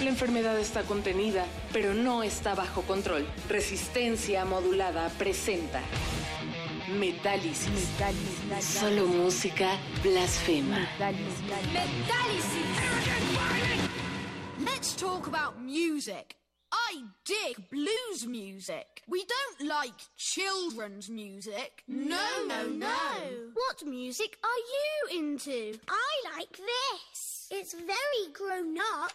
La enfermedad está contenida, pero no está bajo control. Resistencia modulada presenta Metálisis. Solo música blasfema. Let's talk about music. I dig blues music. We don't like children's music. No, no, no. What music are you into? I like this. It's very grown up.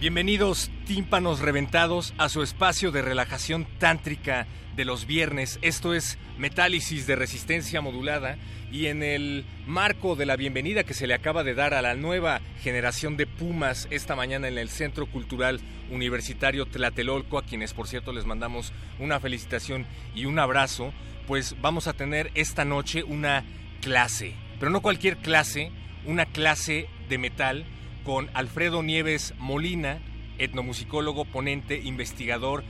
Bienvenidos tímpanos reventados a su espacio de relajación tántrica de los viernes. Esto es Metálisis de resistencia modulada y en el marco de la bienvenida que se le acaba de dar a la nueva generación de Pumas esta mañana en el Centro Cultural Universitario Tlatelolco, a quienes por cierto les mandamos una felicitación y un abrazo, pues vamos a tener esta noche una clase, pero no cualquier clase, una clase de metal con Alfredo Nieves Molina, etnomusicólogo, ponente, investigador,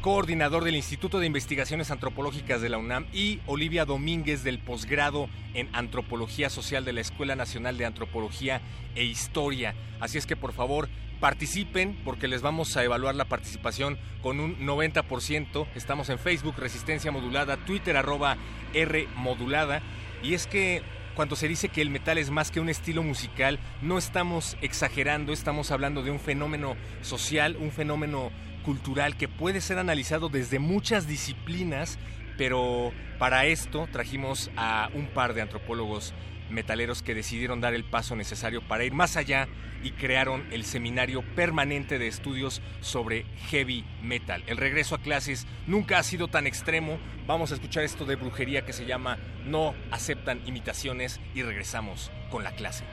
coordinador del Instituto de Investigaciones Antropológicas de la UNAM y Olivia Domínguez del posgrado en Antropología Social de la Escuela Nacional de Antropología e Historia. Así es que por favor participen porque les vamos a evaluar la participación con un 90%. Estamos en Facebook Resistencia Modulada, Twitter arroba R Modulada. Y es que cuando se dice que el metal es más que un estilo musical, no estamos exagerando, estamos hablando de un fenómeno social, un fenómeno cultural que puede ser analizado desde muchas disciplinas, pero para esto trajimos a un par de antropólogos metaleros que decidieron dar el paso necesario para ir más allá y crearon el seminario permanente de estudios sobre heavy metal. El regreso a clases nunca ha sido tan extremo. Vamos a escuchar esto de brujería que se llama No aceptan imitaciones y regresamos con la clase.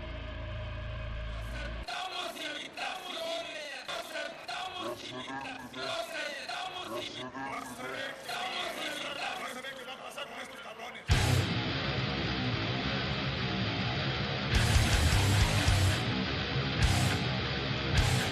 Con su los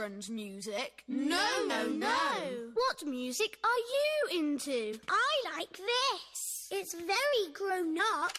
children's music. No, no, no. What music are you into? I like this. It's very grown up.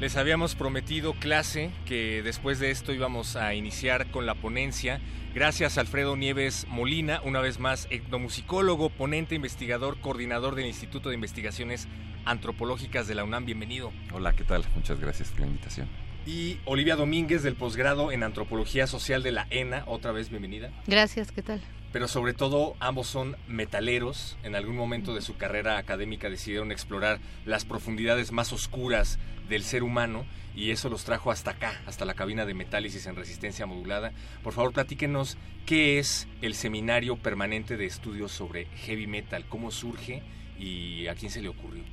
Les habíamos prometido clase que después de esto íbamos a iniciar con la ponencia. Gracias Alfredo Nieves Molina, una vez más etnomusicólogo, ponente, investigador, coordinador del Instituto de Investigaciones Antropológicas de la UNAM. Bienvenido. Hola, ¿qué tal? Muchas gracias por la invitación. Y Olivia Domínguez del posgrado en Antropología Social de la ENA, otra vez bienvenida. Gracias, ¿qué tal? Pero sobre todo ambos son metaleros. En algún momento de su carrera académica decidieron explorar las profundidades más oscuras del ser humano y eso los trajo hasta acá, hasta la cabina de metálisis en resistencia modulada. Por favor, platíquenos qué es el seminario permanente de estudios sobre heavy metal, cómo surge y a quién se le ocurrió.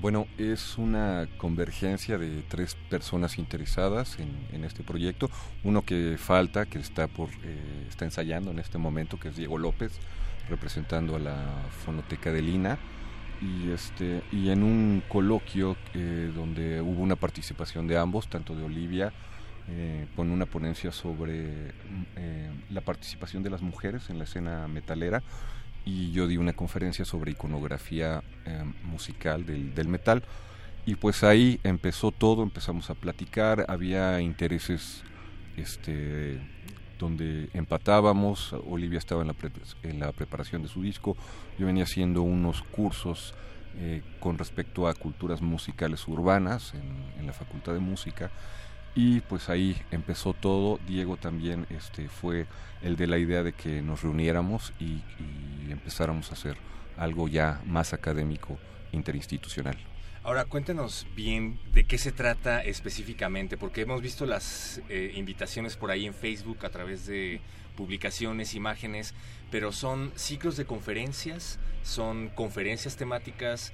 Bueno, es una convergencia de tres personas interesadas en, este proyecto. Uno que falta, que está por eh, está ensayando en este momento, que es Diego López, representando a la Fonoteca de Lina. Y, este, y en un coloquio eh, donde hubo una participación de ambos, tanto de Olivia, eh, con una ponencia sobre eh, la participación de las mujeres en la escena metalera, y yo di una conferencia sobre iconografía eh, musical del, del, metal. Y pues ahí empezó todo, empezamos a platicar, había intereses este, donde empatábamos, Olivia estaba en la, pre en la preparación de su disco, yo venía haciendo unos cursos eh, con respecto a culturas musicales urbanas en, en la Facultad de Música y pues ahí empezó todo. Diego también este, fue el de la idea de que nos reuniéramos y, empezáramos a hacer algo ya más académico interinstitucional. Ahora cuéntanos bien de qué se trata específicamente, porque hemos visto las eh, invitaciones por ahí en Facebook a través de publicaciones, imágenes, pero son ciclos de conferencias, son conferencias temáticas,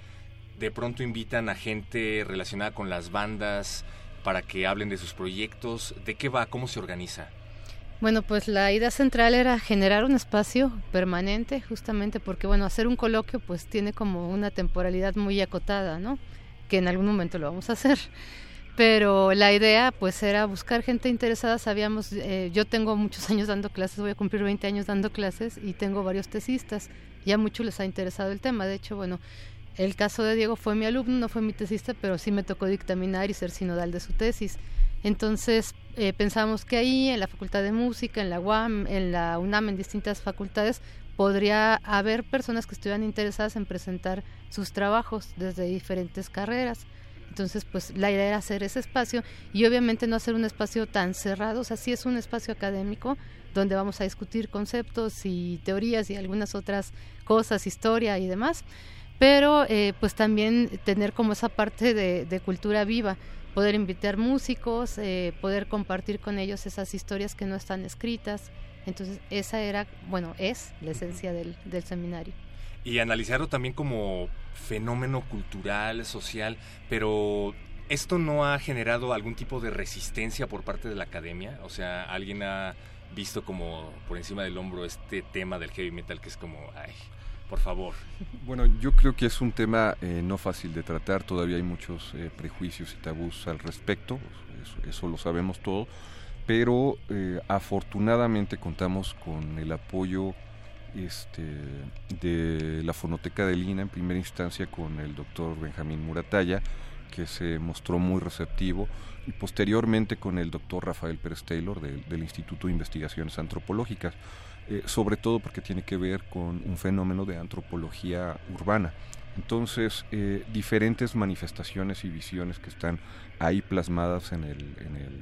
de pronto invitan a gente relacionada con las bandas, para que hablen de sus proyectos. ¿De qué va? ¿Cómo se organiza? Bueno, pues la idea central era generar un espacio permanente, justamente porque, bueno, hacer un coloquio pues tiene como una temporalidad muy acotada, ¿no? Que en algún momento lo vamos a hacer. Pero la idea pues era buscar gente interesada, sabíamos, eh, yo tengo muchos años dando clases, voy a cumplir 20 años dando clases y tengo varios tesistas, ya mucho les ha interesado el tema, de hecho, bueno, el caso de Diego fue mi alumno, no fue mi tesista, pero sí me tocó dictaminar y ser sinodal de su tesis. Entonces eh, pensamos que ahí, en la Facultad de Música, en la UAM, en la UNAM, en distintas facultades, podría haber personas que estuvieran interesadas en presentar sus trabajos desde diferentes carreras. Entonces, pues la idea era hacer ese espacio y obviamente no hacer un espacio tan cerrado, o sea, sí es un espacio académico donde vamos a discutir conceptos y teorías y algunas otras cosas, historia y demás, pero eh, pues también tener como esa parte de, cultura viva, poder invitar músicos, eh, poder compartir con ellos esas historias que no están escritas. Entonces, esa era, bueno, es la esencia del, del seminario y analizarlo también como fenómeno cultural, social, pero ¿esto no ha generado algún tipo de resistencia por parte de la academia? O sea, ¿alguien ha visto como por encima del hombro este tema del heavy metal que es como, ay, por favor? Bueno, yo creo que es un tema eh, no fácil de tratar, todavía hay muchos eh, prejuicios y tabús al respecto, eso, lo sabemos todo, pero eh, afortunadamente contamos con el apoyo este, de la fonoteca de Lina en primera instancia con el doctor Benjamín Murataya, que se mostró muy receptivo, y posteriormente con el doctor Rafael Pérez Taylor del Instituto de Investigaciones Antropológicas, eh, sobre todo porque tiene que ver con un fenómeno de antropología urbana. Entonces, eh, diferentes manifestaciones y visiones que están ahí plasmadas en el,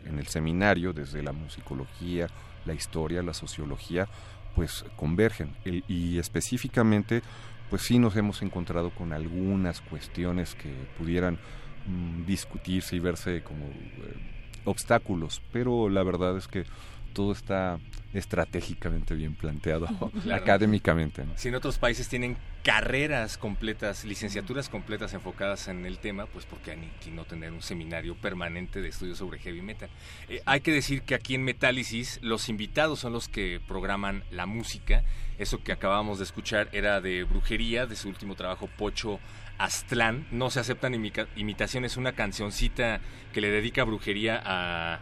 en el, seminario, desde la musicología, la historia, la sociología, pues convergen y específicamente pues sí nos hemos encontrado con algunas cuestiones que pudieran mm, discutirse y verse como eh, obstáculos, pero la verdad es que todo está estratégicamente bien planteado académicamente. Si en otros países tienen carreras completas, licenciaturas completas enfocadas en el tema, pues porque qué no tener un seminario permanente de estudios sobre heavy metal. Eh, hay que decir que aquí en Metálisis los invitados son los que programan la música. Eso que acabamos de escuchar era de Brujería, de su último trabajo Pocho Aztlán. No se aceptan imitaciones, una cancioncita que le dedica Brujería a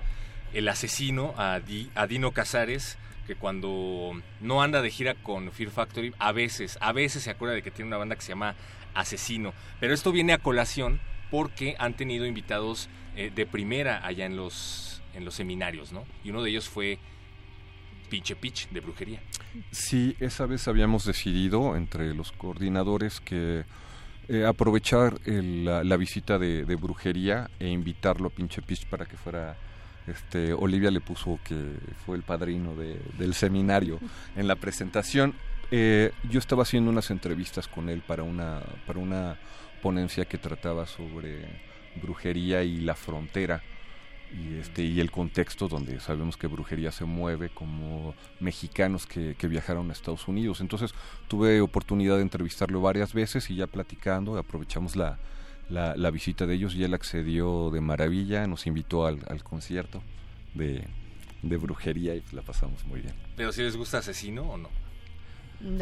el asesino, a, Dino Casares que cuando no anda de gira con Fear Factory, a veces, a veces se acuerda de que tiene una banda que se llama Asesino. Pero esto viene a colación porque han tenido invitados eh, de primera allá en los, en los seminarios, ¿no? Y uno de ellos fue Pinche Pitch de brujería. Sí, esa vez habíamos decidido entre los coordinadores que eh, aprovechar la, la, visita de, de, brujería e invitarlo a Pinche Pitch para que fuera este, Olivia le puso que fue el padrino del seminario en la presentación. Eh, yo estaba haciendo unas entrevistas con él para una, para una ponencia que trataba sobre brujería y la frontera y este y el contexto donde sabemos que brujería se mueve como mexicanos que, que, viajaron a Estados Unidos entonces tuve oportunidad de entrevistarlo varias veces y ya platicando aprovechamos la, la, visita de ellos y él accedió de maravilla, nos invitó al, concierto de, brujería y la pasamos muy bien. ¿Pero si les gusta Asesino o no?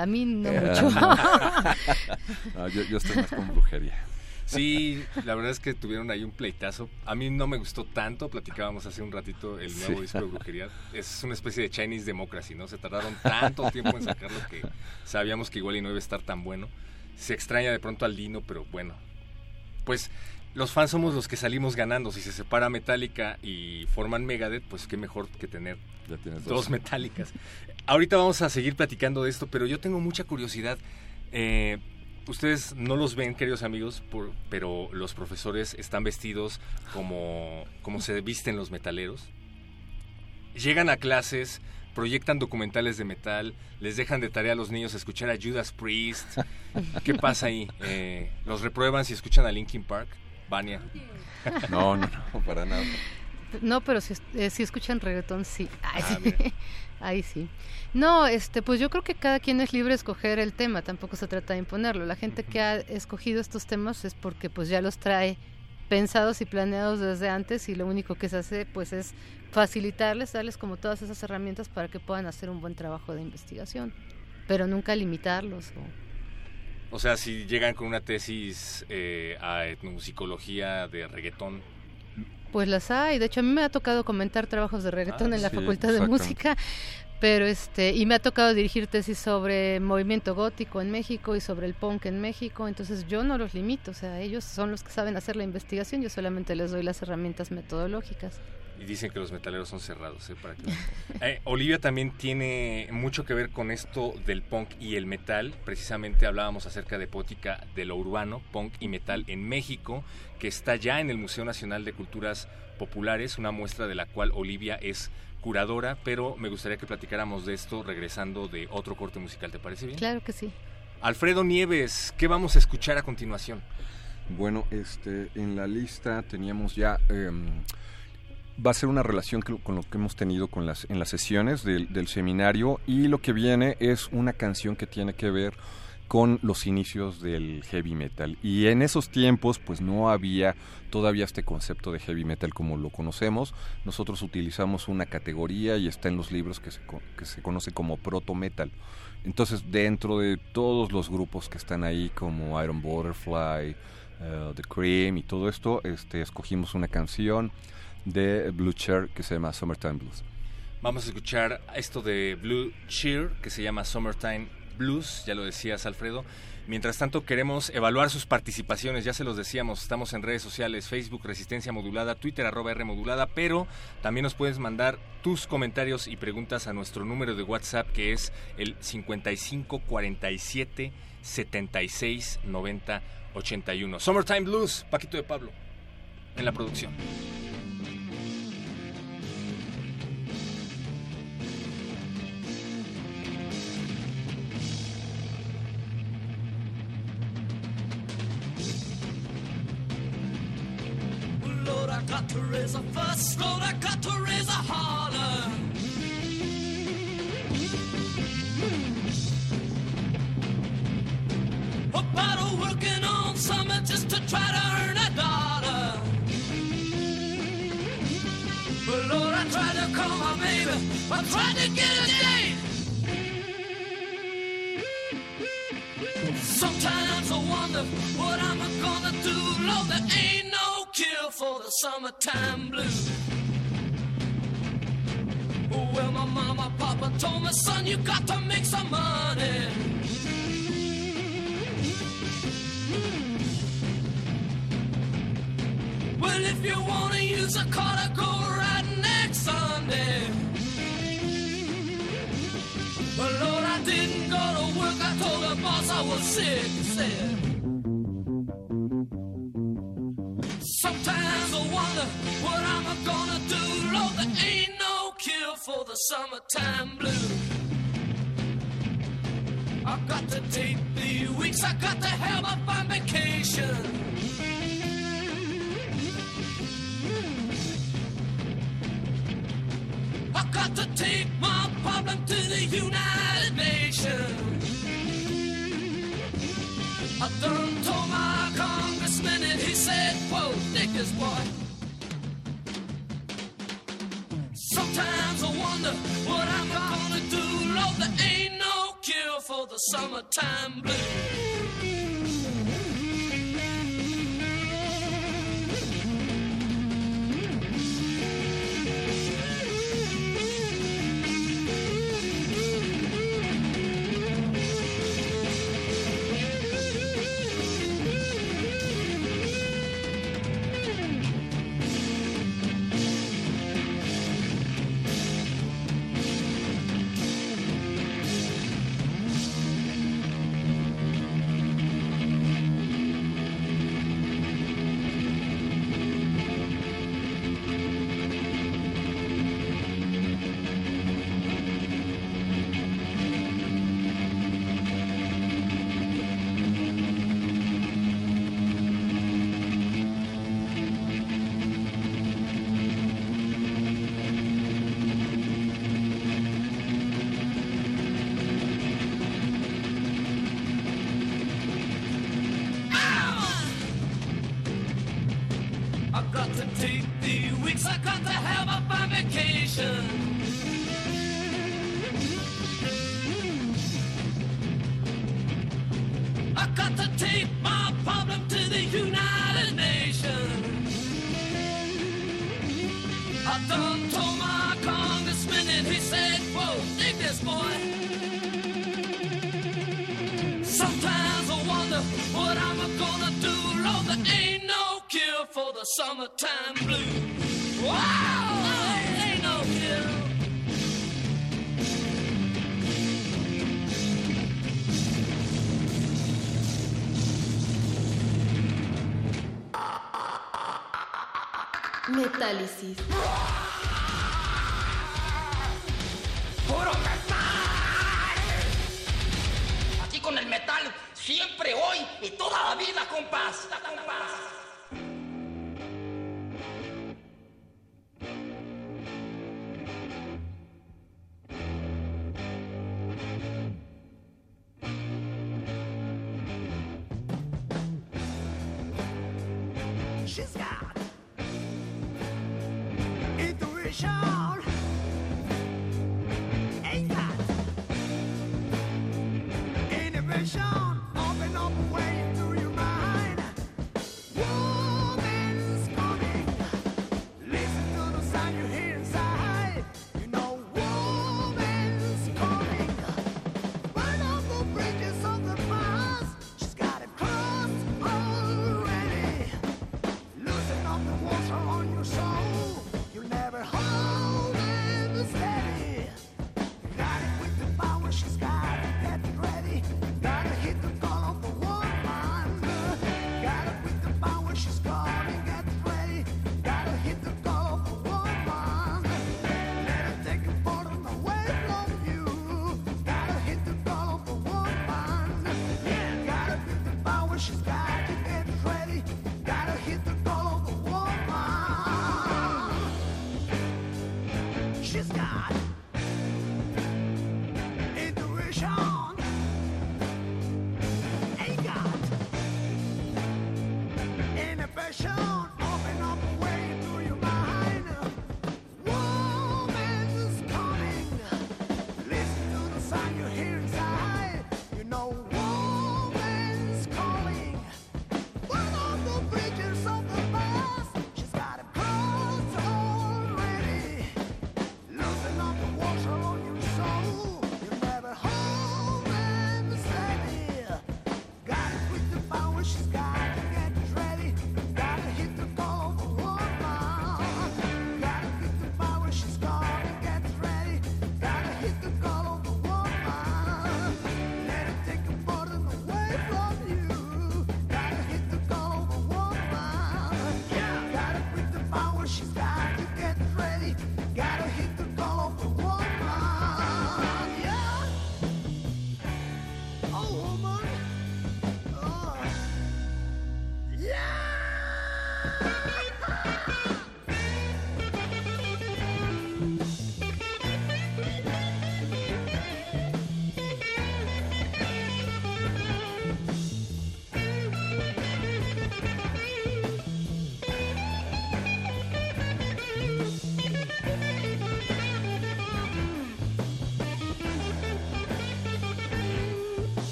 A mí no eh, mucho. yo, estoy más con brujería. Sí, la verdad es que tuvieron ahí un pleitazo. A mí no me gustó tanto, platicábamos hace un ratito el nuevo disco de brujería. Es una especie de Chinese Democracy, ¿no? Se tardaron tanto tiempo en sacarlo que sabíamos que igual y no iba a estar tan bueno. Se extraña de pronto al Dino, pero bueno, pues los fans somos los que salimos ganando. Si se separa Metallica y forman Megadeth, pues qué mejor que tener dos. Metallicas. Ahorita vamos a seguir platicando de esto, pero yo tengo mucha curiosidad. Eh, ustedes no los ven, queridos amigos, pero los profesores están vestidos como, como se visten los metaleros. Llegan a clases, proyectan documentales de metal, les dejan de tarea a los niños escuchar a Judas Priest. ¿Qué pasa ahí? Eh, ¿Los reprueban si escuchan a Linkin Park? Vania. No, no, no, para nada. No, pero si, eh, si escuchan reggaetón, sí. Ay, ah, sí. Ahí sí. No, este, pues yo creo que cada quien es libre de escoger el tema, tampoco se trata de imponerlo. La gente que ha escogido estos temas es porque pues ya los trae pensados y planeados desde antes y lo único que se hace pues es facilitarles, darles como todas esas herramientas para que puedan hacer un buen trabajo de investigación, pero nunca limitarlos. O, sea, si llegan con una tesis eh, a etnomusicología de reggaetón. Pues las hay, de hecho a mí me ha tocado comentar trabajos de reggaetón ah, en la Facultad de Música, pero este y me ha tocado dirigir tesis sobre movimiento gótico en México y sobre el punk en México, entonces yo no los limito, o sea, ellos son los que saben hacer la investigación, yo solamente les doy las herramientas metodológicas. Y dicen que los metaleros son cerrados, ¿eh? Para que... Eh, Olivia también tiene mucho que ver con esto del punk y el metal. Precisamente hablábamos acerca de Pótica de lo urbano, punk y metal en México, que está ya en el Museo Nacional de Culturas Populares, una muestra de la cual Olivia es curadora, pero me gustaría que platicáramos de esto regresando de otro corte musical, ¿te parece bien? Claro que sí. Alfredo Nieves, ¿qué vamos a escuchar a continuación? Bueno, este, en la lista teníamos ya... em, va a ser una relación con lo que hemos tenido con las, en las sesiones del, del seminario y lo que viene es una canción que tiene que ver con los inicios del heavy metal. Y en esos tiempos pues no había todavía este concepto de heavy metal como lo conocemos. Nosotros utilizamos una categoría y está en los libros que se, que se conoce como proto metal. Entonces dentro de todos los grupos que están ahí como Iron Butterfly, eh, The Cream y todo esto, este, escogimos una canción de Blue Chair que se llama Summertime Blues. Vamos a escuchar esto de Blue Cheer, que se llama Summertime Blues, ya lo decías Alfredo. Mientras tanto queremos evaluar sus participaciones, ya se los decíamos, estamos en redes sociales, Facebook Resistencia Modulada, Twitter arroba R Modulada, pero también nos puedes mandar tus comentarios y preguntas a nuestro número de WhatsApp que es el 55 47 76 90 81. Summertime Blues, Paquito de Pablo, en la producción. Got to raise a fuss. Lord, I got to raise a holler. About a working on summer just to try to earn a dollar. But Lord, I tried to call my baby. I tried to get summertime blues. Well, my mama, papa told me, son, you got to make some money. Well, if you wanna use a car to go right next Sunday. But Lord, I didn't go to work. I told the boss I was sick. Said, for the summertime blues. I got to take the weeks. I got to have up on vacation. I got to take my problem to the United Nations. I done told my congressman and he said, quote, Nick is what? Sometimes I wonder what I'm gonna do. Lord, there ain't no cure for the summertime blues.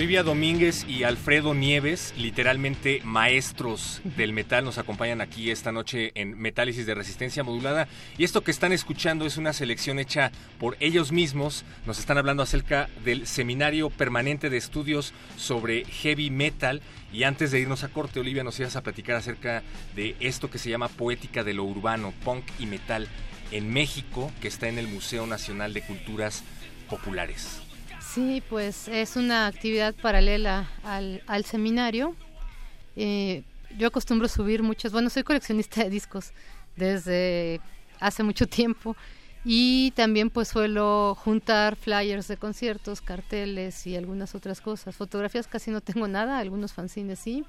Olivia Domínguez y Alfredo Nieves, literalmente maestros del metal, nos acompañan aquí esta noche en Metálisis de Resistencia Modulada. Y esto que están escuchando es una selección hecha por ellos mismos. Nos están hablando acerca del Seminario Permanente de Estudios sobre Heavy Metal. Y antes de irnos a corte, Olivia, nos ibas a platicar acerca de esto que se llama Poética de lo Urbano, Punk y Metal en México, que está en el Museo Nacional de Culturas Populares. Sí, pues es una actividad paralela al, seminario. Eh, yo acostumbro subir muchas, bueno, soy coleccionista de discos desde hace mucho tiempo y también pues suelo juntar flyers de conciertos, carteles y algunas otras cosas. Fotografías casi no tengo nada, algunos fanzines sí.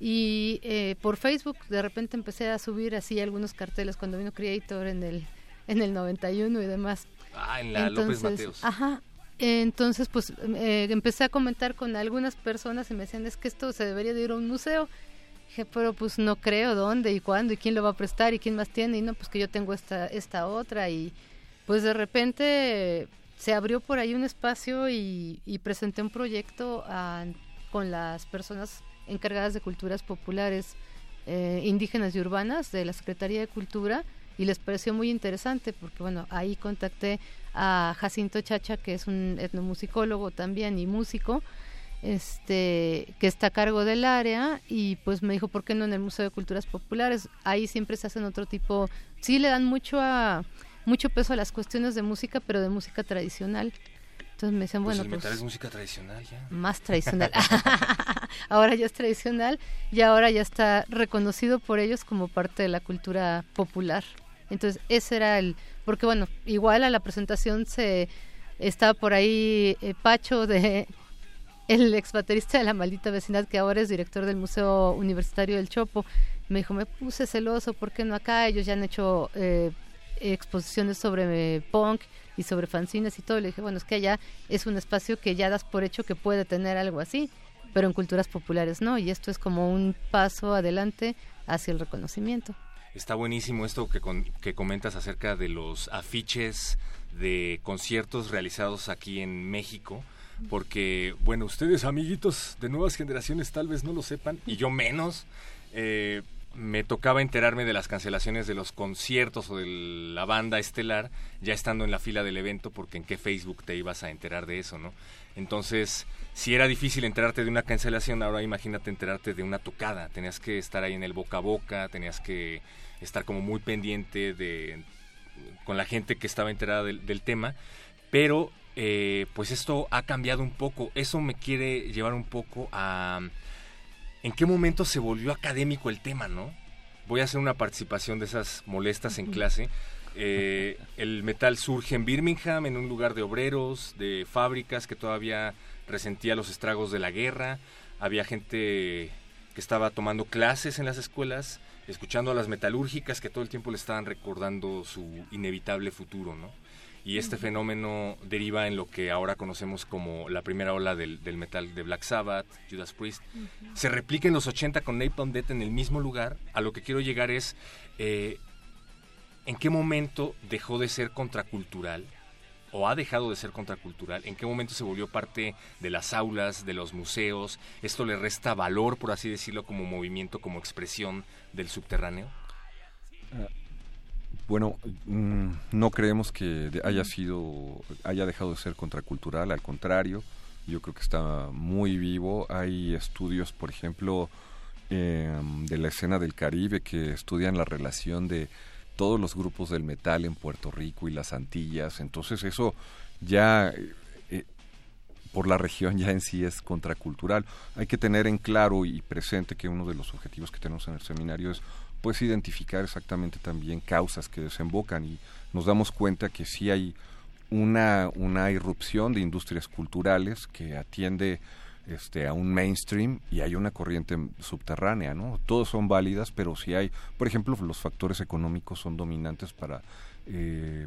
Y eh, por Facebook de repente empecé a subir así algunos carteles cuando vino Creator en el, en el 91 y demás. Ah, en la Entonces, López Mateos. Ajá, entonces, pues eh, empecé a comentar con algunas personas y me decían, es que esto se debería de ir a un museo. Dije, pero pues no creo dónde y cuándo y quién lo va a prestar y quién más tiene. Y no, pues que yo tengo esta, esta otra. Y pues de repente se abrió por ahí un espacio y, y presenté un proyecto a- con las personas encargadas de culturas populares eh, indígenas y urbanas de la Secretaría de Cultura y les pareció muy interesante porque bueno ahí contacté a Jacinto Chacha que es un etnomusicólogo también y músico este que está a cargo del área y pues me dijo por qué no en el Museo de Culturas Populares ahí siempre se hacen otro tipo sí le dan mucho a mucho peso a las cuestiones de música pero de música tradicional entonces me decían Pues bueno el pues metal es música tradicional ya. más tradicional. ahora ya es tradicional y ahora ya está reconocido por ellos como parte de la cultura popular. Entonces, ese era el... Porque bueno, igual a la presentación se estaba por ahí eh, Pacho de el ex baterista de la maldita vecindad que ahora es director del Museo Universitario del Chopo. Me dijo, me puse celoso, ¿por qué no acá? Ellos ya han hecho eh, exposiciones sobre eh, punk y sobre fanzines y todo. Le dije, bueno, es que allá es un espacio que ya das por hecho que puede tener algo así, pero en culturas populares no. Y esto es como un paso adelante hacia el reconocimiento. Está buenísimo esto que, con- que comentas acerca de los afiches de conciertos realizados aquí en México, porque, bueno, ustedes amiguitos de nuevas generaciones tal vez no lo sepan, y yo menos, eh, me tocaba enterarme de las cancelaciones de los conciertos o de la banda estelar ya estando en la fila del evento, porque en qué Facebook te ibas a enterar de eso, ¿no? Entonces, si era difícil enterarte de una cancelación, ahora imagínate enterarte de una tocada. Tenías que estar ahí en el boca a boca, tenías que estar como muy pendiente de con la gente que estaba enterada del, del tema, pero eh, pues esto ha cambiado un poco. Eso me quiere llevar un poco a en qué momento se volvió académico el tema, ¿no? Voy a hacer una participación de esas molestas en clase. Eh, el metal surge en Birmingham, en un lugar de obreros, de fábricas que todavía resentía los estragos de la guerra. Había gente que estaba tomando clases en las escuelas, escuchando a las metalúrgicas que todo el tiempo le estaban recordando su inevitable futuro, ¿no? Y este fenómeno deriva en lo que ahora conocemos como la primera ola del, del metal de Black Sabbath, Judas Priest. Se replica en los 80 con Napalm Death en el mismo lugar. A lo que quiero llegar es, eh, ¿en qué momento dejó de ser contracultural? ¿O ha dejado de ser contracultural? ¿En qué momento se volvió parte de las aulas, de los museos? ¿Esto le resta valor, por así decirlo, como movimiento, como expresión del subterráneo? Bueno, mm, no creemos que haya sido, haya dejado de ser contracultural, al contrario, yo creo que está muy vivo. Hay estudios, por ejemplo, em, de la escena del Caribe que estudian la relación de todos los grupos del metal en Puerto Rico y las Antillas. Entonces eso ya eh, eh, por la región ya en sí es contracultural. Hay que tener en claro y presente que uno de los objetivos que tenemos en el seminario es pues identificar exactamente también causas que desembocan y nos damos cuenta que sí hay una, una irrupción de industrias culturales que atiende este, a un mainstream y hay una corriente subterránea, ¿no? Todos son válidas, pero si hay, por ejemplo, los factores económicos son dominantes para eh,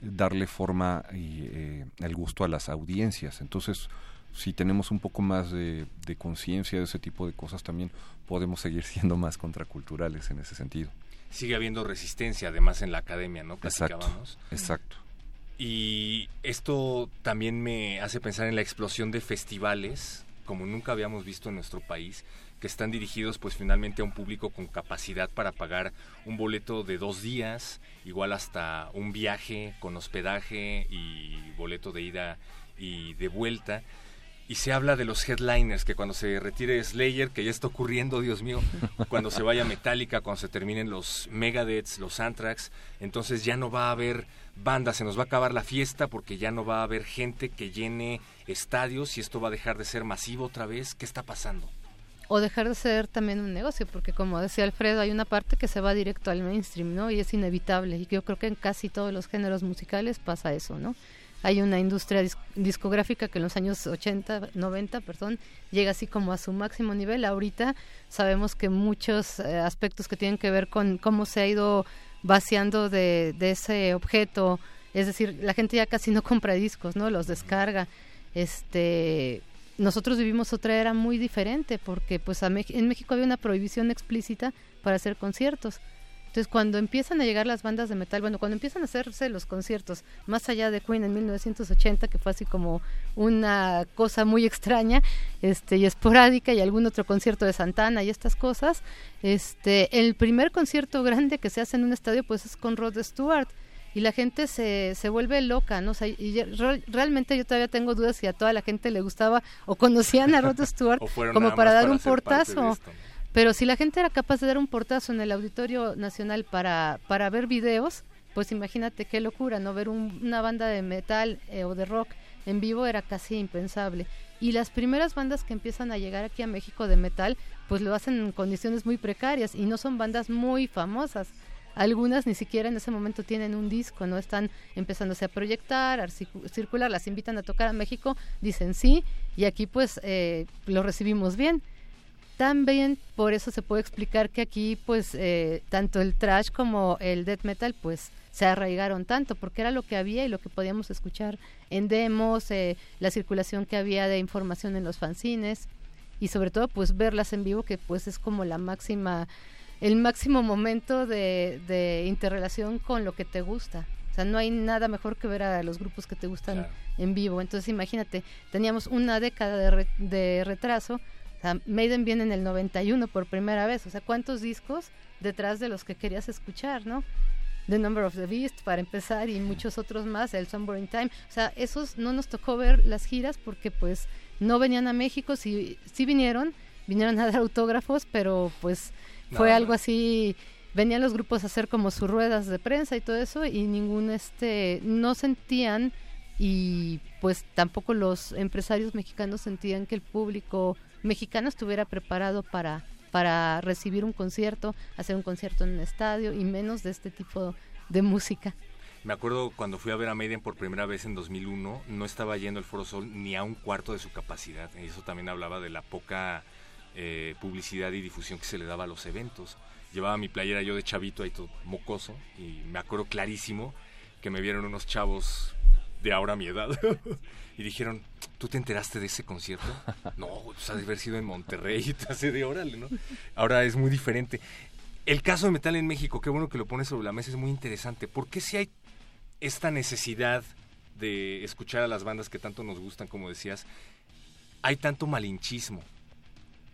darle forma y eh, el gusto a las audiencias. Entonces, si tenemos un poco más de, de conciencia de ese tipo de cosas, también podemos seguir siendo más contraculturales en ese sentido. Sigue habiendo resistencia, además, en la academia, ¿no? Exacto, exacto. Y esto también me hace pensar en la explosión de festivales, como nunca habíamos visto en nuestro país, que están dirigidos pues finalmente a un público con capacidad para pagar un boleto de dos días, igual hasta un viaje con hospedaje y boleto de ida y de vuelta. Y se habla de los headliners, que cuando se retire Slayer, que ya está ocurriendo, Dios mío, cuando se vaya Metallica, cuando se terminen los Megadeths, los Anthrax, entonces ya no va a haber bandas, se nos va a acabar la fiesta porque ya no va a haber gente que llene estadios y esto va a dejar de ser masivo otra vez. ¿Qué está pasando? o dejar de ser también un negocio, porque como decía Alfredo, hay una parte que se va directo al mainstream, ¿no? Y es inevitable. Y yo creo que en casi todos los géneros musicales pasa eso, ¿no? Hay una industria dis- discográfica que en los años 80, 90, perdón, llega así como a su máximo nivel. Ahorita sabemos que muchos eh, aspectos que tienen que ver con cómo se ha ido vaciando de, de ese objeto, es decir, la gente ya casi no compra discos, ¿no? Los descarga. Este, nosotros vivimos otra era muy diferente porque pues a en México había una prohibición explícita para hacer conciertos. Entonces, cuando empiezan a llegar las bandas de metal, bueno, cuando empiezan a hacerse los conciertos, más allá de Queen en 1980, que fue así como una cosa muy extraña este, y esporádica, y algún otro concierto de Santana y estas cosas, este, el primer concierto grande que se hace en un estadio, pues es con Rod Stewart. Y la gente se, se vuelve loca, ¿no? O sea, y re- realmente yo todavía tengo dudas si a toda la gente le gustaba o conocían a Rod Stewart como para dar un portazo. esto, ¿no? Pero si la gente era capaz de dar un portazo en el Auditorio Nacional para, para ver videos, pues imagínate qué locura, ¿no? Ver un- una banda de metal eh, o de rock en vivo era casi impensable. Y las primeras bandas que empiezan a llegar aquí a México de metal, pues lo hacen en condiciones muy precarias y no son bandas muy famosas. Algunas ni siquiera en ese momento tienen un disco, no están empezándose a proyectar, a circu- circular, las invitan a tocar a México, dicen sí, y aquí pues eh, lo recibimos bien también por eso se puede explicar que aquí pues eh, tanto el trash como el death metal pues se arraigaron tanto porque era lo que había y lo que podíamos escuchar en demos eh, la circulación que había de información en los fanzines y sobre todo pues verlas en vivo que pues es como la máxima el máximo momento de, de interrelación con lo que te gusta. O sea no hay nada mejor que ver a los grupos que te gustan en vivo. Entonces imagínate teníamos una década de, re- de retraso o sea, Maiden viene en el 91 por primera vez. O sea, ¿cuántos discos detrás de los que querías escuchar, no? The Number of the Beast, para empezar, y muchos otros más, el in Time. O sea, esos no nos tocó ver las giras porque, pues, no venían a México. Sí, sí vinieron, vinieron a dar autógrafos, pero, pues, fue algo así... Venían los grupos a hacer como sus ruedas de prensa y todo eso, y ningún, este, no sentían y pues tampoco los empresarios mexicanos sentían que el público mexicano estuviera preparado para para recibir un concierto, hacer un concierto en un estadio y menos de este tipo de música. Me acuerdo cuando fui a ver a Maiden por primera vez en 2001, no estaba yendo el Foro Sol ni a un cuarto de su capacidad. Y eso también hablaba de la poca eh, publicidad y difusión que se le daba a los eventos. Llevaba mi playera yo de chavito ahí todo mocoso y me acuerdo clarísimo que me vieron unos chavos de ahora mi edad y dijeron, ¿tú te enteraste de ese concierto? No, pues ha de haber sido en Monterrey y te hace de órale, ¿no? Ahora es muy diferente. El caso de metal en México, qué bueno que lo pones sobre la mesa, es muy interesante. ¿Por qué si hay esta necesidad de escuchar a las bandas que tanto nos gustan, como decías, hay tanto malinchismo?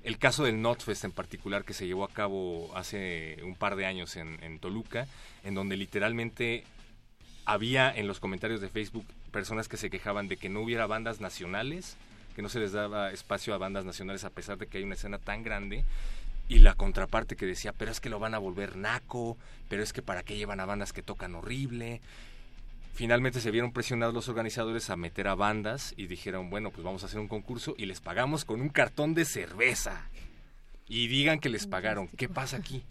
El caso del Notfest en particular, que se llevó a cabo hace un par de años en, en Toluca, en donde literalmente había en los comentarios de Facebook personas que se quejaban de que no hubiera bandas nacionales, que no se les daba espacio a bandas nacionales a pesar de que hay una escena tan grande, y la contraparte que decía, pero es que lo van a volver naco, pero es que para qué llevan a bandas que tocan horrible. Finalmente se vieron presionados los organizadores a meter a bandas y dijeron, bueno, pues vamos a hacer un concurso y les pagamos con un cartón de cerveza. Y digan que les pagaron. ¿Qué pasa aquí?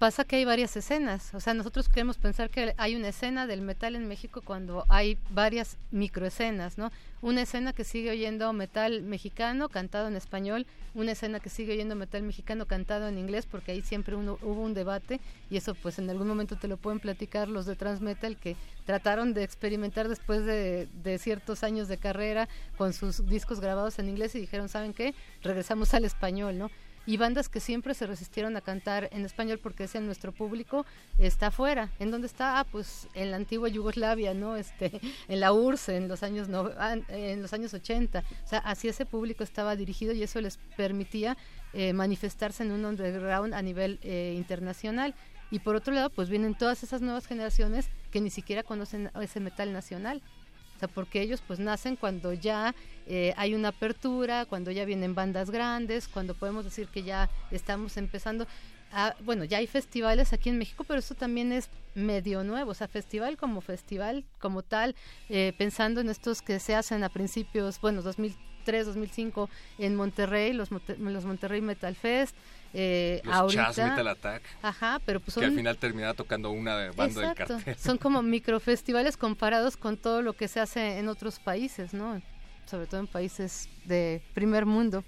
Pasa que hay varias escenas, o sea, nosotros queremos pensar que hay una escena del metal en México cuando hay varias microescenas, ¿no? Una escena que sigue oyendo metal mexicano cantado en español, una escena que sigue oyendo metal mexicano cantado en inglés, porque ahí siempre uno, hubo un debate y eso pues en algún momento te lo pueden platicar los de Transmetal que trataron de experimentar después de, de ciertos años de carrera con sus discos grabados en inglés y dijeron, ¿saben qué? Regresamos al español, ¿no? Y bandas que siempre se resistieron a cantar en español porque decían nuestro público está afuera. ¿En dónde está? Ah, pues en la antigua Yugoslavia, ¿no? Este, en la URSS en los años no, ah, en los años 80. O sea, así ese público estaba dirigido y eso les permitía eh, manifestarse en un underground a nivel eh, internacional. Y por otro lado, pues vienen todas esas nuevas generaciones que ni siquiera conocen ese metal nacional. Sea, porque ellos pues nacen cuando ya eh, hay una apertura, cuando ya vienen bandas grandes, cuando podemos decir que ya estamos empezando. A, bueno, ya hay festivales aquí en México, pero eso también es medio nuevo, o sea, festival como festival, como tal, eh, pensando en estos que se hacen a principios, bueno, 2003, 2005 en Monterrey, los, los Monterrey Metal Fest. Eh, los ahorita, Chas Metal Attack. Ajá, pero pues son, que al final terminaba tocando una banda del cartel. Son como microfestivales comparados con todo lo que se hace en otros países, ¿no? Sobre todo en países de primer mundo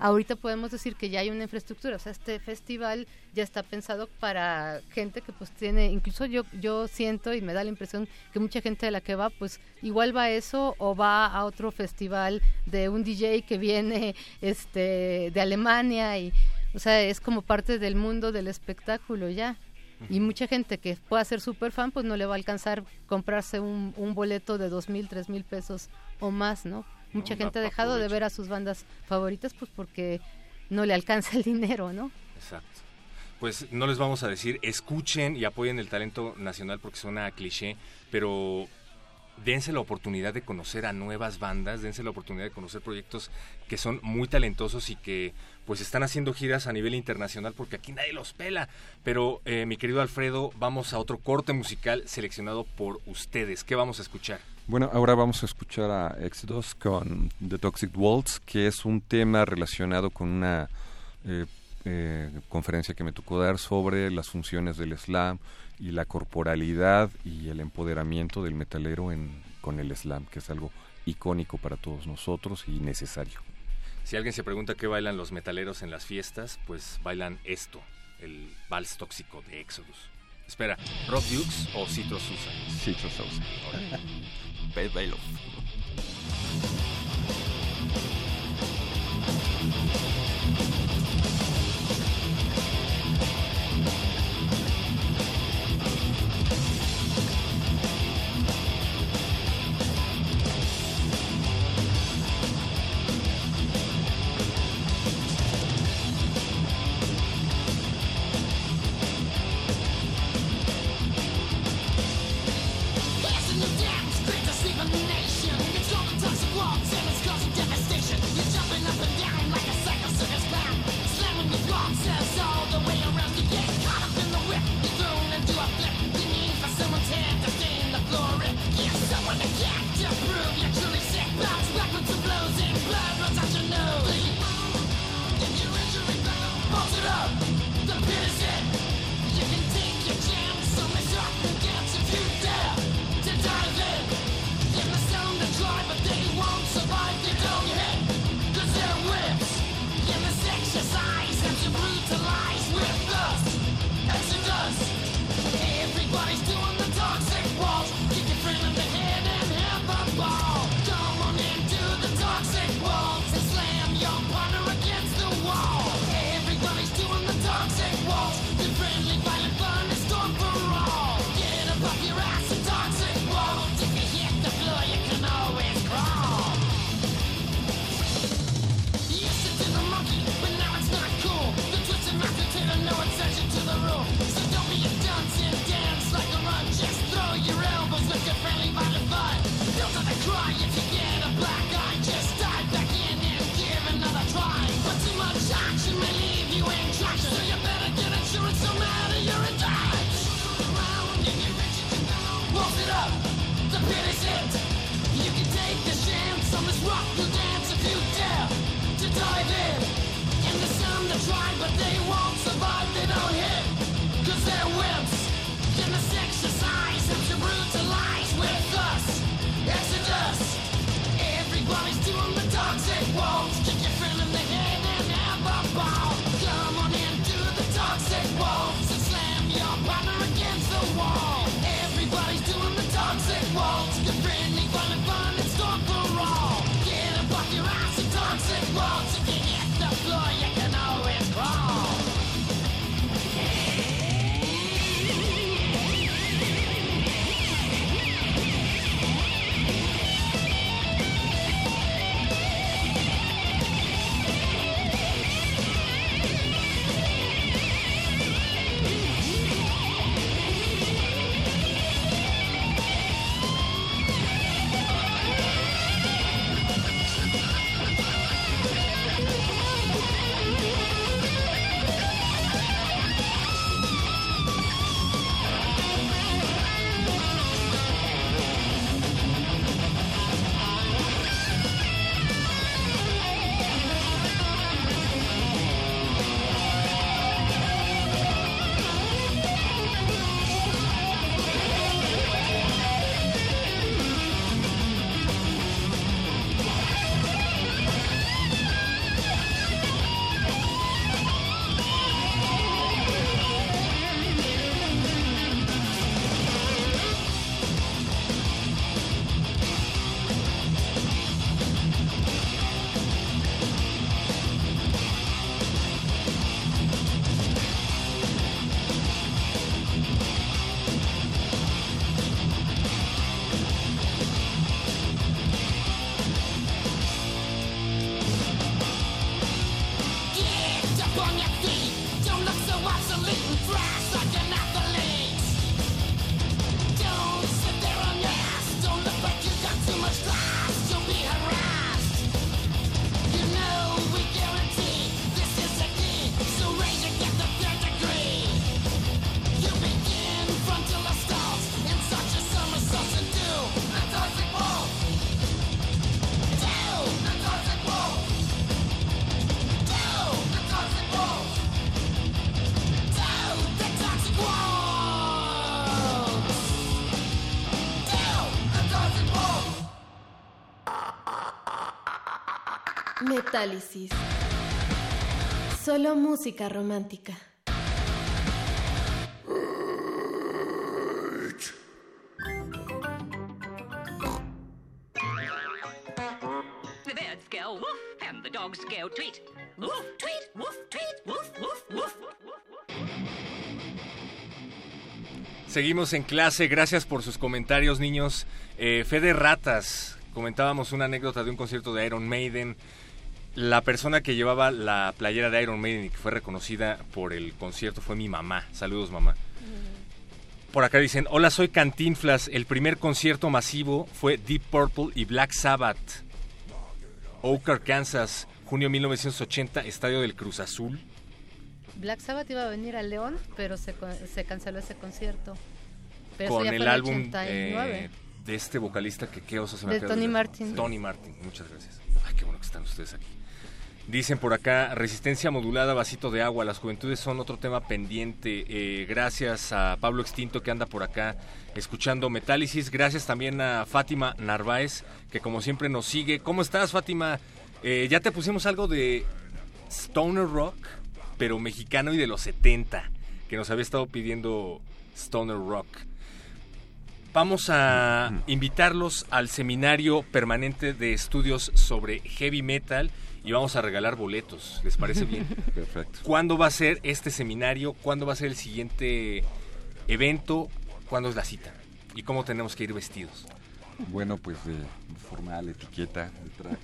ahorita podemos decir que ya hay una infraestructura, o sea, este festival ya está pensado para gente que pues tiene, incluso yo yo siento y me da la impresión que mucha gente de la que va pues igual va a eso o va a otro festival de un DJ que viene este de Alemania y o sea, es como parte del mundo del espectáculo ya. Y mucha gente que pueda ser súper fan, pues no le va a alcanzar comprarse un, un boleto de dos mil, tres mil pesos o más, ¿no? Mucha gente ha dejado de ver a sus bandas favoritas pues porque no le alcanza el dinero, ¿no? Exacto. Pues no les vamos a decir, escuchen y apoyen el talento nacional porque suena a cliché, pero dense la oportunidad de conocer a nuevas bandas, dense la oportunidad de conocer proyectos que son muy talentosos y que pues están haciendo giras a nivel internacional porque aquí nadie los pela. Pero eh, mi querido Alfredo, vamos a otro corte musical seleccionado por ustedes. ¿Qué vamos a escuchar? Bueno, ahora vamos a escuchar a Exodus con The Toxic Waltz, que es un tema relacionado con una eh, eh, conferencia que me tocó dar sobre las funciones del slam y la corporalidad y el empoderamiento del metalero en, con el slam, que es algo icónico para todos nosotros y necesario. Si alguien se pregunta qué bailan los metaleros en las fiestas, pues bailan esto, el vals tóxico de Exodus. Espera, ¿Rock Dukes o Citro Sousa? Citro Sousa. Passing the cry if you. Solo música romántica. The birds go woof and the dogs go tweet. Woof, tweet, woof, tweet, woof, woof, woof. Seguimos en clase, gracias por sus comentarios, niños. Eh, Fede Ratas, comentábamos una anécdota de un concierto de Iron Maiden. La persona que llevaba la playera de Iron Maiden y que fue reconocida por el concierto fue mi mamá. Saludos, mamá. Por acá dicen, hola, soy Cantinflas. El primer concierto masivo fue Deep Purple y Black Sabbath. Oak, Arkansas, junio 1980, Estadio del Cruz Azul. Black Sabbath iba a venir a León, pero se, canceló ese concierto. Pero con el álbum 89. eh, de este vocalista que qué oso se me De Tony. Martin. Tony Martin, muchas gracias. Ay, qué bueno que están ustedes aquí. Dicen por acá, resistencia modulada, vasito de agua, las juventudes son otro tema pendiente. Eh, gracias a Pablo Extinto que anda por acá escuchando Metálisis. Gracias también a Fátima Narváez, que como siempre nos sigue. ¿Cómo estás, Fátima? Eh, ya te pusimos algo de Stoner Rock, pero mexicano y de los 70, que nos había estado pidiendo Stoner Rock. Vamos a invitarlos al seminario permanente de estudios sobre heavy metal y vamos a regalar boletos. ¿Les parece bien? Perfecto. ¿Cuándo va a ser este seminario? ¿Cuándo va a ser el siguiente evento? ¿Cuándo es la cita? ¿Y cómo tenemos que ir vestidos? Bueno, pues de formal, etiqueta, de traje.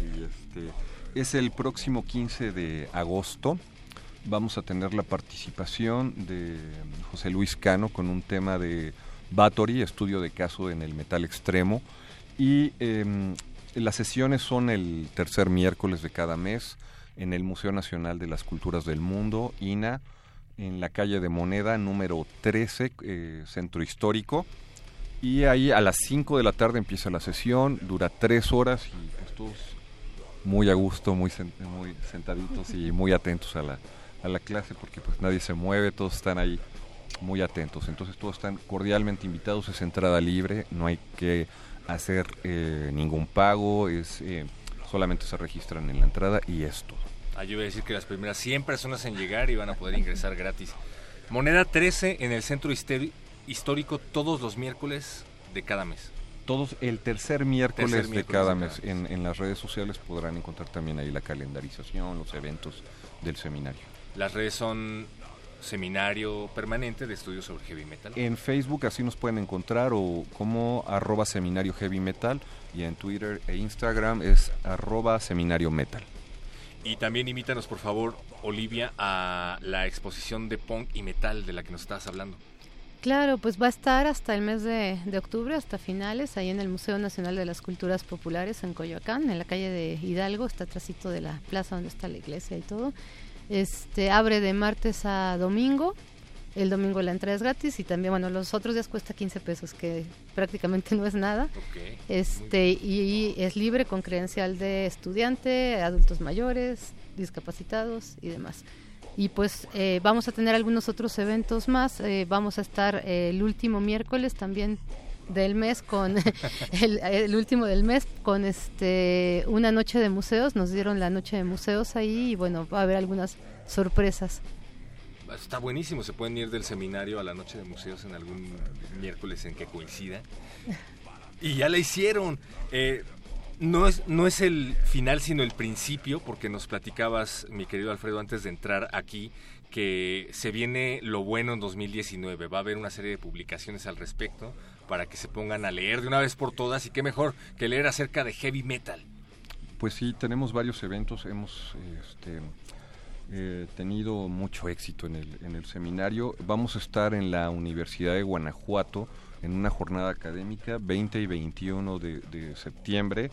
Y este, es el próximo 15 de agosto. Vamos a tener la participación de José Luis Cano con un tema de Bathory, estudio de caso en el metal extremo. Y em, las sesiones son el tercer miércoles de cada mes en el Museo Nacional de las Culturas del Mundo, INA, en la calle de Moneda, número 13, eh, Centro Histórico. Y ahí a las 5 de la tarde empieza la sesión, dura 3 horas y pues todos muy a gusto, muy, muy sentaditos y muy atentos a la, a la clase porque pues nadie se mueve, todos están ahí muy atentos. Entonces todos están cordialmente invitados, es entrada libre, no hay que hacer eh, ningún pago, es eh, solamente se registran en la entrada y es todo. Ah, yo iba a decir que las primeras 100 personas en llegar iban a poder ingresar gratis. Moneda 13 en el centro histórico todos los miércoles de cada mes. Todos el tercer miércoles, Tercer de cada mes. En, en las redes sociales podrán encontrar también ahí la calendarización, los eventos del seminario. Las redes son seminario permanente de estudios sobre heavy metal. En Facebook así nos pueden encontrar o como arroba seminario heavy metal y en Twitter e Instagram es arroba seminario metal. Y también invítanos, por favor, Olivia, a la exposición de punk y metal de la que nos estabas hablando. Claro, pues va a estar hasta el mes de, de octubre, hasta finales, ahí en el Museo Nacional de las Culturas Populares en Coyoacán, en la calle de Hidalgo, está atrásito de la plaza donde está la iglesia y todo. Este abre de martes a domingo. El domingo la entrada es gratis y también, bueno, los otros días cuesta 15 pesos, que prácticamente no es nada. Este y, y es libre con credencial de estudiante, adultos mayores, discapacitados y demás. Y pues eh, vamos a tener algunos otros eventos más. eh, vamos a estar eh, el último miércoles también del mes con el, último del mes con este una noche de museos. Nos dieron la noche de museos ahí y bueno va a haber algunas sorpresas. Está buenísimo, se pueden ir del seminario a la noche de museos en algún miércoles en que coincida. Y ya la hicieron. Eh, no, es, no es el final, sino el principio, porque nos platicabas, mi querido Alfredo, antes de entrar aquí, que se viene lo bueno en 2019. Va a haber una serie de publicaciones al respecto para que se pongan a leer de una vez por todas. Y qué mejor que leer acerca de heavy metal. Pues sí, tenemos varios eventos, hemos este, eh, tenido mucho éxito en el, seminario. Vamos a estar en la Universidad de Guanajuato en una jornada académica 20 y 21 de, de septiembre.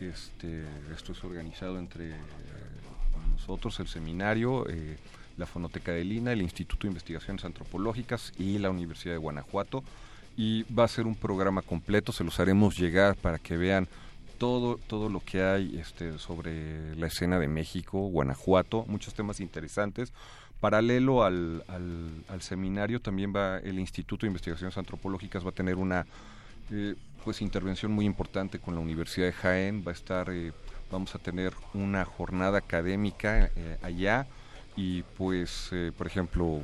Este, esto es organizado entre eh, nosotros, el seminario, eh, la Fonoteca de Lina, el Instituto de Investigaciones Antropológicas y la Universidad de Guanajuato. Y va a ser un programa completo, se los haremos llegar para que vean todo, todo lo que hay este, sobre la escena de México, Guanajuato, muchos temas interesantes. Paralelo al, al, seminario también va el Instituto de Investigaciones Antropológicas, va a tener una eh, pues intervención muy importante con la Universidad de Jaén, va a estar eh, vamos a tener una jornada académica eh, allá. Y pues, eh, por ejemplo,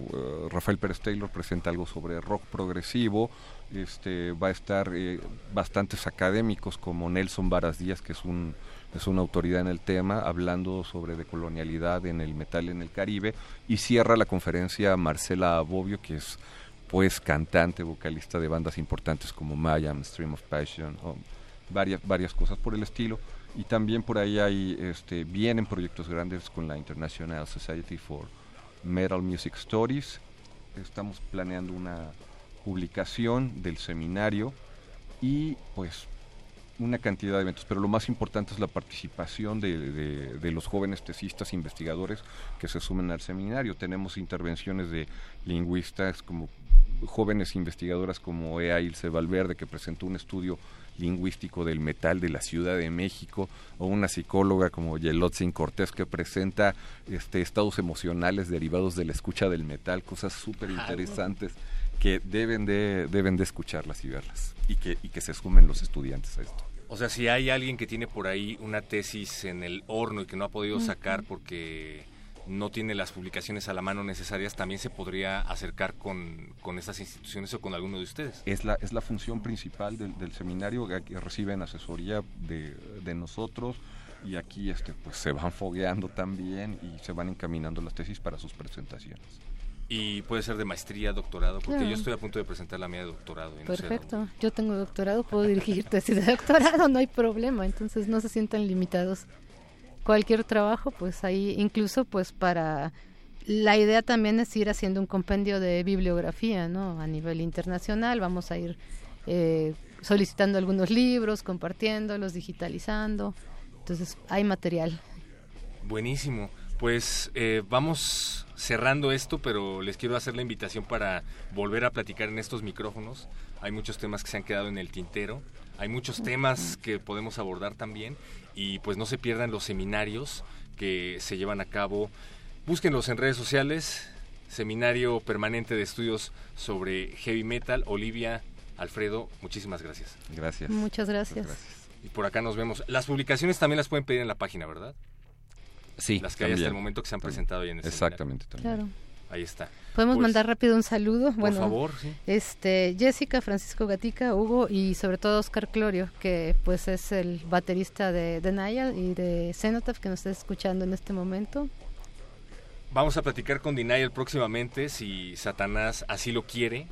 Rafael Pérez Taylor presenta algo sobre rock progresivo, este, va a estar eh, bastantes académicos como Nelson Varas Díaz, que es un es una autoridad en el tema, hablando sobre decolonialidad en el metal en el Caribe, y cierra la conferencia Marcela Bobbio, que es pues cantante, vocalista de bandas importantes como Mayam, Stream of Passion, o varias, varias cosas por el estilo. Y también por ahí hay, este, vienen proyectos grandes con la International Society for Metal Music Stories. Estamos planeando una publicación del seminario y pues una cantidad de eventos, pero lo más importante es la participación de, de, de, los jóvenes tesistas investigadores que se sumen al seminario. Tenemos intervenciones de lingüistas como jóvenes investigadoras como Ea Ilse Valverde, que presentó un estudio lingüístico del metal de la Ciudad de México, o una psicóloga como Yelotzin Cortés, que presenta este, estados emocionales derivados de la escucha del metal, cosas súper interesantes que deben de, deben de escucharlas y verlas, y que, y que se sumen los estudiantes a esto. O sea, si hay alguien que tiene por ahí una tesis en el horno y que no ha podido sacar porque no tiene las publicaciones a la mano necesarias, también se podría acercar con, con estas instituciones o con alguno de ustedes. Es la, es la función principal del, del seminario, que reciben asesoría de, de, nosotros y aquí este, pues, se van fogueando también y se van encaminando las tesis para sus presentaciones. Y puede ser de maestría, doctorado, porque claro. yo estoy a punto de presentar la mía de doctorado. Y no Perfecto, sé yo tengo doctorado, puedo dirigir tesis de doctorado, no hay problema, entonces no se sientan limitados. Cualquier trabajo, pues ahí, incluso pues para... La idea también es ir haciendo un compendio de bibliografía, ¿no? A nivel internacional, vamos a ir eh, solicitando algunos libros, compartiéndolos, digitalizando. Entonces, hay material. Buenísimo. Pues eh, vamos cerrando esto, pero les quiero hacer la invitación para volver a platicar en estos micrófonos. Hay muchos temas que se han quedado en el tintero, hay muchos temas que podemos abordar también y pues no se pierdan los seminarios que se llevan a cabo. Búsquenlos en redes sociales, Seminario Permanente de Estudios sobre Heavy Metal, Olivia, Alfredo, muchísimas gracias. Gracias. Muchas gracias. Muchas gracias. Y por acá nos vemos. Las publicaciones también las pueden pedir en la página, ¿verdad? Sí, las que hay hasta el momento que se han presentado ahí en el Exactamente, también. Claro. Ahí está. Podemos pues, mandar rápido un saludo. Por bueno, favor, sí. Este, Jessica, Francisco Gatica, Hugo y sobre todo Oscar Clorio, que pues es el baterista de, de Nayal y de Cenotaph que nos está escuchando en este momento. Vamos a platicar con Denial próximamente si Satanás así lo quiere.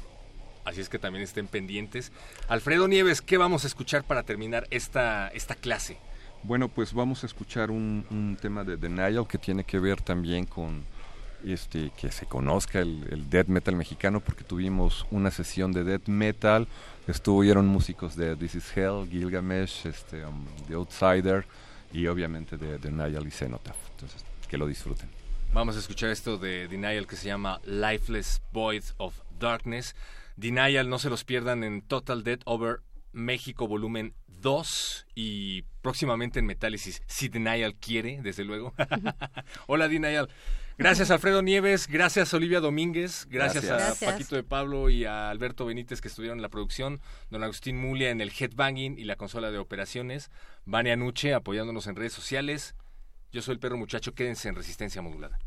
Así es que también estén pendientes. Alfredo Nieves, ¿qué vamos a escuchar para terminar esta, esta clase? Bueno, pues vamos a escuchar un, tema de Denial que tiene que ver también con este, que se conozca el, el, death metal mexicano porque tuvimos una sesión de death metal, estuvieron músicos de This Is Hell, Gilgamesh, este, um, The Outsider y obviamente de Denial y Cenotaph. Entonces, que lo disfruten. Vamos a escuchar esto de Denial que se llama Lifeless Void of Darkness. Denial, no se los pierdan en Total Death Over México volumen 2 y próximamente en Metálisis, si Denial quiere, desde luego. Hola Denial. Gracias Alfredo Nieves, gracias Olivia Domínguez, gracias, gracias, a Paquito de Pablo y a Alberto Benítez que estuvieron en la producción, don Agustín Mulia en el headbanging y la consola de operaciones, Vania Nuche apoyándonos en redes sociales. Yo soy el perro muchacho, quédense en resistencia modulada.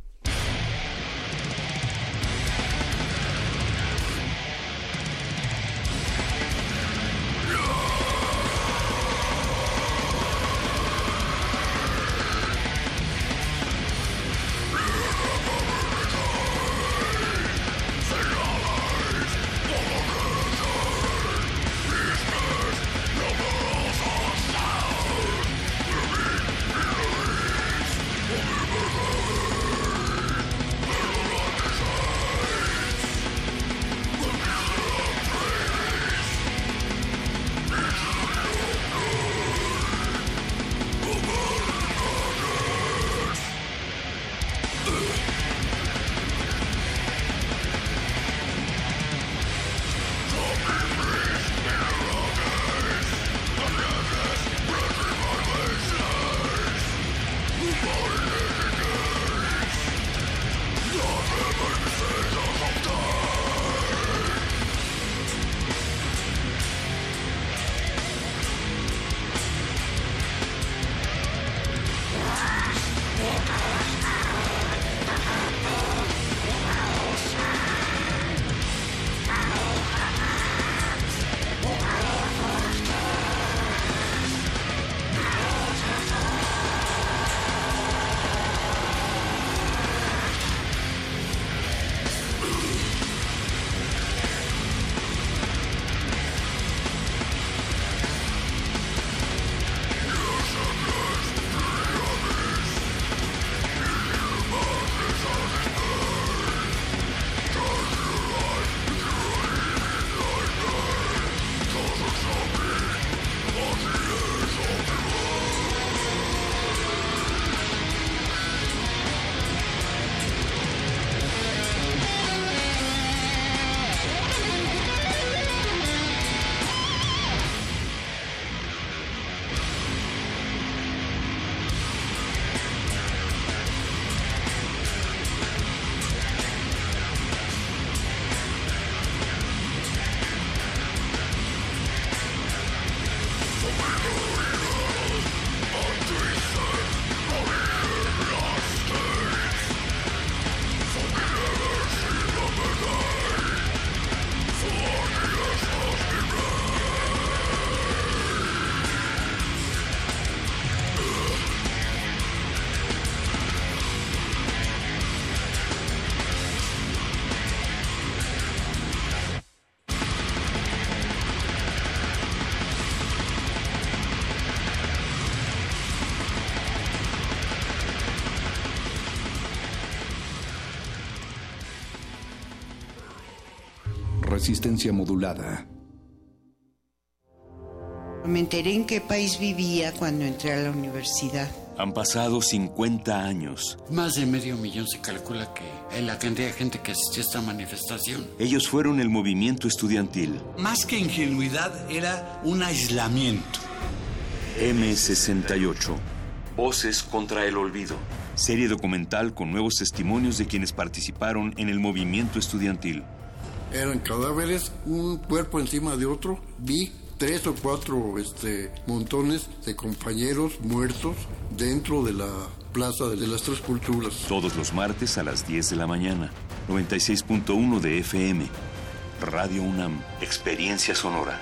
Resistencia modulada. Me enteré en qué país vivía cuando entré a la universidad. Han pasado 50 años. Más de medio millón se calcula que es la cantidad de gente que asistió a esta manifestación. Ellos fueron el movimiento estudiantil. Más que ingenuidad, era un aislamiento. M68. Voces contra el olvido. Serie documental con nuevos testimonios de quienes participaron en el movimiento estudiantil. Eran cadáveres, un cuerpo encima de otro. Vi tres o cuatro este, montones de compañeros muertos dentro de la Plaza de las Tres Culturas. Todos los martes a las 10 de la mañana. 96.1 de FM. Radio UNAM. Experiencia sonora.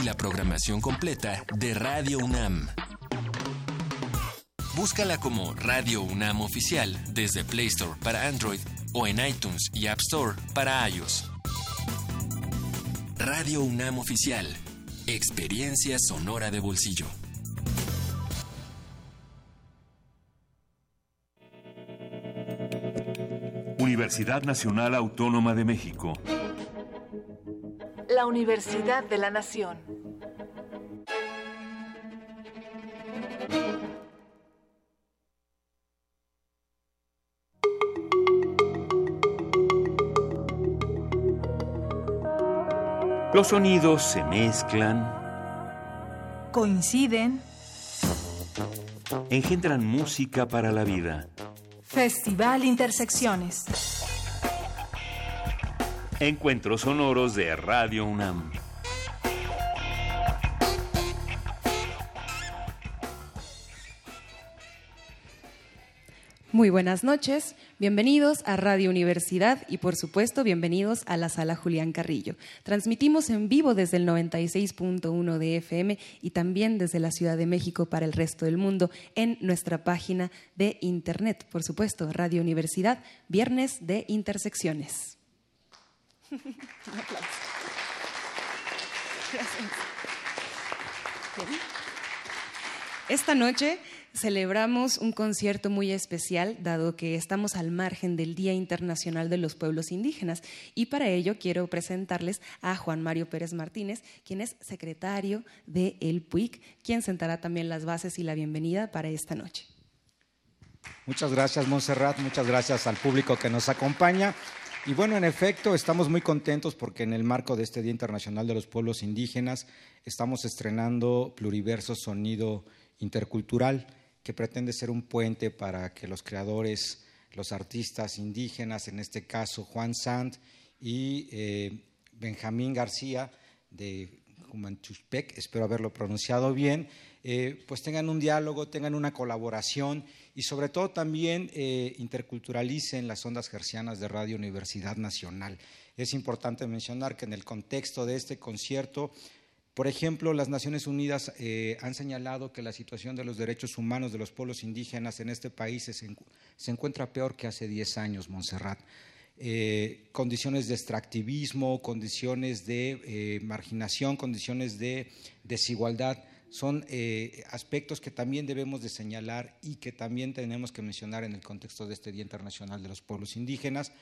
y la programación completa de Radio UNAM. Búscala como Radio UNAM Oficial desde Play Store para Android o en iTunes y App Store para iOS. Radio UNAM Oficial. Experiencia sonora de bolsillo. Universidad Nacional Autónoma de México. La Universidad de la Nación. Los sonidos se mezclan, Coinciden. engendran música para la vida. Festival Intersecciones. Encuentros sonoros de Radio UNAM. Muy buenas noches, bienvenidos a Radio Universidad y por supuesto bienvenidos a la sala Julián Carrillo. Transmitimos en vivo desde el 96.1 de FM y también desde la Ciudad de México para el resto del mundo en nuestra página de internet, por supuesto, Radio Universidad, viernes de intersecciones. Un aplauso. Gracias. Esta noche celebramos un concierto muy especial, dado que estamos al margen del Día Internacional de los Pueblos Indígenas. Y para ello quiero presentarles a Juan Mario Pérez Martínez, quien es secretario de El PUIC, quien sentará también las bases y la bienvenida para esta noche. Muchas gracias, Montserrat. Muchas gracias al público que nos acompaña. Y bueno, en efecto, estamos muy contentos porque en el marco de este Día Internacional de los Pueblos Indígenas estamos estrenando Pluriverso Sonido Intercultural, que pretende ser un puente para que los creadores, los artistas indígenas, en este caso Juan Sant y eh, Benjamín García de Humanchuspec, espero haberlo pronunciado bien, eh, pues tengan un diálogo, tengan una colaboración y sobre todo también eh, interculturalicen las ondas gercianas de Radio Universidad Nacional. Es importante mencionar que en el contexto de este concierto, por ejemplo, las Naciones Unidas eh, han señalado que la situación de los derechos humanos de los pueblos indígenas en este país se, se encuentra peor que hace 10 años, Montserrat. Eh, condiciones de extractivismo, condiciones de eh, marginación, condiciones de desigualdad, son eh, aspectos que también debemos de señalar y que también tenemos que mencionar en el contexto de este Día Internacional de los Pueblos Indígenas.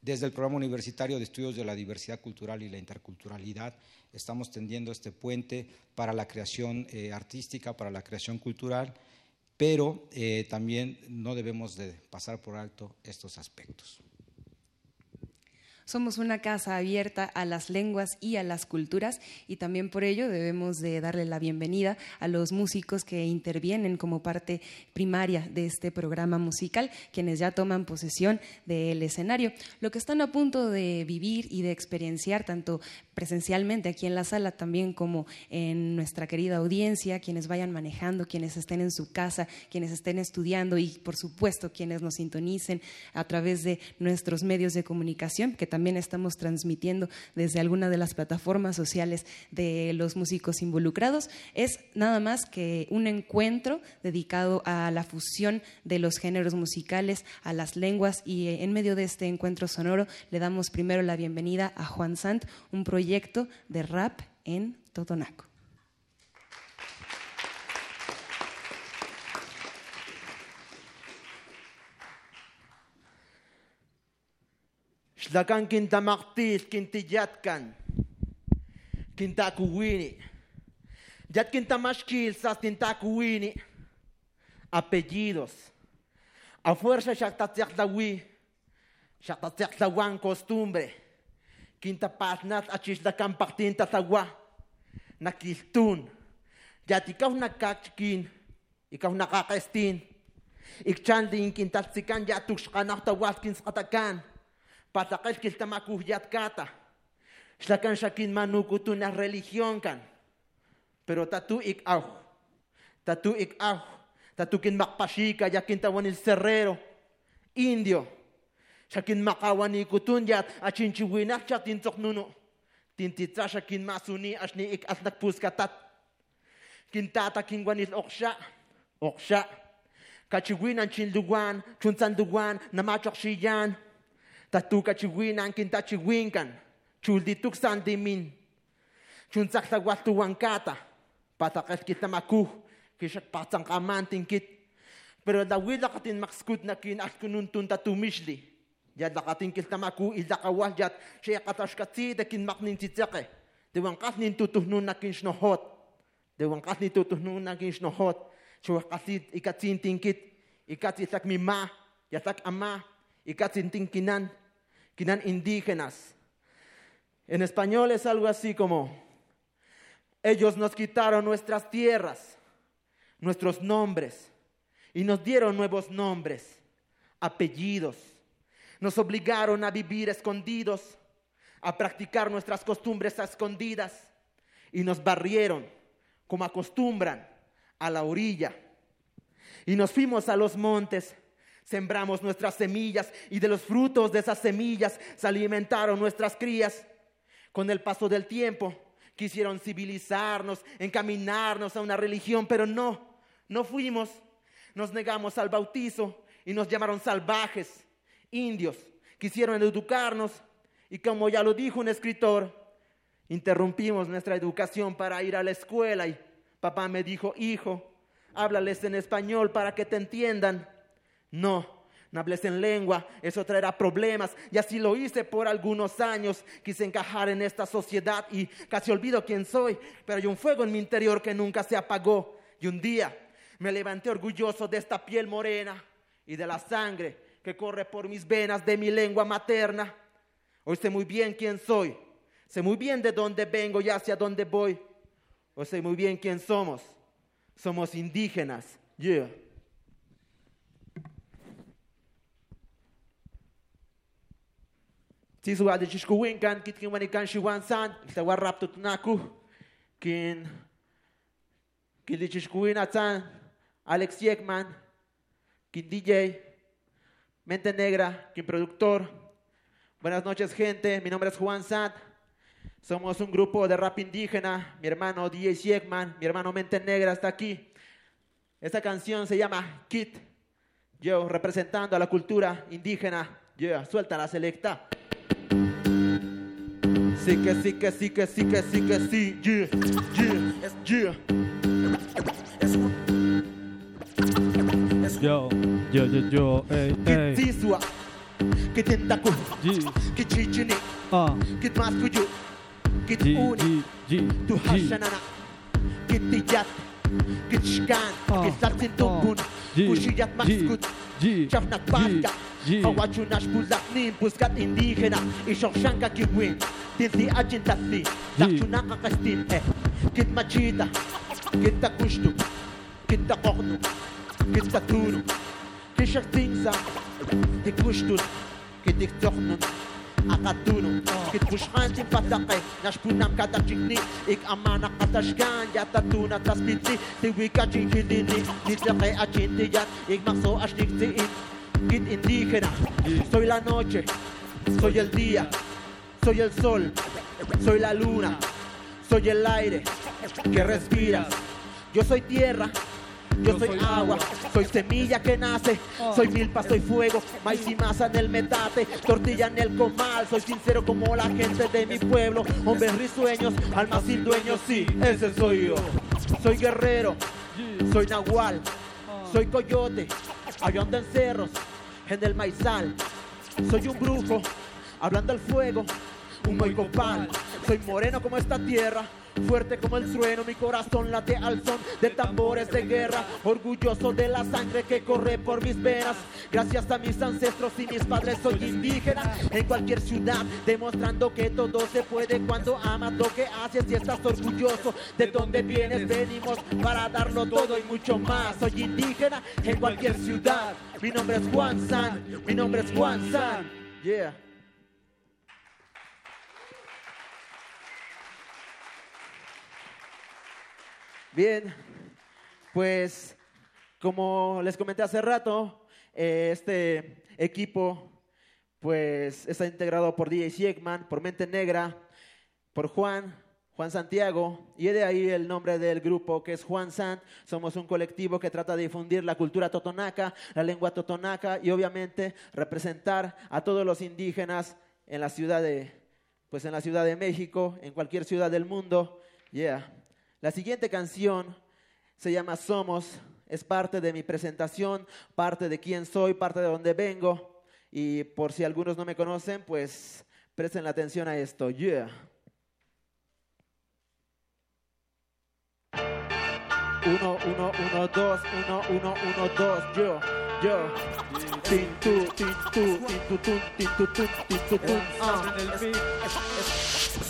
Desde el Programa Universitario de Estudios de la Diversidad Cultural y la Interculturalidad estamos tendiendo este puente para la creación eh, artística, para la creación cultural, pero eh, también no debemos de pasar por alto estos aspectos. Somos una casa abierta a las lenguas y a las culturas y también por ello debemos de darle la bienvenida a los músicos que intervienen como parte primaria de este programa musical, quienes ya toman posesión del escenario. Lo que están a punto de vivir y de experienciar tanto presencialmente aquí en la sala también como en nuestra querida audiencia, quienes vayan manejando, quienes estén en su casa, quienes estén estudiando y por supuesto quienes nos sintonicen a través de nuestros medios de comunicación que también estamos transmitiendo desde alguna de las plataformas sociales de los músicos involucrados, es nada más que un encuentro dedicado a la fusión de los géneros musicales, a las lenguas y eh, en medio de este encuentro sonoro le damos primero la bienvenida a Juan Sant, un proyecto de rap en Totonaco. Xlakan kintamaktil, kintiyatkan, kintakuwini. Yat kintamashkil sas kintakuwini. Apellidos. A fuerza xaktatsiaklawi, xaktatsiaklawan costumbre. Kintapatnat achislakan paktin tatawa. Nakiltun. Yat ikaw nakakchikin, ikaw nakakestin. Ikchandin kintaltsikan yatukxkanawtawat kinskatakan. Patakal kiltamakuhyat kata. Xlakan xakin manukutun na religión kan. Pero tatu ik au. Tatu ik au. Tatu kin makpashika yakin tawan il serrero. Indio. Xakin makawani kutun yat achinchiwinak chat tintok nuno. Tintitsa xakin masuni asni ik asnak puskatat. Kintata kinwanil oksha. Oksha. Kachiwinan chinluwan, chunsanduwan, namachok shiyan. tatuka chiwinan kinta chiwinkan chuldituk sandimin chuntzaktlawaltuwankata patakalkitamakuj kixak patzank'amantinkit pero lawilakatin makskutnakin alkununtun tatumixli yalakatin kiltamaku ilakawayat xeyakataxkatzita kinmaknintzitzekej tehuankatnin tutujnunakin xnojot tehuankatnin tutujnunakin xnojot xowajkatzit ikatzintinkit ikatzin ya yatlak ama ikatzintinkinan tingkinan. Kinan indígenas. En español es algo así como, ellos nos quitaron nuestras tierras, nuestros nombres, y nos dieron nuevos nombres, apellidos. Nos obligaron a vivir escondidos, a practicar nuestras costumbres escondidas, y nos barrieron, como acostumbran, a la orilla. Y nos fuimos a los montes Sembramos nuestras semillas y de los frutos de esas semillas se alimentaron nuestras crías. Con el paso del tiempo quisieron civilizarnos, encaminarnos a una religión, pero no, no fuimos. Nos negamos al bautizo y nos llamaron salvajes, indios. Quisieron educarnos y como ya lo dijo un escritor, interrumpimos nuestra educación para ir a la escuela y papá me dijo, hijo, háblales en español para que te entiendan. No, no hables en lengua, eso traerá problemas. Y así lo hice por algunos años. Quise encajar en esta sociedad y casi olvido quién soy. Pero hay un fuego en mi interior que nunca se apagó. Y un día me levanté orgulloso de esta piel morena y de la sangre que corre por mis venas de mi lengua materna. Hoy sé muy bien quién soy. Sé muy bien de dónde vengo y hacia dónde voy. Hoy sé muy bien quién somos. Somos indígenas. Yeah. Tisu adi chishkuwin kan kit kin wani kan shiwan san kita warrap tut naku kin atan Alex Yekman kin DJ Mente Negra kin productor. Buenas noches gente, mi nombre es Juan Sant somos un grupo de rap indígena. Mi hermano DJ Yekman mi hermano Mente Negra está aquí. Esta canción se llama Kit. Yo representando a la cultura indígena. Yeah, suelta la selecta Sí que sí que sí que sí que sí que sí, yeah, yeah, es yeah. Yo, yo, yo, yo, ey, ey. Kisiswa, kitentaku, kichichini, kitmaskuyu, kituni, tu hashanana, kitiyat, kitschkan, Gitchkan, Gisatin Dumbun, Kushiyat Maxkut, Chavnak Paska, Hawachunash Puzaknin, Puskat Indígena, y Shorshanka Kiwin, Tinti Ajintati, Lakchunaka Kastin, Kit Machita, Kit Takushtu, Kit Takoknu, Kit Taturu, Kishak Tingsa, Tikushtu, Kit Tiktornu, akatunu, kit pushkantin patake, nashpunam katachikni, ik amana katashkan, yatatuna taspitsi, tiwika chinkilini, nitlake achintiyat, ik makso ashniktiin, kit indígena, soy la noche, soy el día, soy el sol, soy la luna, soy el aire que respiras. Yo soy tierra, yo soy agua, soy semilla que nace, soy milpa, soy fuego, maíz y masa en el metate, tortilla en el comal, soy sincero como la gente de mi pueblo, hombres risueños, almas sin dueños, sí, ese soy yo. Soy guerrero, soy nahual, soy coyote, avión en cerros, en el maizal, soy un brujo, hablando al fuego, humo y copal. Soy moreno como esta tierra, fuerte como el trueno. Mi corazón late al son de tambores de guerra, orgulloso de la sangre que corre por mis venas. Gracias a mis ancestros y mis padres soy indígena en cualquier ciudad, demostrando que todo se puede cuando amas lo que haces y estás orgulloso de donde vienes. Venimos para darlo todo y mucho más. Soy indígena en cualquier ciudad. Mi nombre es Juan San, mi nombre es Juan San. Yeah. Bien, pues como les comenté hace rato, eh, este equipo pues está integrado por DJ Siegman, por Mente Negra, por Juan, Juan Santiago, y de ahí el nombre del grupo que es Juan San. Somos un colectivo que trata de difundir la cultura totonaca, la lengua totonaca y obviamente representar a todos los indígenas en la ciudad de, pues en la Ciudad de México, en cualquier ciudad del mundo. Yeah. La siguiente canción se llama Somos, es parte de mi presentación, parte de quién soy, parte de dónde vengo. Y por si algunos no me conocen, pues presten la atención a esto. Yeah. Uno, uno, uno, dos, uno, uno, uno, dos, yo, yo. Tin, tu, tin, tu, tin, tu, tun,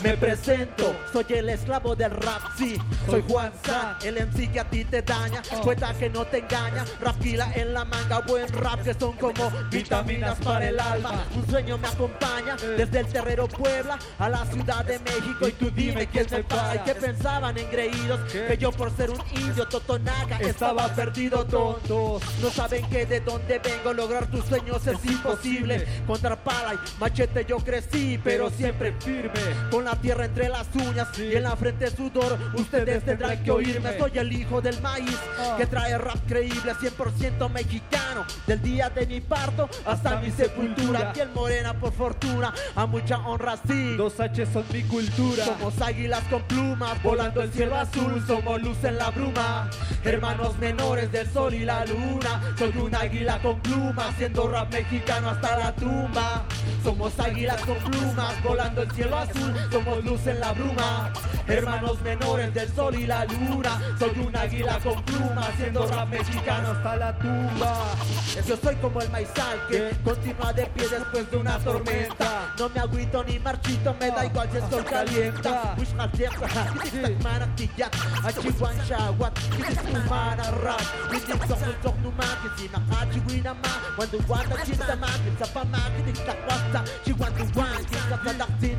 Me presento, soy el esclavo del rap, sí, soy Juan San, el MC que a ti te daña, cuenta que no te engaña, rapquila en la manga, buen rap que son como vitaminas para el alma, un sueño me acompaña desde el terrero Puebla a la Ciudad de México. Y tú dime quién me para. Y que pensaban engreídos que yo por ser un indio totonaca estaba perdido tontos, no saben que de dónde vengo. Lograr tus sueños es imposible, contra pala y machete yo crecí, pero siempre firme, con la tierra entre las uñas y en la frente sudor. Ustedes tendrán que oírme, soy el hijo del maíz que trae rap creíble, 100% mexicano. Del día de mi parto hasta mi sepultura, piel morena por fortuna, a mucha honra sí. Dos H son mi cultura. Somos águilas con plumas, volando el cielo azul, somos luz en la bruma. Hermanos menores del sol y la luna, soy un águila con plumas, haciendo rap mexicano hasta la tumba. Somos águilas con plumas, volando el cielo azul, somos luz en la bruma. Hermanos menores del sol y la luna, soy un águila con plumas, haciendo rap mexicano hasta la tumba. Yo soy como el maizal que continúa de pie después de una tormenta. No me agüito ni marchito, me da igual si el sol calienta. Wish my death, achiwan shawat, kitik umana rap. Kitik sok sok numa, kitik makachiwi na ma. Wando wanda chinta ma, kitik pa ma, kitik takwasta. Chiwan tu wan, kitik kadaktin.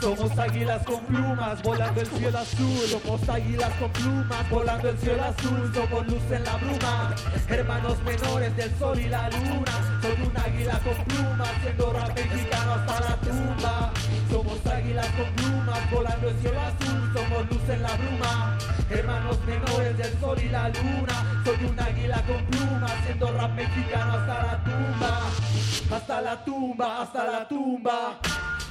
Somos águilas con plumas, volando el cielo azul. Somos águilas con plumas, volando el cielo azul. Somos luz en la bruma, hermanos menores del sol y la luna. Soy un águila con plumas, siendo rap mexicano hasta la tumba. Somos águilas con plumas, volando el cielo azul. Somos luz en la bruma, hermanos menores del sol y la luna. Soy un águila con plumas, siendo rap mexicano hasta la tumba. Hasta la tumba, hasta la tumba.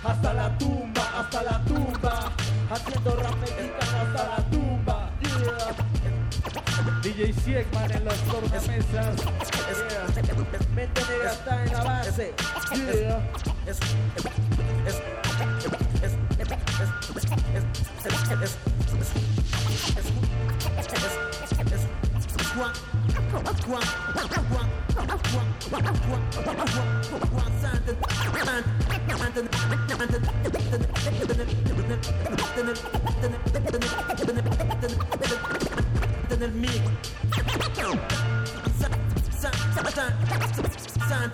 Hasta la tumba, hasta la tumba, haciendo rap hasta la tumba. Yeah. DJ Siegman en las tornamesas. Mente negra está en la base. Yeah.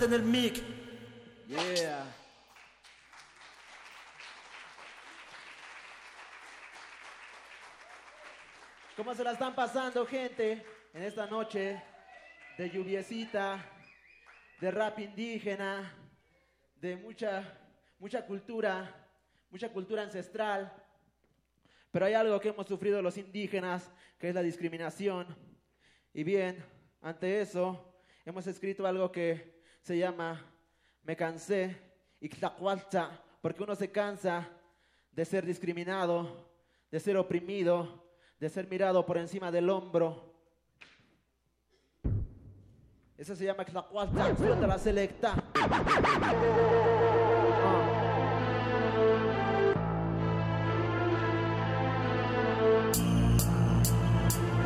En el mic. Yeah. ¿Cómo se la están pasando, gente? En esta noche de lluviecita, de rap indígena, de mucha, mucha cultura, mucha cultura ancestral. Pero hay algo que hemos sufrido los indígenas, que es la discriminación. Y bien, ante eso, hemos escrito algo que se llama Me cansé, porque uno se cansa de ser discriminado, de ser oprimido, de ser mirado por encima del hombro. Eso se llama Ixtacualta, suelta la selecta.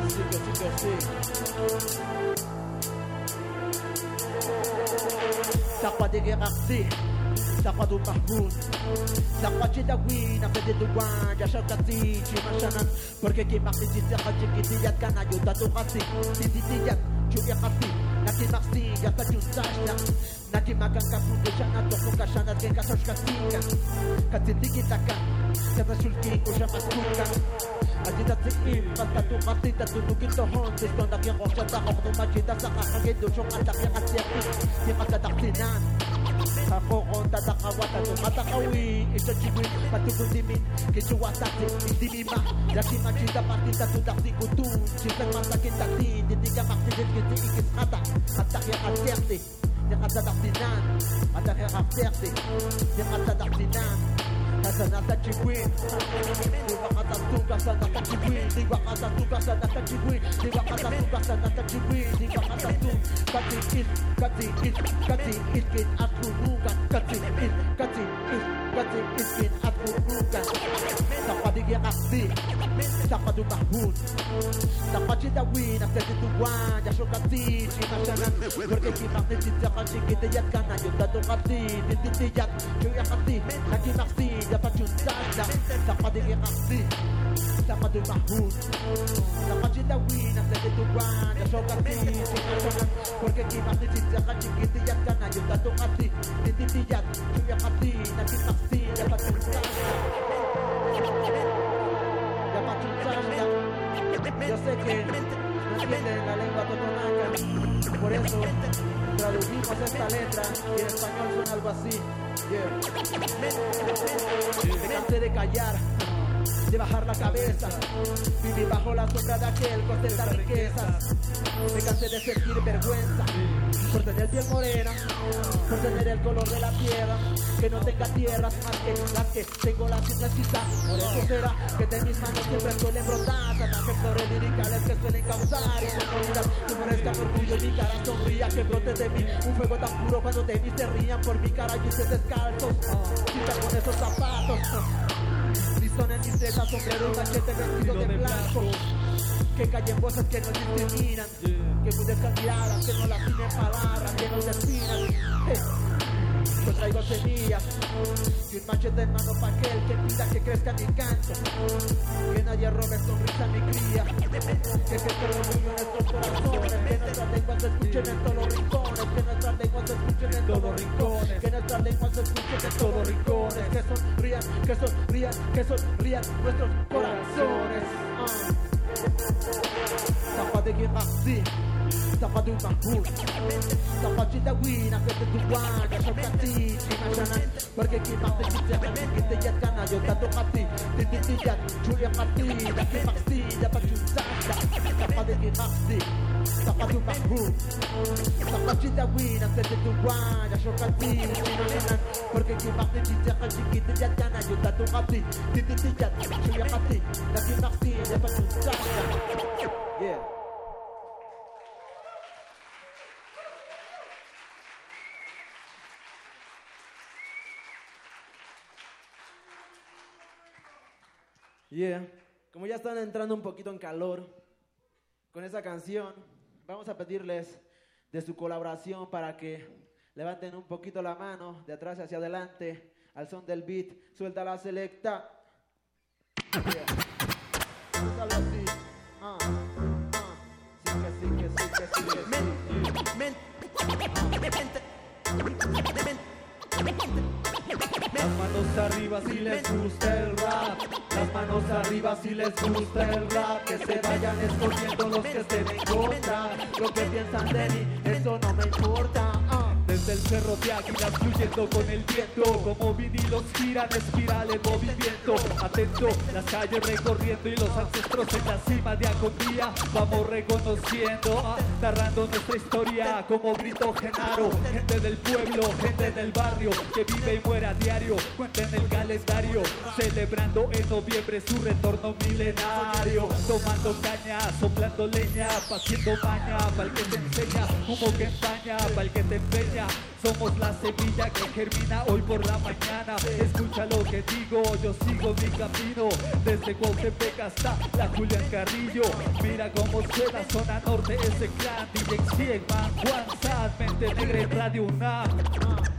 Sí que sí que sí. Takwa de Gerardi, Takwa do Mahmoud, Takwa de Dawin, Afede do Wan, Jasha Kati, Chimashanan, porque que Martin Tizaka Jikitiyat Kanayo, Tato Kati, Titiyat, Julia Nake Marseille, a patio sana Nake makan kapu bojana Torko taka Kazasulke, oja maskuna Agitat sikkim, pagkatumatin at tunugin tohon Distonag yung kongkwatak ako tumagita sa kakagin Dusyong atak yung asyakit, di matataksinan Ako on tatakawat at tumatakawi Ito dimin, patutundimin, kisua takit Hindi mima, laki magita pakin tatutak di kutu. Sisang masakin tati, hindi ka maksisit kiti ikis atak Atak yung asyakit, yung atataksinan Atak yung asyakit, yung atataksinan Kasana kachibwin Diwa katatu kasana kachibwin Diwa katatu kasana kachibwin Diwa katatu kasana kachibwin kati il kati il kati il kin aku nuga kati it, kati it, kati it kin T'as pas de guerre t'as pas de barboune. T'as pas de Jidawin, après de Touan, y'a Chokati, Chimachana. Porque qui marne, tu t'es raché, qui t'es yat cana, y'a t'as ton raté, t'es t'es yat, y'a y'a raté, y'a qui marci, y'a pas de Jidawin, t'as pas de guerre tityakan chikitiyat kana, yung tatukati, tititiyat, chuyakati, nakimakti, yapachuntada, tapadigi akti, tapadu mahun, tapadidawin, afetituan, yashokati, chimashanan, porque kimakti tityakan chikitiyat kana, yung tatukati, tititiyat, chuyakati, nakimakti, yapachuntada. Yo sé que no entienden la lengua totonaca, por eso traducimos esta letra y en español suena algo así. Yeah. Me cansé de callar, de bajar la cabeza, viví bajo la sombra de aquel que ostenta riquezas. Me cansé de sentir vergüenza por tener piel morena, por tener el color de la tierra, que no tenga tierras más que las que tengo las islas quizás. Por eso será que de mis manos siempre suelen brotar salvajes flores liricales que suelen causar incomodidad. Que merezca orgullo y mi cara sonría, que brote de mí un fuego tan puro cuando de mí se rían por mi cara y ustedes descalzos. Quita con esos zapatos. En mis tetas, sombrero, machete, vestido de blanco. Que callen voces que no discriminan. Que mudezcan miradas, que no lastimen palabras, que no despinan. Yo traigo semillas y un machete en mano pa' aquel que pida que crezca mi canto. Que nadie robe sonrisa a mi cría. Que crezca el orgullo en nuestros corazones. Que nuestras lenguas se escuchen en todos los rincones. Que nuestras lenguas se escuchen en todos los rincones. Que nuestras lenguas se escuchen en todos los rincones. Que sonrían, que sonrían, que sonrían nuestros corazones. Ah. Tapa de تقعد وتنفوت تقعد تدوين أكيد تدوان Besok kasih. Penasaran Pergi kita Terpijakan Kita jatkan Ayo tatu kasih Titik tijat Julia pasti Tapi pasti Dapat juta Dapat diri pasti Dapat jumpa grup Dapat cinta win Aku tetuan Besok kasih Penasaran Pergi kita Terpijakan Kita jatkan Ayo tatu kasih Titik tijat Julia pasti Tapi pasti Dapat juta Yeah Yeah. Como ya están entrando un poquito en calor con esa canción, vamos a pedirles de su colaboración para que levanten un poquito la mano de atrás hacia adelante al son del beat. Suelta la selecta. Yeah. Las manos arriba si les gusta el rap. Las manos arriba si les gusta el rap. Que se vayan escondiendo los que estén en contra. Lo que piensan de mí, eso no me importa. ah. Desde el cerro de águilas fluyendo con el viento. Como vinilos giran espiral en movimiento. Atento, las calles recorriendo y los ancestros en la cima de agonía Vamos reconociendo, ah, narrando nuestra historia. Como grito Genaro, gente del pueblo, gente del barrio Que vive y muere a diario, cuenten el calendario Celebrando en noviembre su retorno milenario. Tomando caña, soplando leña, haciendo maña Pa'l que te enseña, humo que empaña Pa'l que te empeña, somos la semilla que germina hoy por la mañana. Escucha lo que digo, yo sigo mi camino. Desde Cuautepec hasta la Julián Carrillo. Mira cómo suena zona norte ese clan DJ Siegman, Juan Sad, Mente Negra Radio UNAM.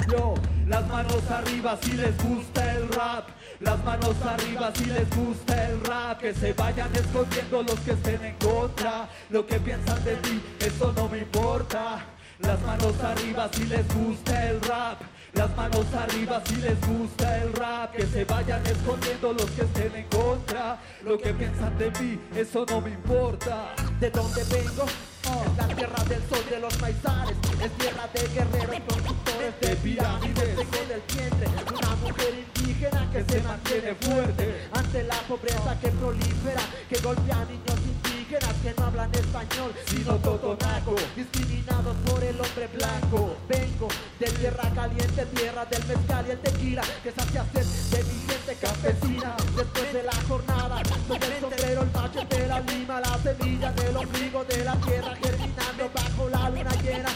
Yo, las manos arriba si les gusta el rap. Las manos arriba si les gusta el rap. Que se vayan escondiendo los que estén en contra. Lo que piensan de ti, eso no me importa las manos arriba si les gusta el rap. Las manos arriba si les gusta el rap. Que se vayan escondiendo los que estén en contra. Lo que piensan de mí, eso no me importa. ¿De dónde vengo? Es la tierra del sol de los maizares Es tierra de guerreros constructores de pirámides Tengo del vientre una mujer indígena que se mantiene fuerte Ante la pobreza que prolifera Que golpea a niños indígenas que no hablan español Sino totonaco Discriminados por el hombre blanco. Vengo de tierra caliente, tierra del mezcal y el tequila Que sacia sed de mi gente campesina. Después de la jornada Soy el sombrero, el machete, la lima La semilla del ombligo de la tierra germinando bajo la luna llena.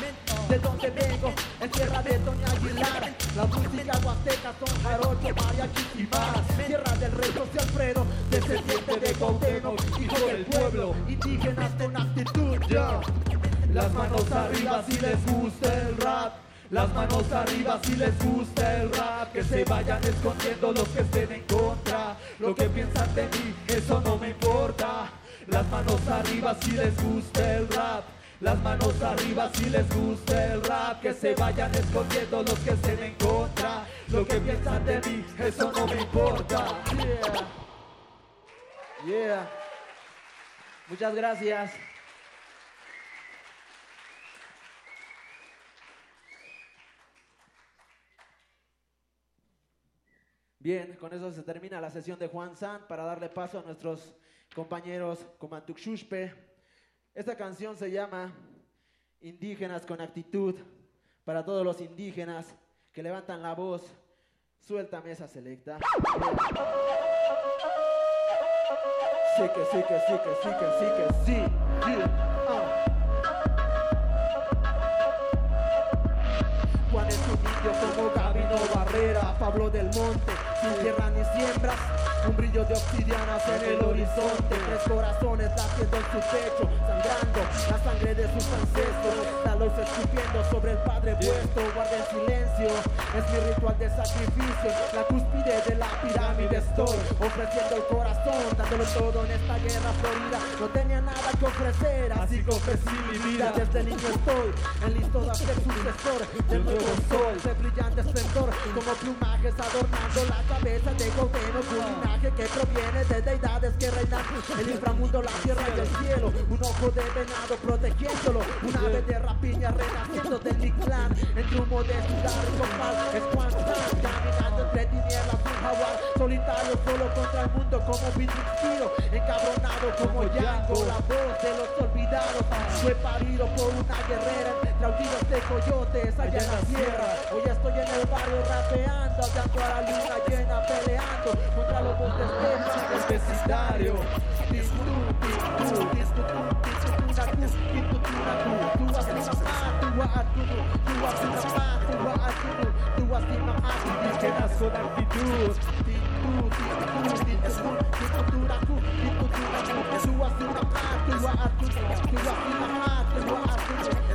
De donde vengo, en tierra de Doña Aguilar La música huasteca son jarocho, mariachi y más Tierra del rey José Alfredo, descendiente de Cuauhtémoc Hijo del pueblo, indígenas con actitud, yo Las manos arriba si les gusta el rap. Las manos arriba si les gusta el rap. Que se vayan escondiendo los que estén en contra. Lo que piensan de mí, eso no me importa. Las manos arriba si les gusta el rap. Las manos arriba si les gusta el rap. Que se vayan escondiendo los que estén en contra. Lo que piensan de mí, eso no me importa. Yeah. Yeah. Muchas gracias. Bien, con eso se termina la sesión de Juan San para darle paso a nuestros compañeros Comantuk Shushpe. Esta canción se llama Indígenas con actitud para todos los indígenas que levantan la voz. Suéltame esa selecta. Sí que sí que sí que sí que sí que sí. Ah. Juan es un indio como Gabino Barrera, Pablo del Monte, sin tierra ni siembras, un brillo de obsidianas en el horizonte, tres corazones latiendo en su pecho, sangrando la sangre de sus ancestros, la luz escupiendo sobre el Padre vuestro, guarda el silencio, es mi ritual de sacrificio, la cúspide de la pirámide estoy, ofreciendo el corazón, dándolo todo en esta guerra florida, no tenía nada que ofrecer, así ofrecí mi vida, desde niño estoy, en listo de ser sucesor del nuevo sol, de brillante esplendor, como plumajes adornando la cabeza de gobierno culinario que proviene de deidades que reinan el inframundo, la tierra y el cielo. Un ojo de venado protegiéndolo, un ave de rapiña renaciendo del Mictlán. Entre humo de ciudad y compás es Juan San, caminando entre tinieblas un jaguar solitario solo contra el mundo como Vitruxiro, encabronado como Yango, la voz de los olvidados. Fue parido por una guerrera aullidos de coyotes allá en la sierra. Hoy estoy en el barrio rapeando, hablando a la luna llena, peleando contra los montes del vecindario.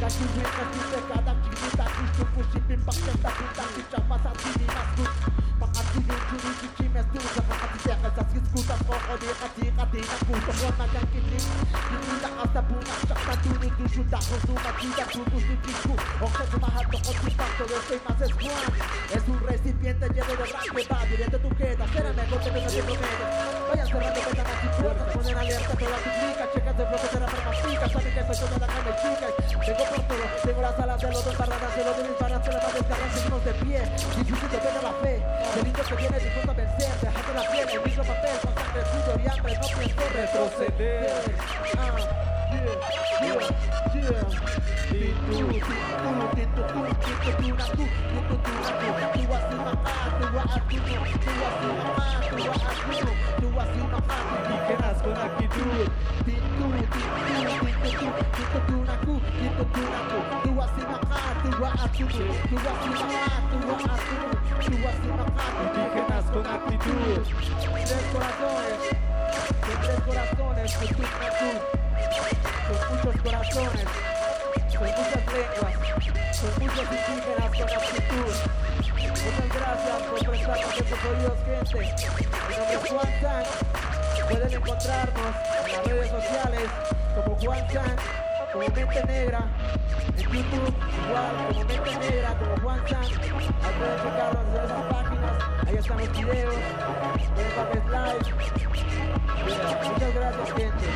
di piku Ojo cuma hati Ojo tanto de soy más es Juan Es un recipiente lleno de que tu mejor que alerta toda tu clica Checas de bloque de Saben que soy yo la cama chica Tengo Tengo las alas de los dos De de mis Se va a Difícil de ver la fe El indio que viene dispuesto a vencer. Dejando la piel El mismo papel Con sangre, sudor y hambre No pienso retroceder. Ah, Indígenas con tres corazones, tres corazones, tu. Son muchos corazones Son muchas lenguas Son muchos indígenas con actitud Muchas gracias por prestarnos estos oídos, gente. Mi nombre es Juan San. Pueden encontrarnos en las redes sociales como Juan San, como Mente Negra. En YouTube, igual, como Mente Negra, como Juan San. Ahí pueden checarlos desde esas páginas. Ahí están los videos. Pueden darles like. Yeah, Muchas gracias, gente.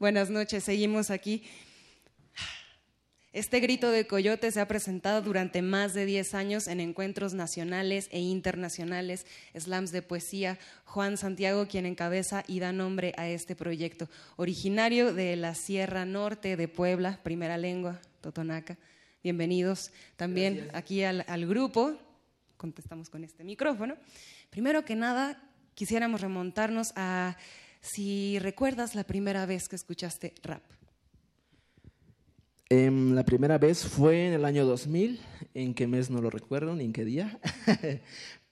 Buenas noches, seguimos aquí. Este grito de coyote se ha presentado durante más de 10 años en encuentros nacionales e internacionales, slams de poesía. Juan Santiago, quien encabeza y da nombre a este proyecto, originario de la Sierra Norte de Puebla, primera lengua, Totonaca. Bienvenidos también aquí al, al grupo. Contestamos con este micrófono. Primero que nada, quisiéramos remontarnos a si recuerdas la primera vez que escuchaste rap. Em, la primera vez fue en el año 2000, en qué mes no lo recuerdo ni en qué día,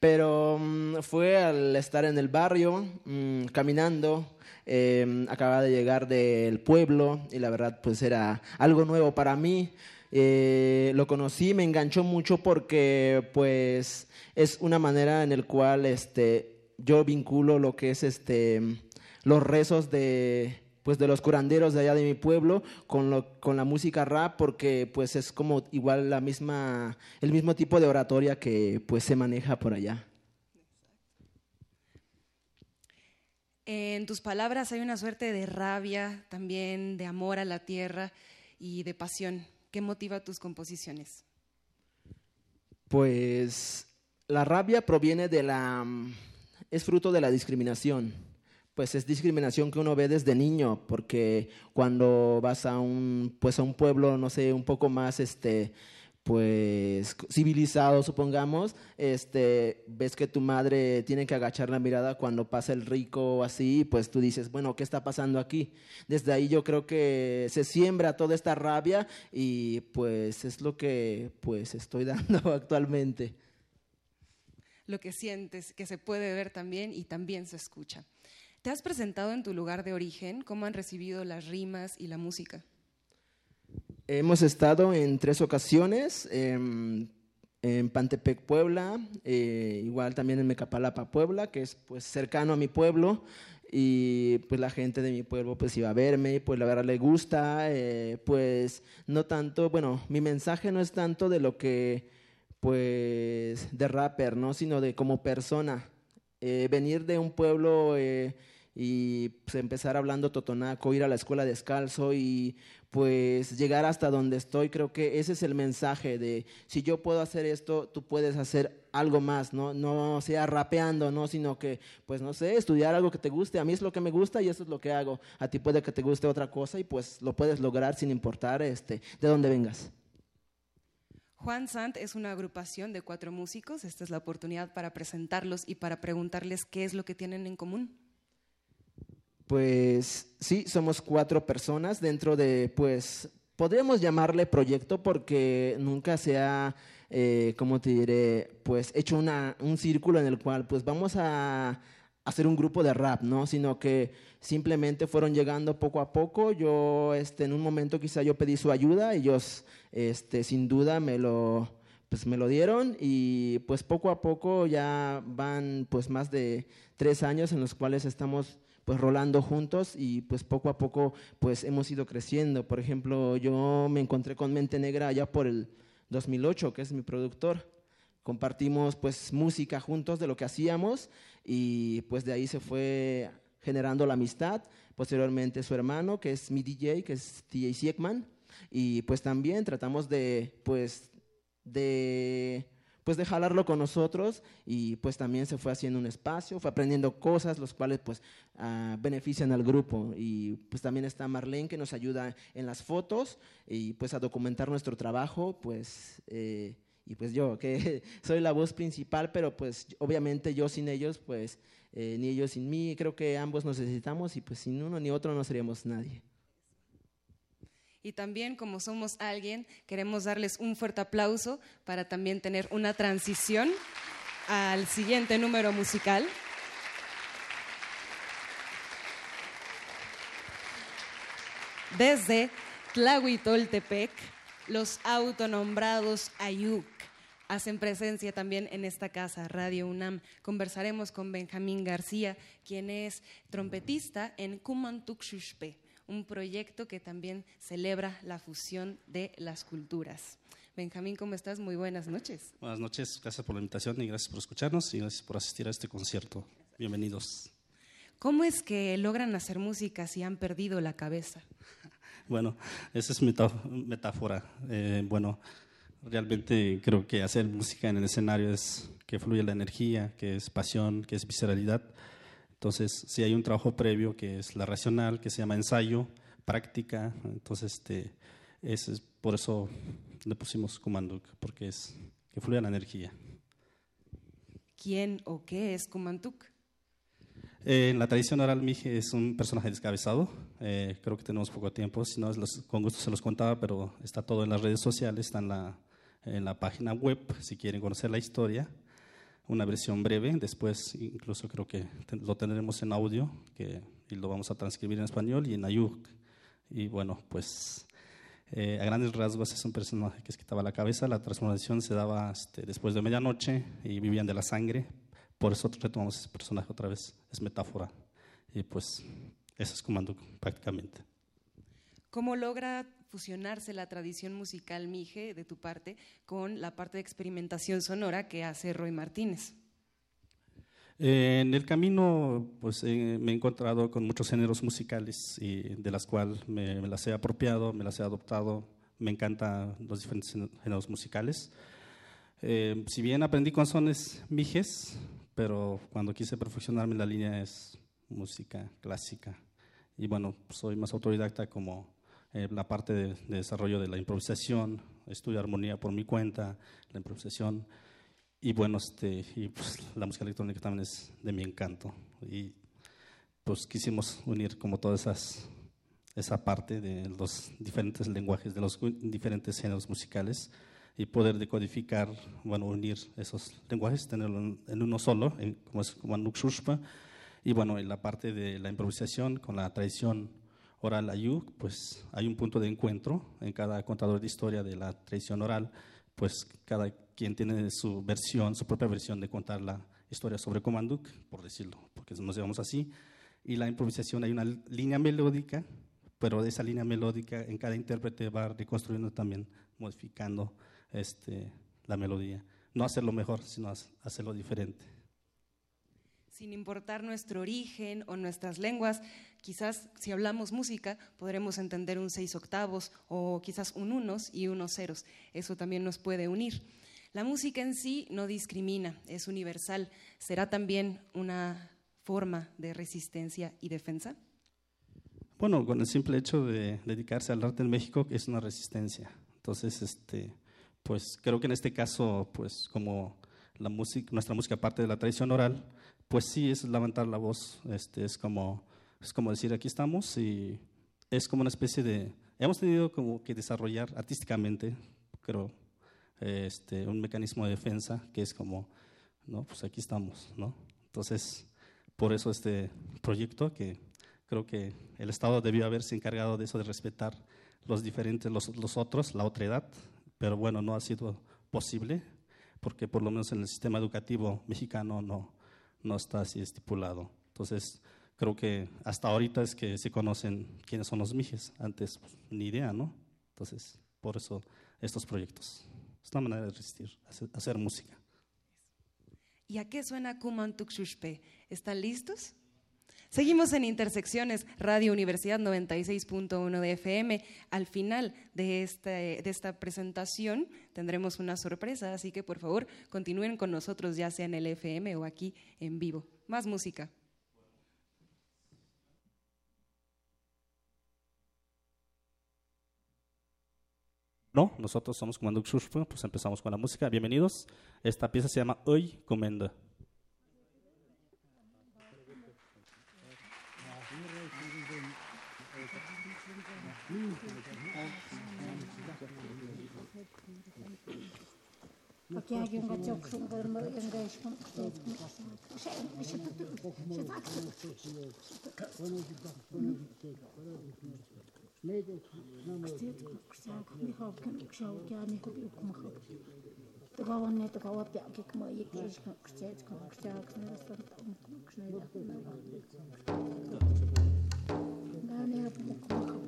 pero mm, fue al estar en el barrio, mm, caminando, em, acababa de llegar del pueblo y la verdad pues era algo nuevo para mí. Eh, lo conocí, me enganchó mucho porque pues es una manera en el cual este, yo vinculo lo que es este, los rezos de pues de los curanderos de allá de mi pueblo con, lo, con la música rap porque pues es como igual la misma el mismo tipo de oratoria que pues se maneja por allá. En tus palabras hay una suerte de rabia, también de amor a la tierra y de pasión. ¿Qué motiva tus composiciones? Pues la rabia proviene de la es fruto de la discriminación pues es discriminación que uno ve desde niño, porque cuando vas a un, pues a un pueblo, no sé, un poco más, este, pues civilizado, supongamos, este, ves que tu madre tiene que agachar la mirada cuando pasa el rico o así, pues tú dices, bueno, ¿qué está pasando aquí? Desde ahí yo creo que se siembra toda esta rabia y pues es lo que pues estoy dando actualmente. Lo que sientes, que se puede ver también y también se escucha. ¿Te has presentado en tu lugar de origen? ¿Cómo han recibido las rimas y la música? Hemos estado en tres ocasiones, em, en Pantepec, Puebla, eh, igual también en Mecapalapa, Puebla, que es pues cercano a mi pueblo y pues la gente de mi pueblo pues iba a verme pues la verdad le gusta, eh, pues no tanto, bueno, mi mensaje no es tanto de lo que pues de rapper, ¿no? Sino de como persona. Eh, venir de un pueblo eh, y pues, empezar hablando totonaco, ir a la escuela descalzo y pues llegar hasta donde estoy, creo que ese es el mensaje de si yo puedo hacer esto, tú puedes hacer algo más, no, no sea rapeando, no, sino que, pues no sé, estudiar algo que te guste, a mí es lo que me gusta y eso es lo que hago, a ti puede que te guste otra cosa y pues lo puedes lograr sin importar este, de dónde vengas. Juan Sant es una agrupación de cuatro músicos. Esta es la oportunidad para presentarlos y para preguntarles qué es lo que tienen en común. Pues sí, somos cuatro personas dentro de, pues, podríamos llamarle proyecto porque nunca se ha, eh, ¿cómo te diré? Pues hecho una, un círculo en el cual, pues, vamos a hacer un grupo de rap, ¿no? Sino que simplemente fueron llegando poco a poco. Yo, este, en un momento quizá yo pedí su ayuda, ellos, este, sin duda me lo, pues me lo dieron y pues poco a poco ya van pues más de tres años en los cuales estamos pues rolando juntos y pues poco a poco pues hemos ido creciendo. Por ejemplo, yo me encontré con Mente Negra allá por el 2008, que es mi productor. Compartimos pues música juntos de lo que hacíamos y pues de ahí se fue generando la amistad. Posteriormente su hermano, que es mi DJ, que es DJ Siekman. Y pues también tratamos de pues de pues de jalarlo con nosotros y pues también se fue haciendo un espacio, fue aprendiendo cosas los cuales pues uh, benefician al grupo y pues también está Marlene que nos ayuda en las fotos y pues a documentar nuestro trabajo pues eh, y pues yo que soy la voz principal pero pues obviamente yo sin ellos pues eh, ni ellos sin mí creo que ambos nos necesitamos y pues sin uno ni otro no seríamos nadie. Y también, como somos alguien, queremos darles un fuerte aplauso para también tener una transición al siguiente número musical. Desde Tlahuitoltepec, los autonombrados Ayuk hacen presencia también en esta casa, Radio UNAM. Conversaremos con Benjamín García, quien es trompetista en Kumantukshushpe un proyecto que también celebra la fusión de las culturas. Benjamín, ¿cómo estás? Muy buenas noches. Buenas noches, gracias por la invitación y gracias por escucharnos y gracias por asistir a este concierto. Bienvenidos. ¿Cómo es que logran hacer música si han perdido la cabeza? Bueno, esa es metáfora. Eh, bueno, realmente creo que hacer música en el escenario es que fluye la energía, que es pasión, que es visceralidad. Entonces, si hay un trabajo previo que es la racional, que se llama ensayo, práctica, entonces este, es, por eso le pusimos Kumanduk, porque es que fluye la energía. ¿Quién o qué es Kumanduk? Eh, en la tradición oral Mije es un personaje descabezado, eh, creo que tenemos poco tiempo, si no, con gusto se los contaba, pero está todo en las redes sociales, está en la, en la página web, si quieren conocer la historia una versión breve, después incluso creo que lo tendremos en audio que, y lo vamos a transcribir en español y en ayuk. Y bueno, pues eh, a grandes rasgos es un personaje que se quitaba la cabeza, la transformación se daba este, después de medianoche y vivían de la sangre, por eso retomamos ese personaje otra vez, es metáfora. Y pues eso es comando prácticamente. ¿Cómo logra fusionarse la tradición musical Mije de tu parte con la parte de experimentación sonora que hace Roy Martínez? Eh, en el camino, pues eh, me he encontrado con muchos géneros musicales y de las cuales me, las he apropiado, me las he adoptado. Me encantan los diferentes géneros musicales. Eh, si bien aprendí con sones mijes, pero cuando quise perfeccionarme la línea es música clásica. Y bueno, soy más autodidacta como eh, la parte de, de, desarrollo de la improvisación, estudio armonía por mi cuenta, la improvisación. Y bueno, este, y pues la música electrónica también es de mi encanto. Y pues quisimos unir como todas esas esa parte de los diferentes lenguajes, de los diferentes géneros musicales y poder decodificar, bueno, unir esos lenguajes, tenerlo en, uno solo, en, como es como Nukshushpa, y bueno, en la parte de la improvisación con la tradición oral ayuk, pues hay un punto de encuentro en cada contador de historia de la tradición oral, pues cada quien tiene su versión, su propia versión de contar la historia sobre Komanduk, por decirlo, porque nos llevamos así, y la improvisación hay una línea melódica pero esa línea melódica en cada intérprete va reconstruyendo también, modificando este, la melodía. No hacerlo mejor, sino hacerlo diferente. Sin importar nuestro origen o nuestras lenguas, quizás si hablamos música podremos entender un seis octavos o quizás un unos y unos ceros. Eso también nos puede unir. La música en sí no discrimina, es universal. ¿Será también una forma de resistencia y defensa? Bueno, con el simple hecho de dedicarse al arte en México es una resistencia. Entonces, este, pues creo que en este caso, pues como la música, nuestra música parte de la tradición oral, pues sí es levantar la voz. Este, es como, es como decir aquí estamos y es como una especie de, hemos tenido como que desarrollar artísticamente, creo, este, un mecanismo de defensa que es como, no, pues aquí estamos, ¿no? Entonces, por eso este proyecto que Creo que el Estado debió haberse encargado de eso, de respetar los diferentes, los, los otros, la otra edad, pero bueno, no ha sido posible, porque por lo menos en el sistema educativo mexicano no, no está así estipulado. Entonces, creo que hasta ahorita es que se conocen quiénes son los mijes, antes pues, ni idea, ¿no? Entonces, por eso estos proyectos. Es una manera de resistir, hacer, música. ¿Y a qué suena Kumantuk Shushpe? ¿Están listos? Seguimos en Intersecciones, Radio Universidad 96.1 de FM. Al final de, este, de esta presentación tendremos una sorpresa, así que por favor continúen con nosotros, ya sea en el FM o aquí en vivo. Más música. No, nosotros somos Comando Xuxpa, pues empezamos con la música. Bienvenidos. Esta pieza se llama Hoy Comenda. Океагийн гацог шунгар ингээс юм. Мэдээ намайг хөсөөх михав кэнкшаа океаны хөдлөх мах. Тэгвэл нэг тэгвэл яг гэх мэт яг гэж хөсөөх хөсөөх нэрэсэн хөсөөх. Наа нэг мөх мах.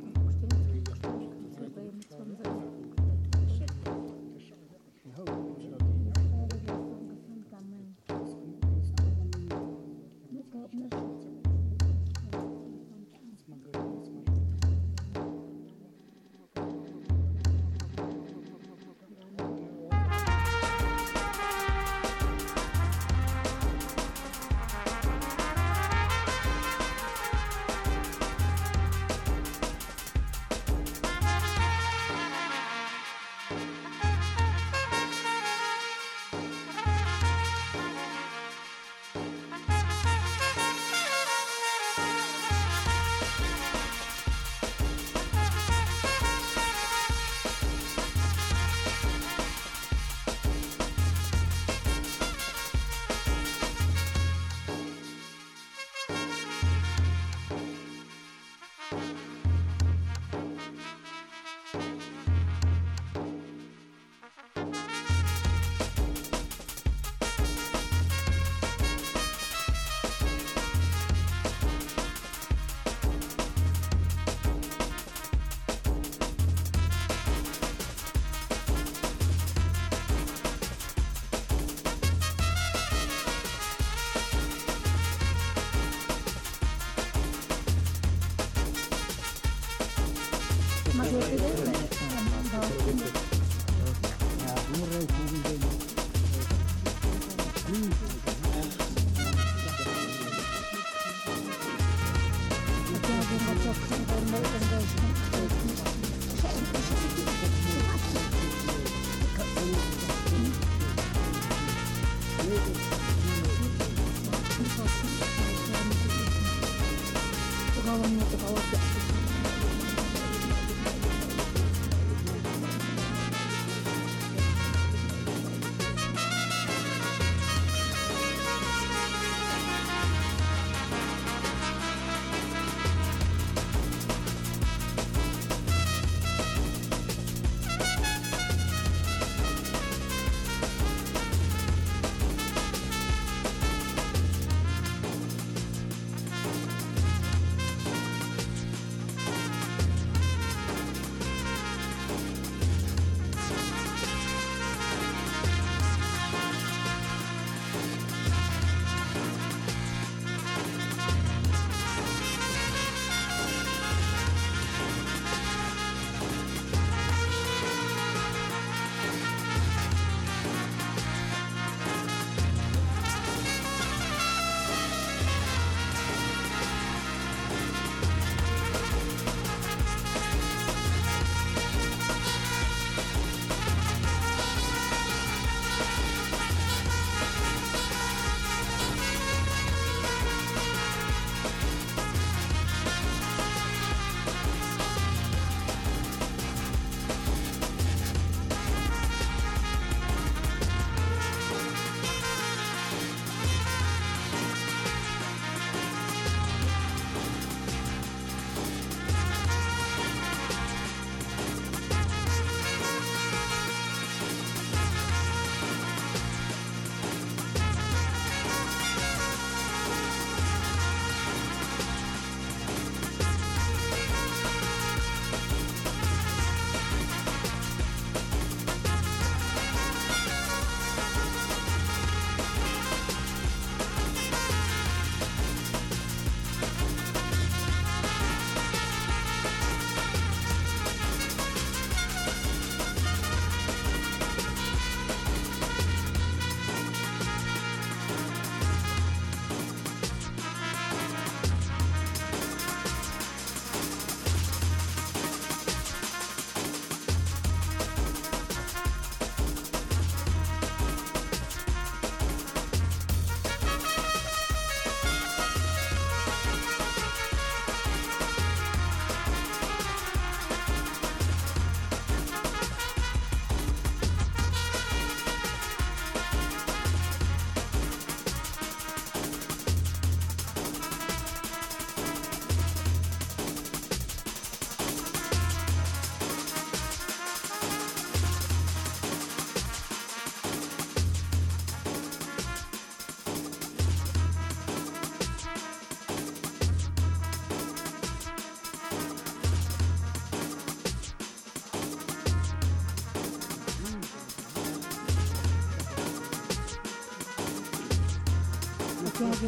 of the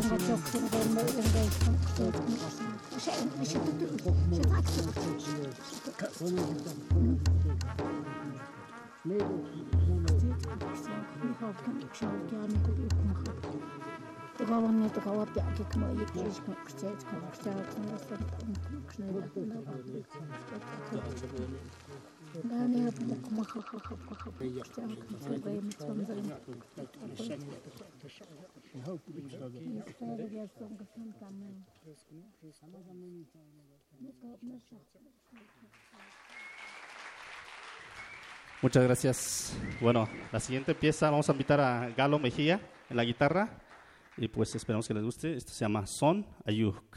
jonka dokter en en weet van ze ze ze Тэгаван нэг тавар яг кма яг хийж гэцэж гэцэж Дани кма ха ха ха ха Muchas gracias. Bueno, la siguiente pieza vamos a invitar a Galo Mejía en la guitarra y pues esperamos que les guste. Esto se llama Son Ayuk.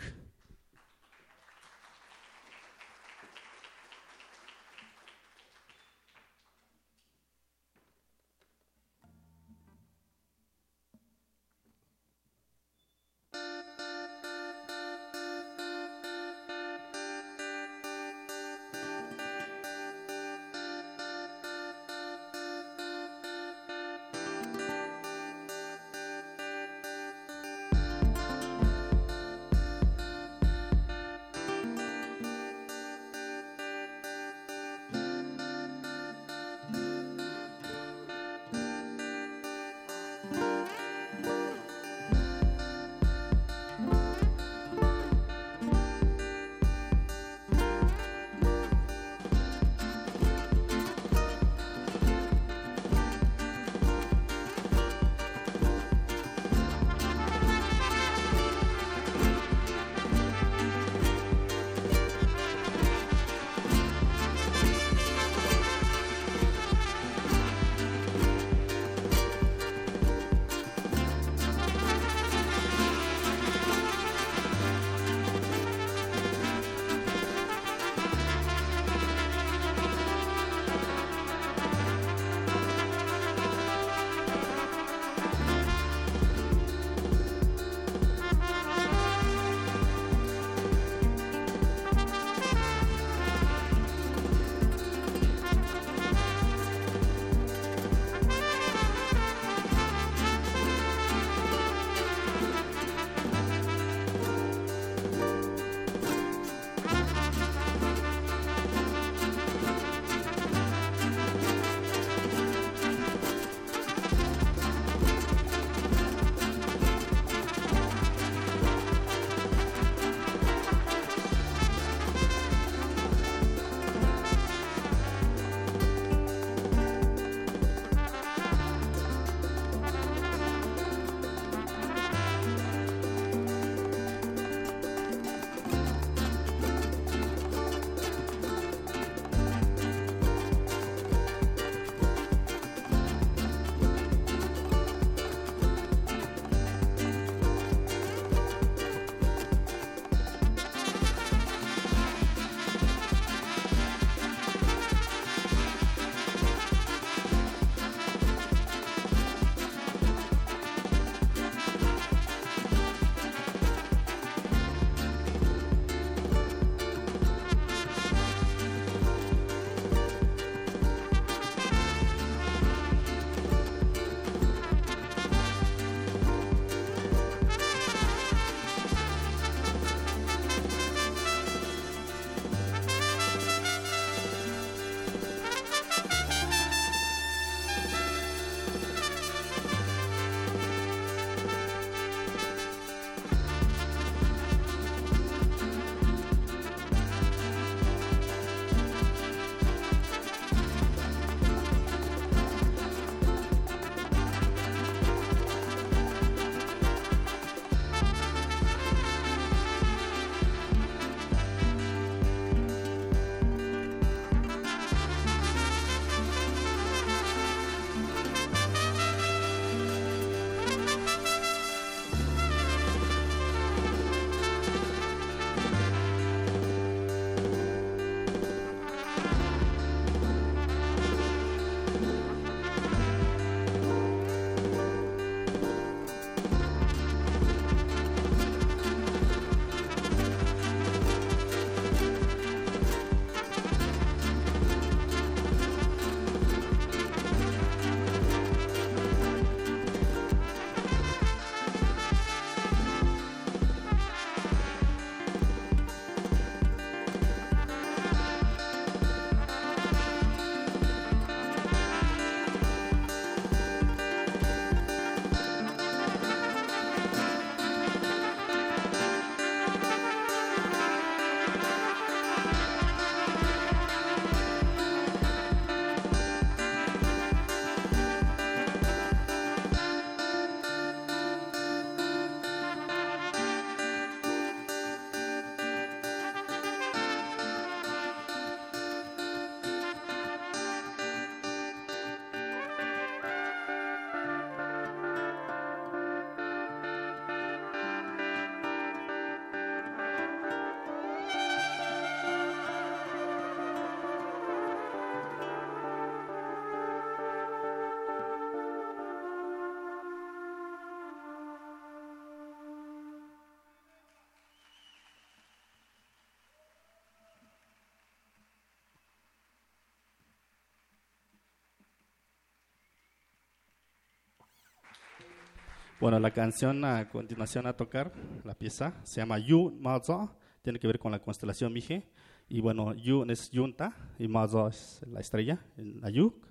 Bueno, la canción a continuación a tocar, la pieza, se llama Yu Mazo, tiene que ver con la constelación Mije. Y bueno, Yun es Yunta y Mazo es la estrella, el Ayuk.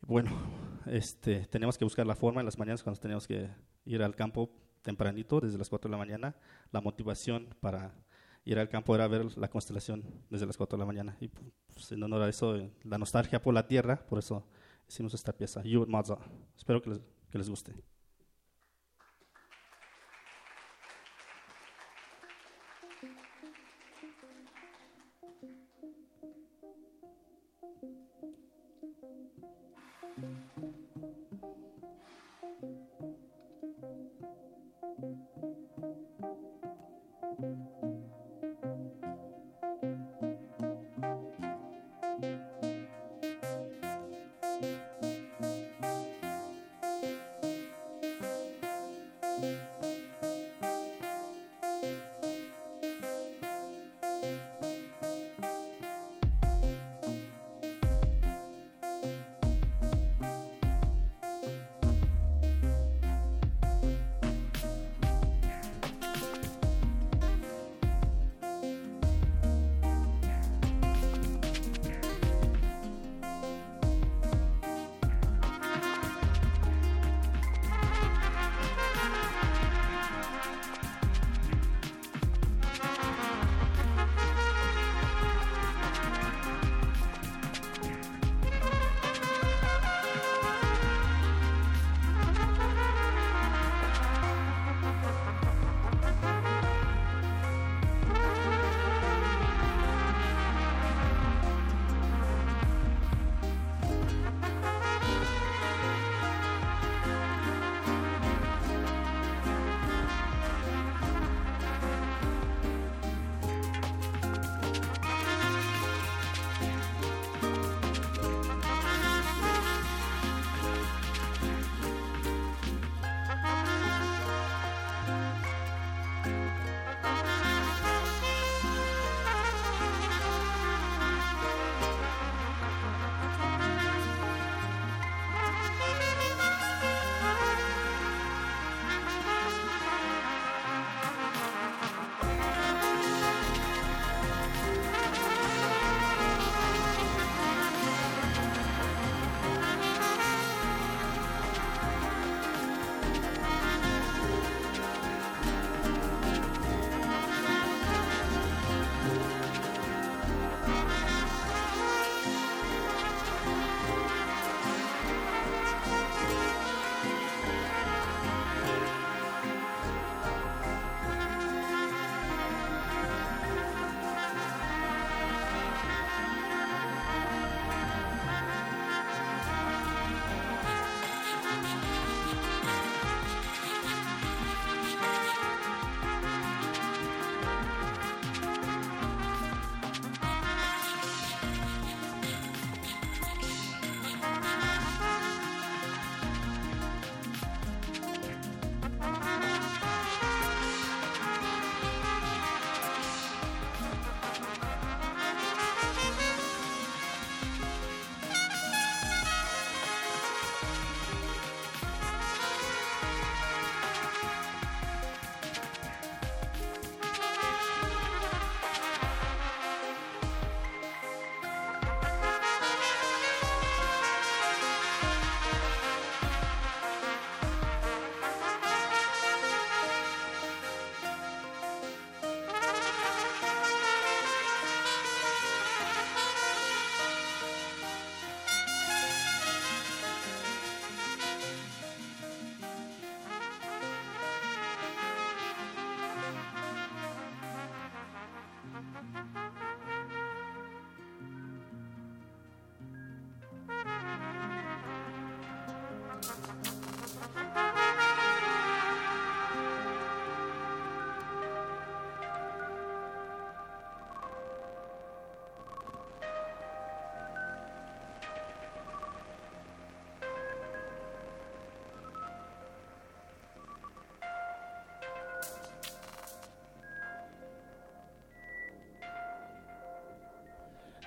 Bueno, este, tenemos que buscar la forma en las mañanas cuando tenemos que ir al campo tempranito, desde las 4 de la mañana. La motivación para ir al campo era ver la constelación desde las 4 de la mañana. Y pues, en honor a eso, eh, la nostalgia por la tierra, por eso hicimos esta pieza, Yud Maza. Espero que les, que les guste.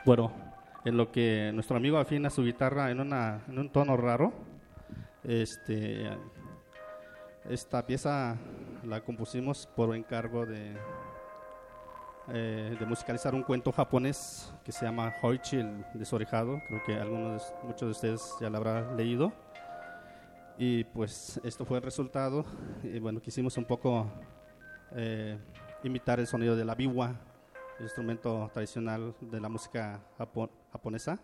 Bueno, en lo que nuestro amigo afina su guitarra en, una, en un tono raro, este, Esta pieza la compusimos por encargo de, eh, musicalizar un cuento japonés que se llama Hoichi el desorejado. Creo que algunos, muchos de ustedes ya lo habrán leído. Y pues esto fue el resultado. Y bueno, quisimos un poco eh, imitar el sonido de la biwa, instrumento tradicional de la música japo- japonesa.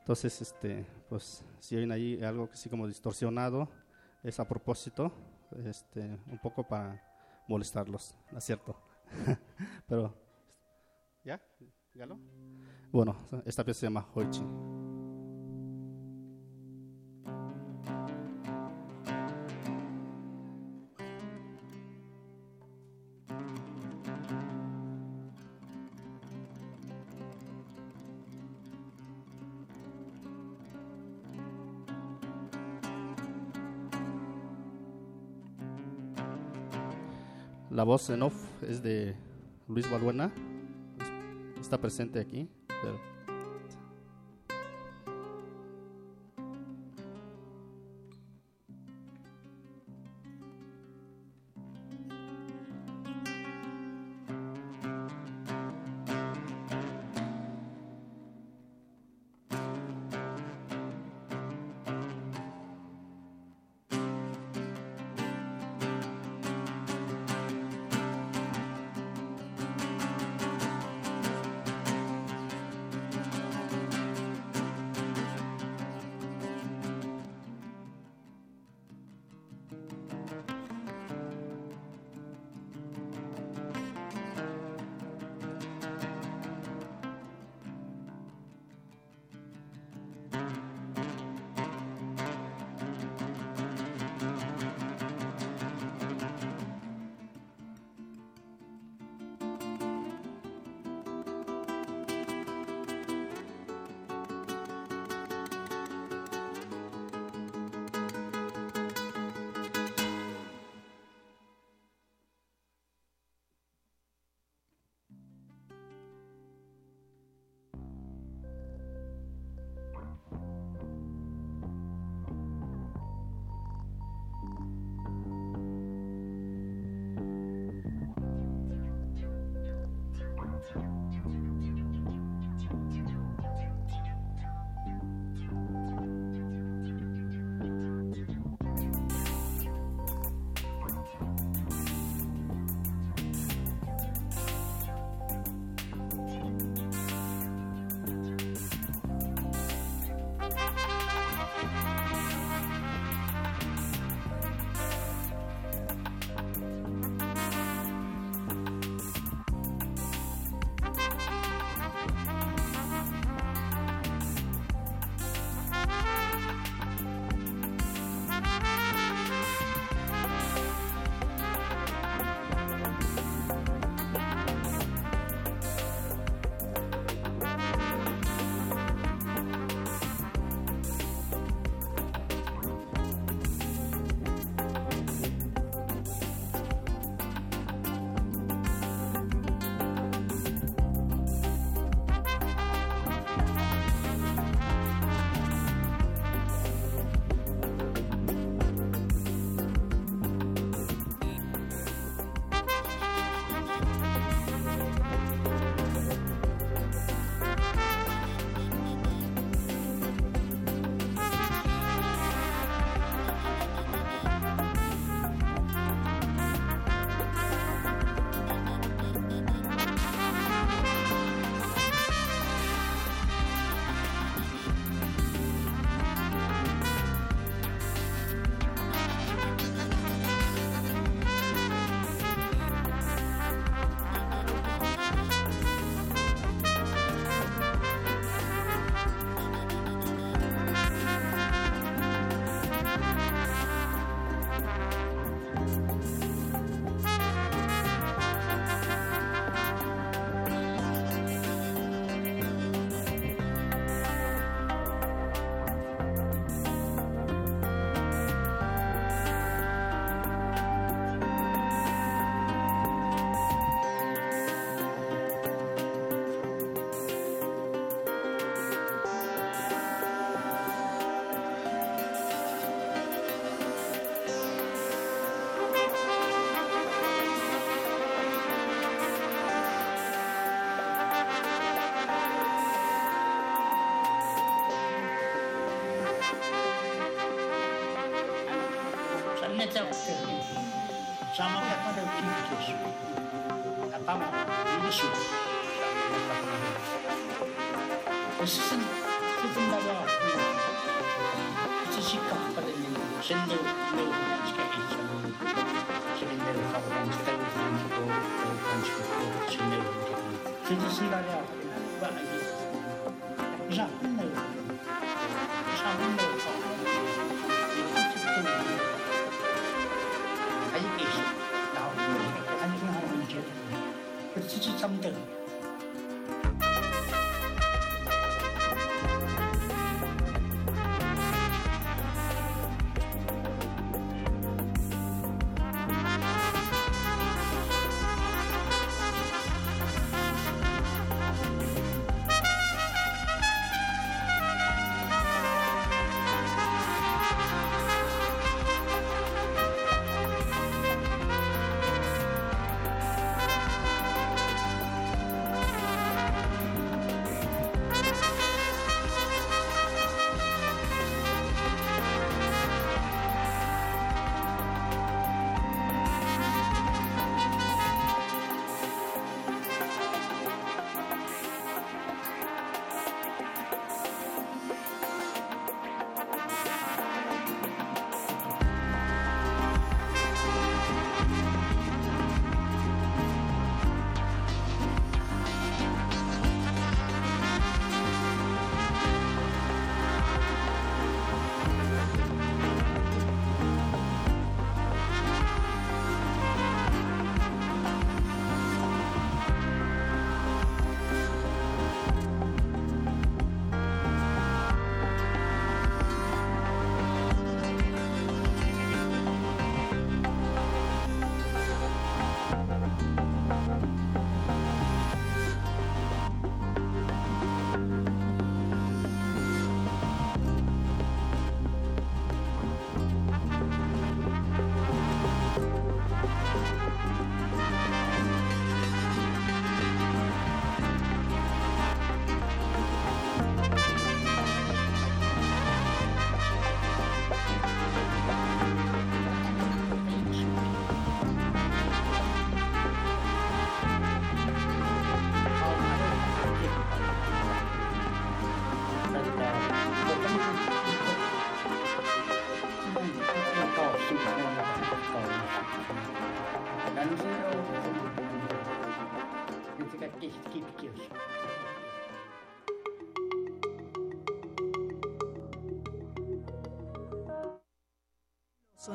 Entonces, este, pues si oyen ahí algo que sí como distorsionado, es a propósito, este, un poco para molestarlos, ¿no es cierto? Pero, ¿ya? Bueno, esta pieza se llama Hoichi. Voz en off es de Luis Balbuena. Está presente aquí. interpelem. Sama takada ukimukisu. Apama ilisu. Isisin sitin baba. Sisi kappada ni. Sendo no nanska kicha. Sendo kappada ni. Sendo kappada ni. Sendo kappada ni. Sendo kappada ni. Sendo kappada ni.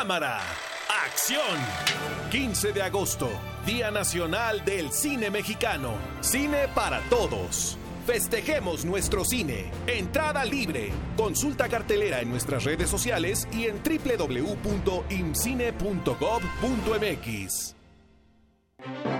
Cámara, acción. 15 de agosto, Día Nacional del Cine Mexicano. Cine para todos. Festejemos nuestro cine. Entrada libre. Consulta cartelera en nuestras redes sociales y en www.imcine.gov.mx.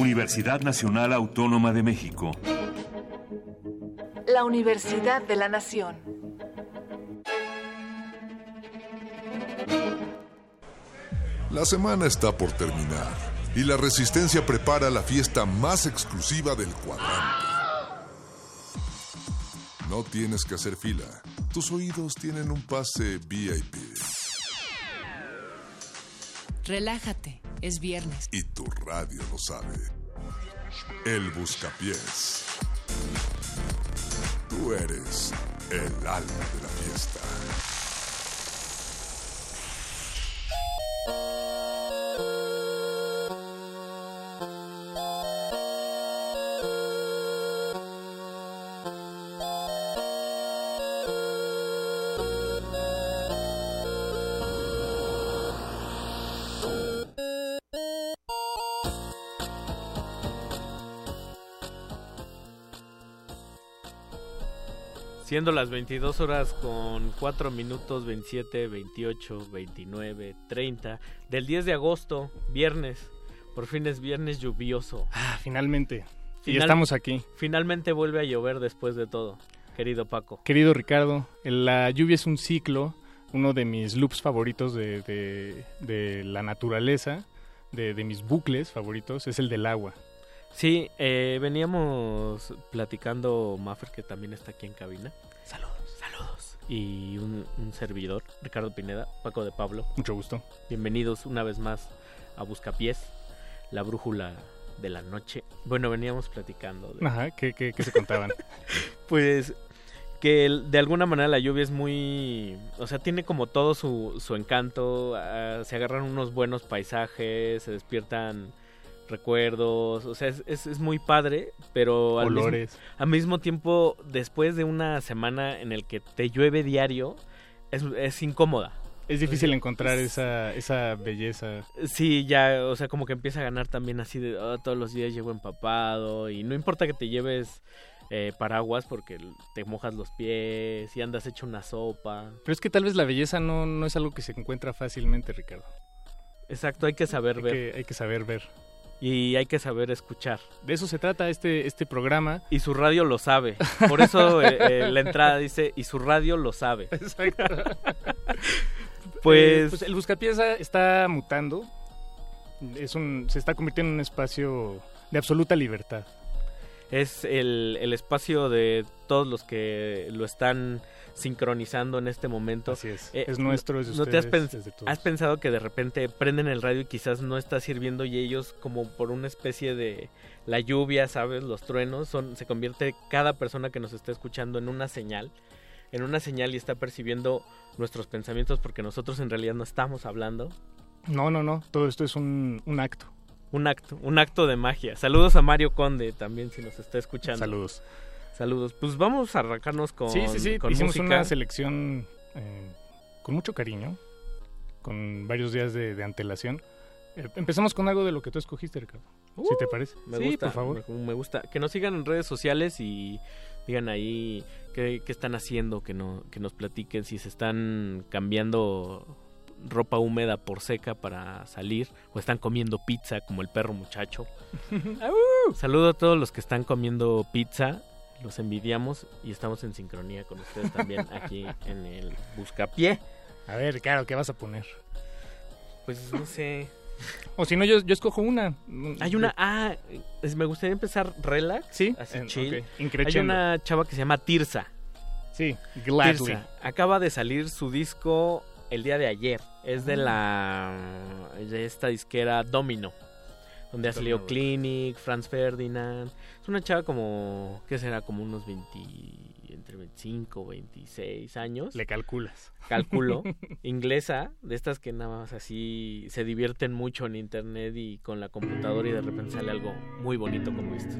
Universidad Nacional Autónoma de México. La Universidad de la Nación. La semana está por terminar y la Resistencia prepara la fiesta más exclusiva del cuadrante. No tienes que hacer fila. Tus oídos tienen un pase VIP. Relájate, es viernes. Y tu radio lo sabe. El Buscapiés. Tú eres el alma de la fiesta. Siendo las 22 horas con 4 minutos 27, 28, 29, 30 del 10 de agosto, viernes. Por fin es viernes lluvioso. Ah, finalmente. y estamos aquí. Finalmente vuelve a llover después de todo, querido Paco. Querido Ricardo, la lluvia es un ciclo, uno de mis loops favoritos de, de- de la naturaleza, de, de mis bucles favoritos, es el del agua. Sí, eh, veníamos platicando Maffer, que también está aquí en cabina. Saludos, saludos. Y un, un servidor, Ricardo Pineda, Paco de Pablo. Mucho gusto. Bienvenidos una vez más a Buscapiés, la brújula de la noche. Bueno, veníamos platicando. de- Ajá, ¿qué, qué- qué se contaban? Pues que de alguna manera la lluvia es muy, o sea, tiene como todo su, su encanto, ah, se agarran unos buenos paisajes, se despiertan recuerdos, o sea, es, es, es muy padre, pero al mismo, al mismo tiempo, después de una semana en el que te llueve diario, es, es incómoda. Es difícil encontrar esa, esa belleza. Sí, ya, o sea, como que empieza a ganar también así de "Ah, todos los días llego empapado y no importa que te lleves eh, paraguas porque te mojas los pies y andas hecho una sopa. Pero es que tal vez la belleza no, no es algo que se encuentra fácilmente, Ricardo. Exacto, hay que saber Hay ver que, hay que saber ver. Y hay que saber escuchar. De eso se trata este, este programa. Y su radio lo sabe. Por eso eh, eh, la entrada dice, y su radio lo sabe. Exacto. Pues- Eh, pues el Buscapieza está mutando. Es un, se está convirtiendo en un espacio de absoluta libertad. Es el, el espacio de todos los que lo están sincronizando en este momento. Así es. Eh, Es nuestro, es de ¿no te has, ustedes, pens- de todos. has pensado que de repente prenden el radio y quizás no está sirviendo y ellos como por una especie de la lluvia, ¿sabes? Los truenos, son se convierte cada persona que nos está escuchando en una señal, en una señal y está percibiendo nuestros pensamientos porque nosotros en realidad no estamos hablando. No, no, no. Todo esto es un, un acto. Un acto, un acto de magia. Saludos a Mario Conde también si nos está escuchando. Saludos. Saludos. Pues vamos a arrancarnos con sí, sí, sí. con Hicimos música. una selección eh, con mucho cariño, con varios días de, de antelación. Eh, empezamos con algo de lo que tú escogiste, Ricardo. si te parece. Uh, Me sí, gusta, por favor. Me, me gusta. Que nos sigan en redes sociales y digan ahí qué, qué están haciendo, que, no, que nos platiquen si se están cambiando ropa húmeda por seca para salir o están comiendo pizza como el perro muchacho. Saludo a todos los que están comiendo pizza. Los envidiamos y estamos en sincronía con ustedes también aquí en el Buscapié. A ver, Ricardo, ¿qué vas a poner? Pues no sé. O si no, yo, yo escojo una. Hay una. Ah, es- me gustaría empezar relax. Sí, así en- chill. ok, Hay una chava que se llama Tirsa. Sí, Gladly. Tirsa. Acaba de salir su disco el día de ayer. Es de la. de esta disquera Domino. Donde ha salido Clinic, Franz Ferdinand. Es una chava como. ¿Qué será? Como unos 20. entre 25 26 años. Le calculas. Calculo. inglesa. De estas que nada más así se divierten mucho en internet y con la computadora y de repente sale algo muy bonito como esto.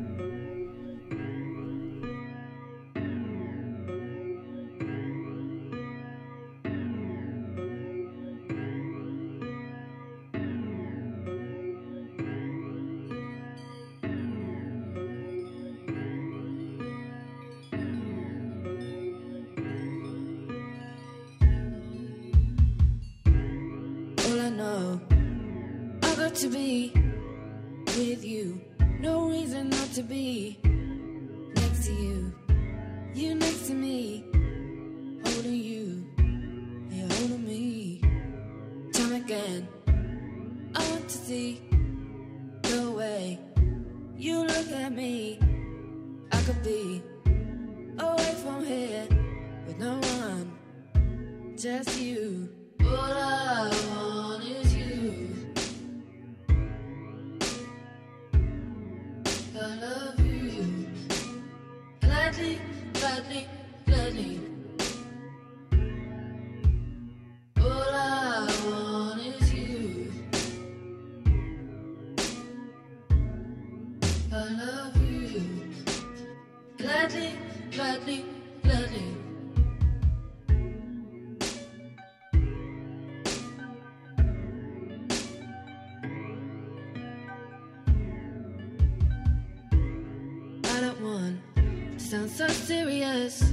Serious,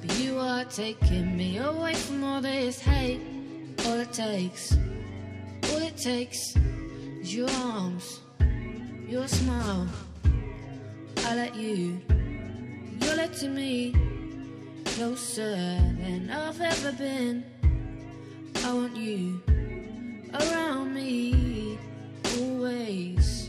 but you are taking me away from all this hate. All it takes, all it takes is your arms, your smile. I let you, you're letting me closer than I've ever been. I want you around me, always.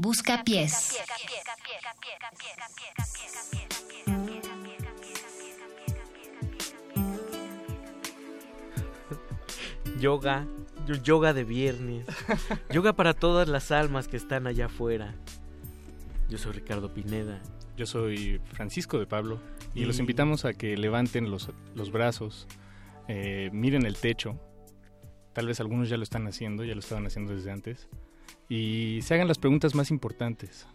Busca pies. Yoga, yo- yoga de viernes. yoga para todas las almas que están allá afuera. Yo soy Ricardo Pineda. Yo soy Francisco de Pablo y, Y- los invitamos a que levanten los, los brazos, eh, miren el techo. Tal vez algunos ya lo están haciendo, ya lo estaban haciendo desde antes. Y se hagan las preguntas más importantes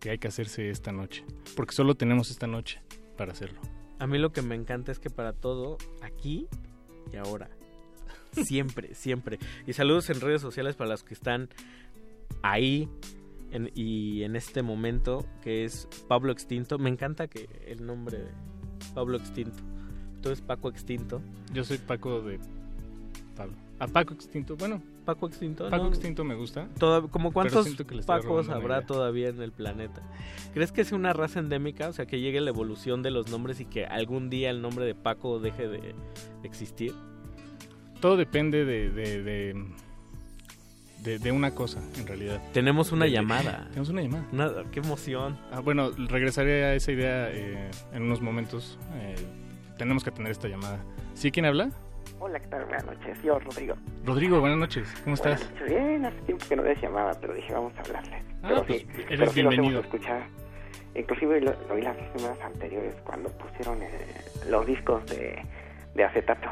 que hay que hacerse esta noche. Porque solo tenemos esta noche para hacerlo. A mí lo que me encanta es que para todo, aquí y ahora. Siempre, siempre. Y saludos en redes sociales para los que están ahí en- y en este momento, que es Pablo Extinto. Me encanta que el nombre de Pablo Extinto. Tú eres Paco Extinto. Yo soy Paco de Pablo. A Paco Extinto, bueno. Paco Extinto. Paco ¿no? Extinto me gusta. Toda- como cuántos Pacos habrá todavía en el planeta. ¿Crees que es una raza endémica? O sea, que llegue la evolución de los nombres y que algún día el nombre de Paco deje de existir. Todo depende de, de, de, de- de una cosa, en realidad. Tenemos una De- llamada. Tenemos una llamada. Qué emoción. Ah, bueno, regresaré a esa idea eh, en unos momentos. Eh, tenemos que tener esta llamada. ¿Sí? ¿Quién habla? Hola, ¿qué tal? Buenas noches. Yo, Rodrigo. Rodrigo, buenas noches. ¿Cómo estás? Buenas noches. Bien, hace tiempo que no les llamaba, pero dije, vamos a hablarles. Ah, pero pues, sí, eres pero sí bienvenido. escuchado. Inclusive lo, lo oí las semanas anteriores cuando pusieron eh, los discos de, de acetato.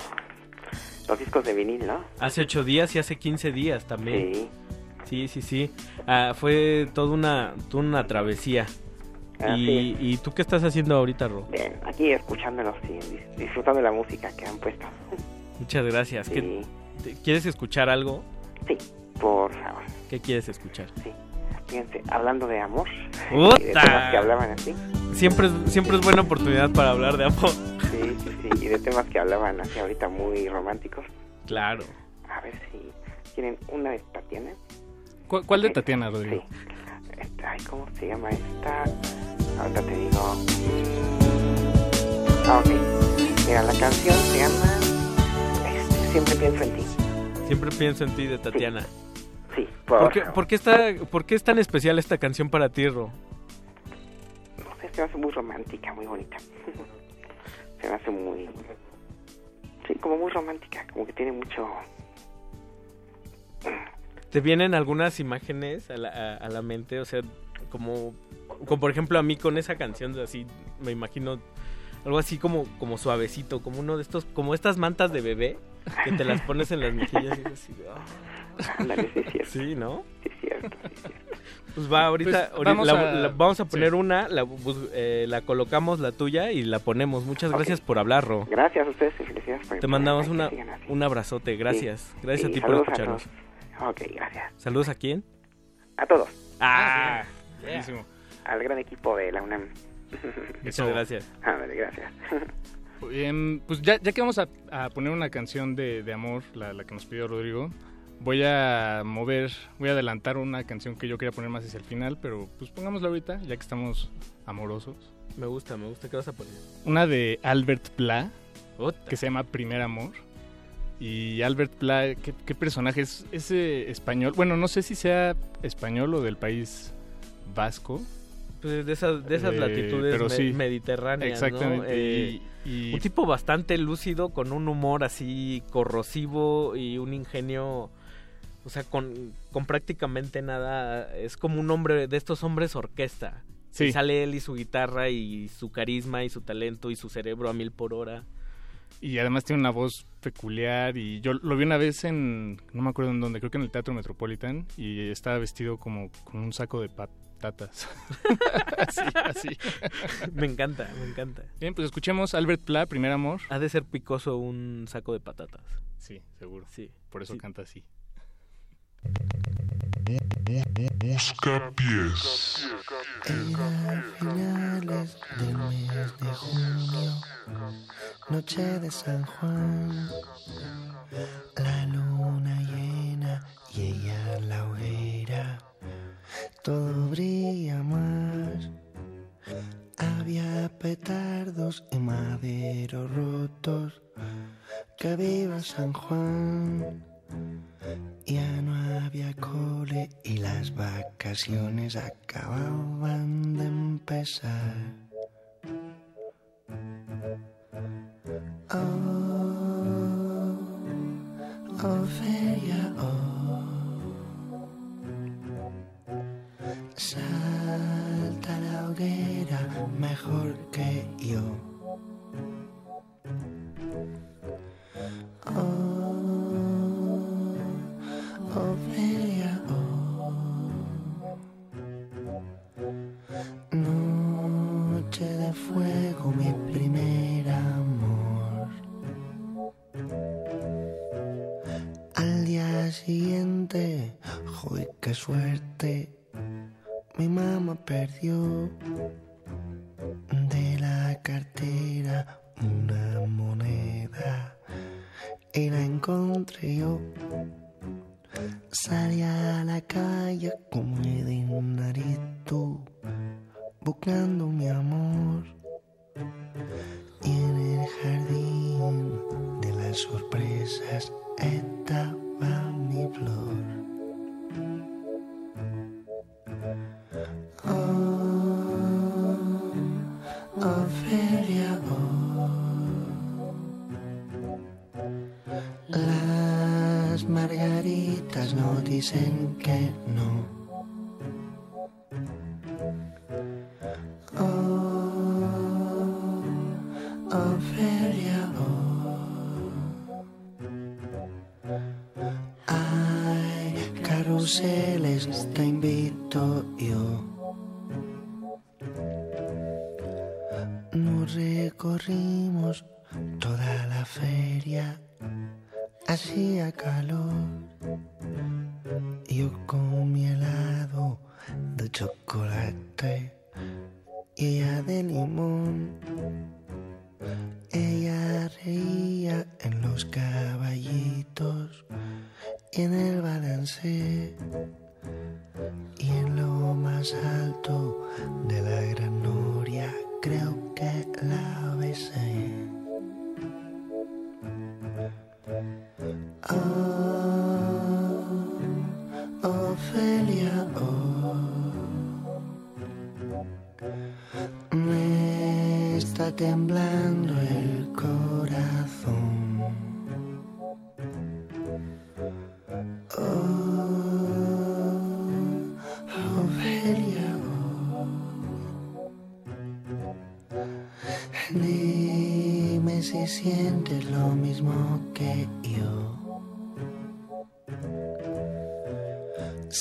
Los discos de vinil, ¿no? Hace ocho días y hace 15 días también. Sí. Sí, sí, sí. Ah, fue toda una, toda una travesía. y, ¿Y tú qué estás haciendo ahorita, Ro? Bien, aquí escuchándolos y dis- disfrutando de la música que han puesto. Muchas gracias. ¿Qué- te- ¿Quieres escuchar algo? Sí, por favor. ¿Qué quieres escuchar? Sí. Fíjense, hablando de amor ¡Uta! de temas que hablaban así. Siempre es, siempre es buena oportunidad para hablar de amor. Sí, sí, sí, y de temas que hablaban así ahorita muy románticos. Claro. A ver si tienen una de Tatiana. ¿Cu- ¿Cuál de Tatiana, Rodrigo? Esta, ay, ¿cómo se llama esta? Ahorita te digo. Ah, ok. Mira, la canción se llama. Siempre pienso en ti. Siempre pienso en ti de Tatiana. Sí, ¿Por, por, qué, por, qué está, ¿Por qué es tan especial esta canción para ti, Ro? No sé, se me hace muy romántica, muy bonita. se me hace muy... Sí, como muy romántica, como que tiene mucho... ¿Te vienen algunas imágenes a la, a, a la mente? O sea, como, como por ejemplo a mí con esa canción, así me imagino algo así como, como suavecito, como uno de estos, como estas mantas de bebé que te las pones en las mejillas y es así ah. Ándale, sí, es cierto. Sí, ¿no? Sí, es cierto, sí, es cierto. Pues va, ahorita, Pues, ahorita vamos la, a- la- vamos a poner sí. una, la, bus- eh, la colocamos la tuya y la ponemos. Muchas gracias por hablar, Ro. Gracias a ustedes y felicidades por Te mandamos una, un abrazote, gracias. Sí, Gracias sí, a ti por escucharnos. Ok, gracias. ¿Saludos a quién? A todos. Ah, Buenísimo. Al gran equipo de la UNAM. Muchas gracias. Ándale, gracias. Em, pues ya, ya que vamos a, a poner una canción de, de amor, la, la que nos pidió Rodrigo, voy a mover, voy a adelantar una canción que yo quería poner más hacia el final, pero pues pongámosla ahorita, ya que estamos amorosos. Me gusta, me gusta. ¿Qué vas a poner? Una de Albert Pla, que se llama Primer Amor. Y Albert Pla, ¿qué, qué personaje es? Ese español, bueno, no sé si sea español o del país vasco. Pues de esas, de esas Eh, latitudes pero me- sí. mediterráneas, ¿no? Exactamente, Eh, y- y- Un tipo bastante lúcido, con un humor así corrosivo y un ingenio, o sea, con, con prácticamente nada. Es como un hombre de estos hombres orquesta. Sí. Y sale él y su guitarra y su carisma y su talento y su cerebro a mil por hora. Y además tiene una voz peculiar y yo lo vi una vez en, no me acuerdo en dónde, creo que en el Teatro Metropolitan y estaba vestido como con un saco de patatas. así, así. Me encanta, me encanta. Bien, pues escuchemos Albert Pla, Primer Amor. Ha de ser picoso un saco de patatas. Sí, seguro. Sí. Por eso Sí. canta así. Busca pies. Era finales del mes de junio, noche de San Juan, la luna llena y ella en la hoguera, todo brilla más. Había petardos y maderos rotos, que viva San Juan. Ya no había cole y las vacaciones acababan de empezar. Oh, Ofelia, oh. Salta la hoguera mejor que yo. Oh, Ofelia, oh. Noche de fuego, mi primer amor. Al día siguiente, joder, qué suerte.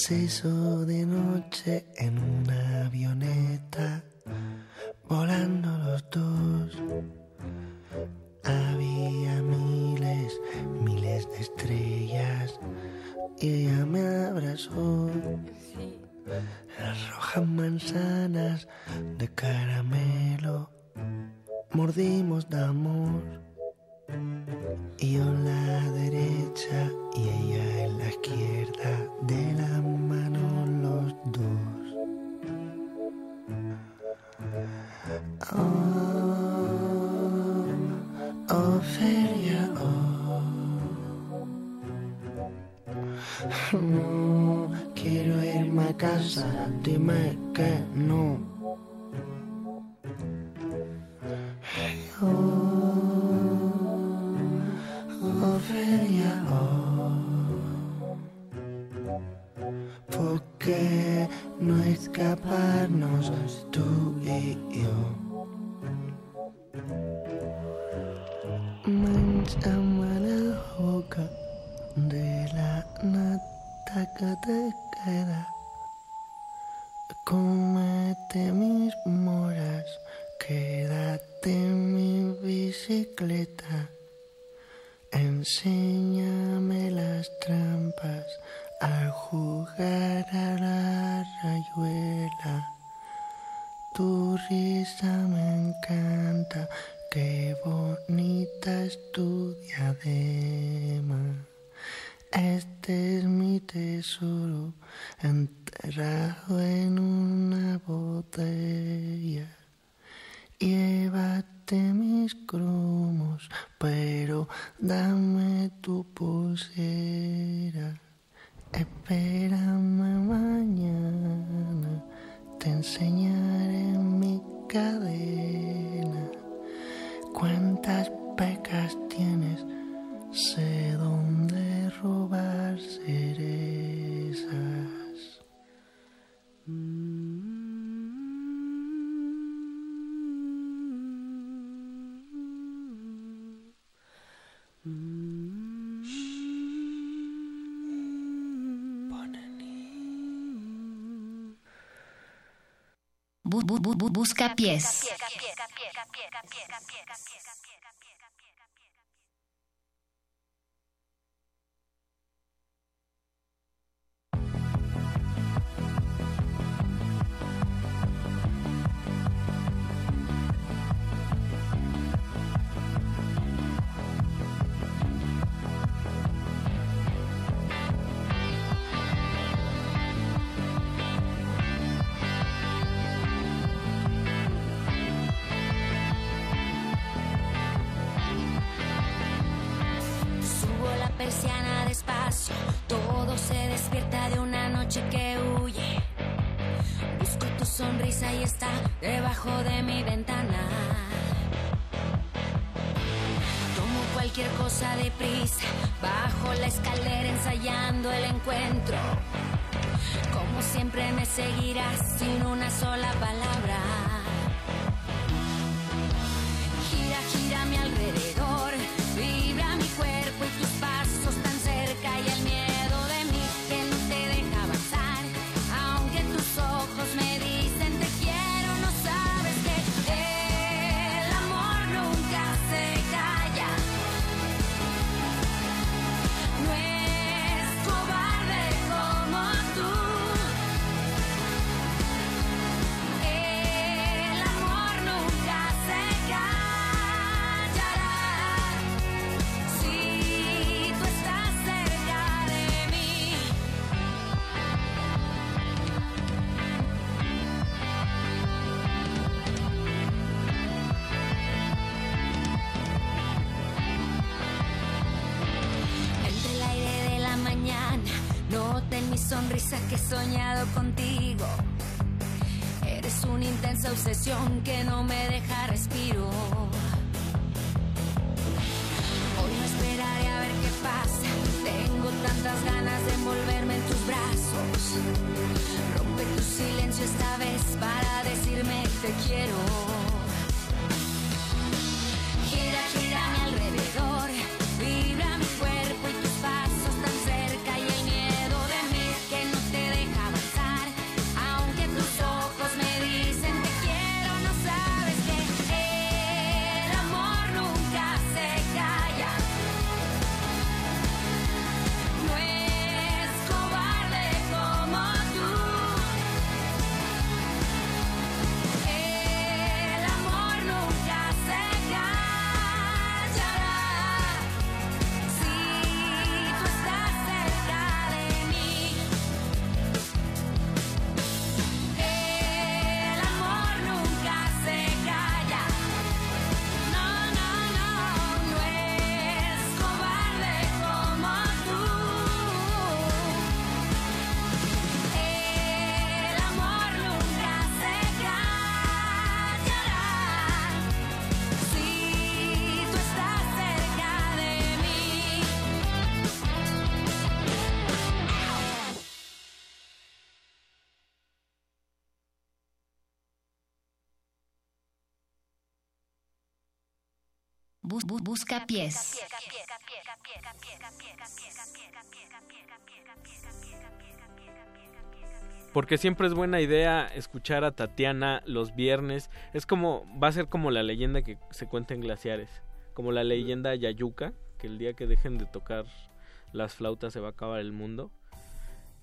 se hizo de noche. busca pies. que huye. Busco tu sonrisa y está debajo de mi ventana. Tomo cualquier cosa de prisa, bajo la escalera ensayando el encuentro. Como siempre me seguirás sin una sola palabra. que he soñado contigo. Eres una intensa obsesión que no me deja Bus- bu- busca pies. Porque siempre es buena idea escuchar a Tatiana los viernes. Es como, va a ser como la leyenda que se cuenta en glaciares. Como la leyenda Yayuca, que el día que dejen de tocar las flautas se va a acabar el mundo.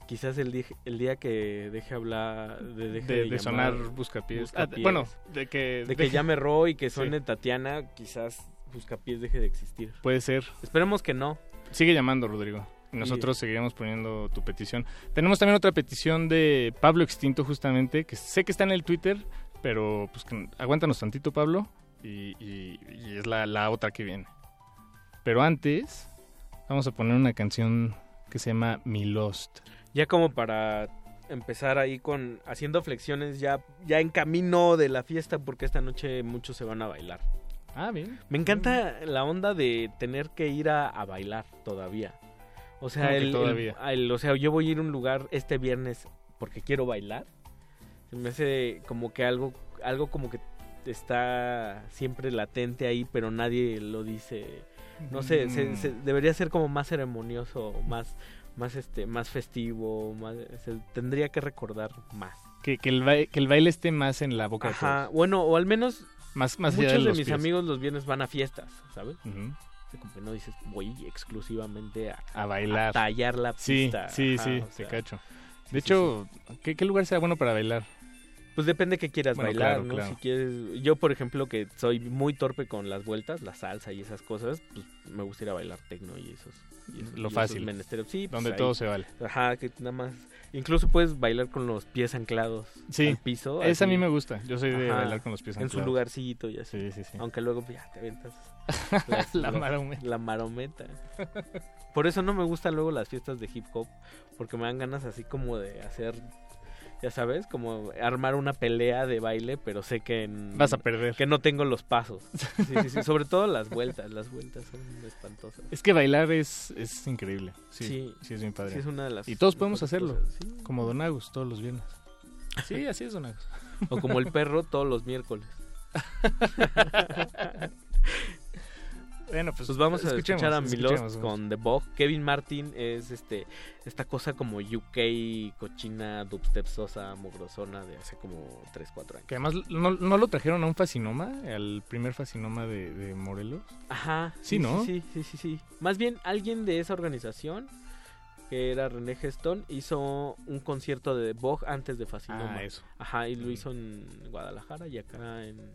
Quizás el, di- el día que deje hablar, de, deje De- de llamar sonar Buscapiés. Ah, bueno, de que de que llame Ro y que Sí. suene Tatiana, quizás Buscapiés deje de existir. Puede ser. Esperemos que no. Sigue llamando, Rodrigo. Nosotros seguiremos poniendo tu petición. Tenemos también otra petición de Pablo Extinto, justamente, que sé que está en el Twitter, pero pues que- aguántanos tantito, Pablo, y, y- y es la, la otra que viene. Pero antes, vamos a poner una canción que se llama Mi Lost. Ya como para empezar ahí con haciendo flexiones ya ya en camino de la fiesta porque esta noche muchos se van a bailar. Ah, bien. Me encanta la onda de tener que ir a, a bailar todavía. O sea, o sea, yo voy a ir a un lugar este viernes porque quiero bailar. Se me hace como que algo algo como que está siempre latente ahí, pero nadie lo dice. No sé, Mm. se- debería ser como más ceremonioso, más más este más festivo, más se tendría que recordar más. Que, que, el, baile, que el baile esté más en la boca de Ajá, todos. bueno, o al menos Más, más muchos de, mis pies. amigos los viernes van a fiestas, ¿sabes? O sea, como que no dices, voy exclusivamente a, A bailar. a tallar la Sí, pista. sí, Ajá, sí, te sea, cacho. sí, De sí, hecho, ¿qué, qué lugar sea bueno para bailar? Pues depende que quieras Bueno, bailar, claro, ¿no? claro. Si quieres, yo por ejemplo que soy muy torpe con las vueltas, la salsa y esas cosas, pues me gusta ir a bailar tecno y esos. y esos- Lo y esos fácil. menesteres. Sí, pues, Donde ahí. todo se vale. Ajá, que nada más. Incluso puedes bailar con los pies anclados Sí, al piso. esa a mí me gusta. Yo soy de Ajá, bailar con los pies En su anclados. lugarcito y así. Sí, sí, sí. Aunque luego ya te aventas. La marometa. La marometa. Por eso no me gustan luego las fiestas de hip hop, porque me dan ganas así como de hacer, ya sabes, como armar una pelea de baile, pero sé que en- Vas a perder. que no tengo los pasos. Sí, sí, sí, sobre todo las vueltas, las vueltas son espantosas. Es que bailar es, es increíble. Sí, Sí. sí, es bien padre. Sí, es una de las y todos podemos hacerlo. cosas, sí. Como Don Agus todos los viernes. Sí, así es Don Agus. O como el perro todos los miércoles. Bueno, pues, Pues vamos a escuchar a Milos con The Bog. Kevin Martin es este esta cosa como UK cochina dubstep sosa mugrosona de hace como 3 4 años. Que además no, no lo trajeron a un fascinoma, al primer fascinoma de, de Morelos. Ajá. Sí, ¿no? Sí, sí, sí, sí. Más bien alguien de esa organización que era René Geston hizo un concierto de The Bog antes de Fascinoma. Ah, eso. Ajá, y lo hizo en Guadalajara y acá en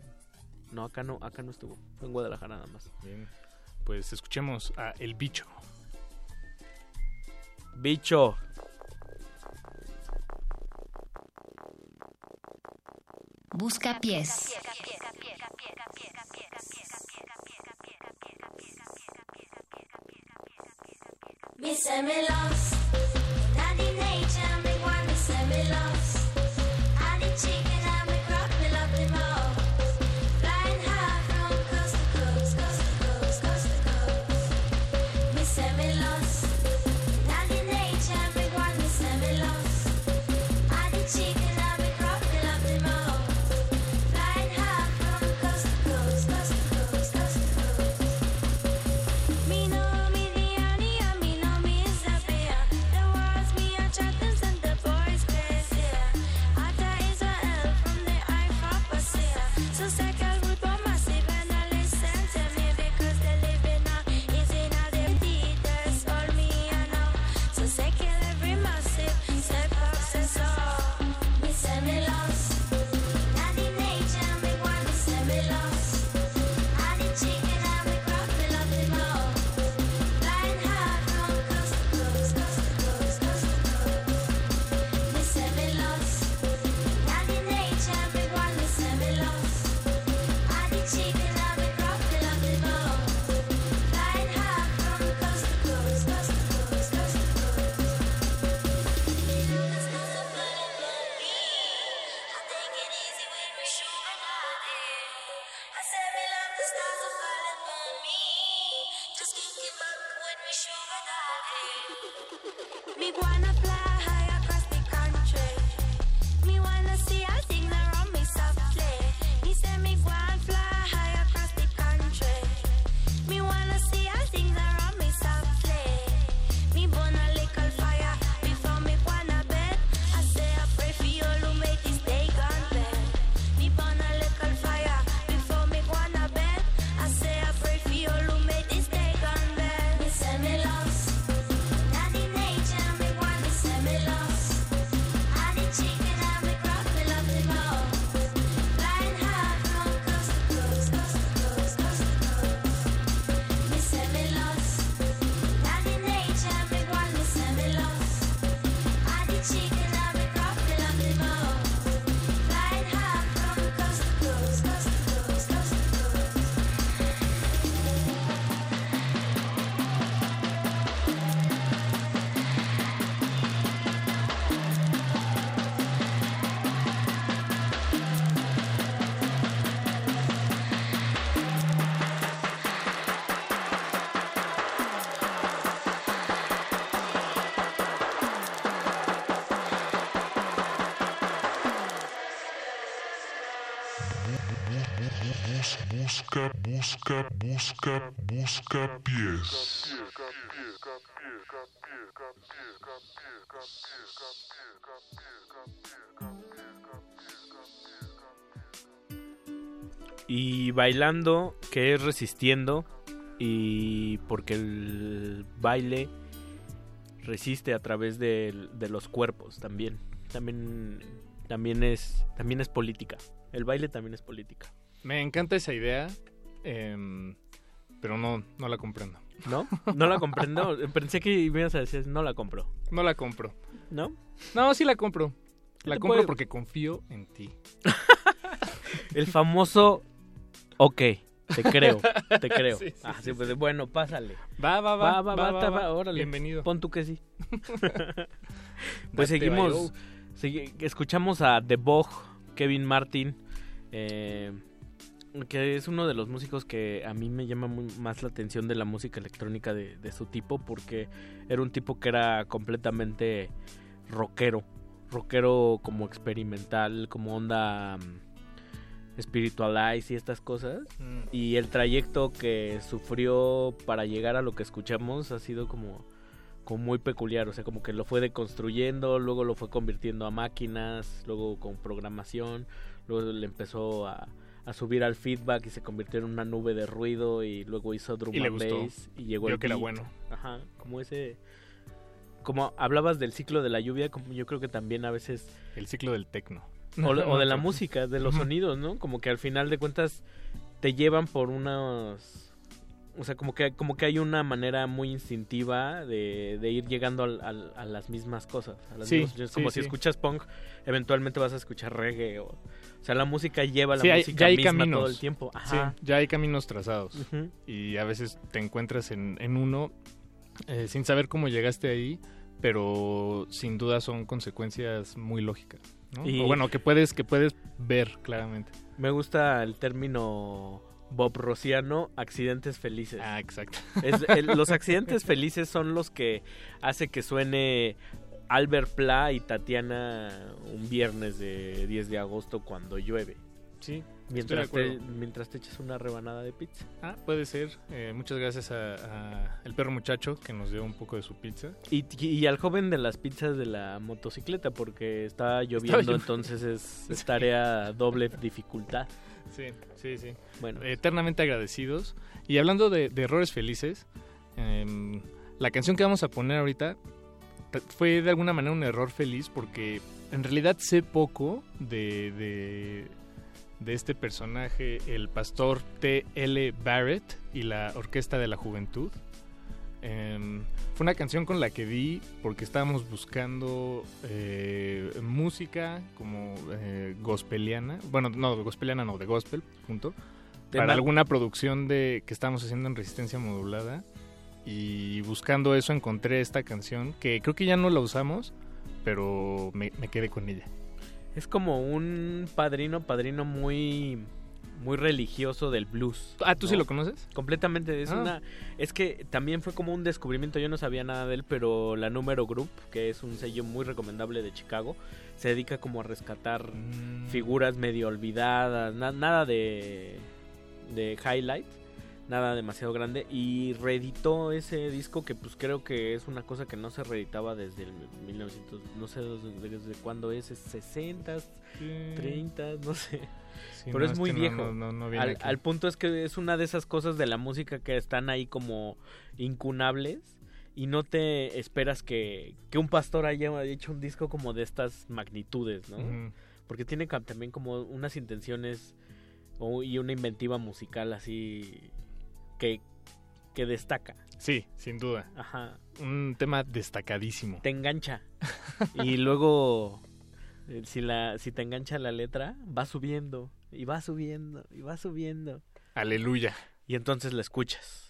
No, acá no, acá no estuvo. Fue en Guadalajara nada más. Bien. Pues escuchemos a El Bicho. Bicho. Busca pies. Daddy nature, busca, busca, pies. Y bailando, que es resistiendo, y porque el baile resiste a través de, de los cuerpos también. También, también, es, también es política. El baile también es política. Me encanta esa idea, em, pero no, no la comprendo. ¿No? No la comprendo. Pensé que ibas a decir, no la compro. No la compro. ¿No? No, sí la compro. La compro puede- porque confío en ti. El famoso, ok, te creo, te creo. Sí, sí, Ah, sí, pues, bueno, pásale. Va, va, va, va, va, va, va, va. órale. Bienvenido. Pon tú que sí. Date, pues seguimos, segui- escuchamos a The Bog, Kevin Martin, eh, que es uno de los músicos que a mí me llama muy- más la atención de la música electrónica de, de su tipo, porque era un tipo que era completamente rockero, rockero como experimental, como onda mm, spiritualize y estas cosas. Mm. Y el trayecto que sufrió para llegar a lo que escuchamos ha sido como, como muy peculiar. O sea, como que lo fue deconstruyendo, luego lo fue convirtiendo a máquinas, luego con programación, luego le empezó a, a subir al feedback y se convirtió en una nube de ruido y luego hizo drum Y le and gustó. bass y llegó Vio el que era bueno. Ajá, como ese como hablabas del ciclo de la lluvia, como yo creo que también a veces El ciclo del tecno. o, o de la música, de los sonidos, ¿no? Como que al final de cuentas te llevan por unos o sea, como que como que hay una manera muy instintiva de, de ir llegando al- al- a las mismas cosas. a las Sí, mismas como sí, si sí. escuchas punk, eventualmente vas a escuchar reggae. O, o sea, la música lleva la Sí, hay- música hay misma caminos. todo el tiempo. Ajá. Sí, ya hay caminos trazados. Ujú. Y a veces te encuentras en, en uno eh, sin saber cómo llegaste ahí, pero sin duda son consecuencias muy lógicas. ¿no? Y- O bueno, que puedes, que puedes ver claramente. Me gusta el término Bob Rosiano, accidentes felices. Ah, exacto. Es- el- los accidentes felices son los que hace que suene Albert Pla y Tatiana un viernes de 10 de agosto cuando llueve. Sí, Mientras te, acuerdo. mientras te echas una rebanada de pizza. Ah, puede ser. Eh, muchas gracias a, a el perro muchacho que nos dio un poco de su pizza. Y, y al joven de las pizzas de la motocicleta porque está lloviendo, entonces es, tarea doble dificultad. Sí, sí, sí. Bueno. Eternamente agradecidos. Y hablando de, de errores felices, em, la canción que vamos a poner ahorita fue de alguna manera un error feliz porque en realidad sé poco de, de, de este personaje, el pastor T.L. Barrett y la Orquesta de la Juventud. Em, fue una canción con la que di porque estábamos buscando eh, música como eh, gospeliana. Bueno, no, gospeliana no, de gospel, punto. Para alguna producción de que estábamos haciendo en resistencia modulada. Y buscando eso encontré esta canción que creo que ya no la usamos, pero me, me quedé con ella. Es como un padrino, padrino muy muy religioso del blues. Ah, ¿tú sí lo conoces? Completamente, es Ah. una es que también fue como un descubrimiento, yo no sabía nada de él, pero la Número Group, que es un sello muy recomendable de Chicago, se dedica como a rescatar Mm. figuras medio olvidadas, na- nada de de highlight, nada demasiado grande y reeditó ese disco que pues creo que es una cosa que no se reeditaba desde el 1900, no sé desde, desde cuándo es, es 60, 30, no sé. Sí, Pero no, es muy viejo. no- no- al, punto es que es una de esas cosas de la música que están ahí como incunables y no te esperas que, que un pastor haya hecho un disco como de estas magnitudes, ¿no? Porque tiene también como unas intenciones y una inventiva musical así que, que destaca. Sí, sin duda. Ajá. Un tema destacadísimo. Te engancha. y luego, eh, si, la, si te engancha la letra, va subiendo, y va subiendo, y va subiendo. Aleluya. Y entonces la escuchas.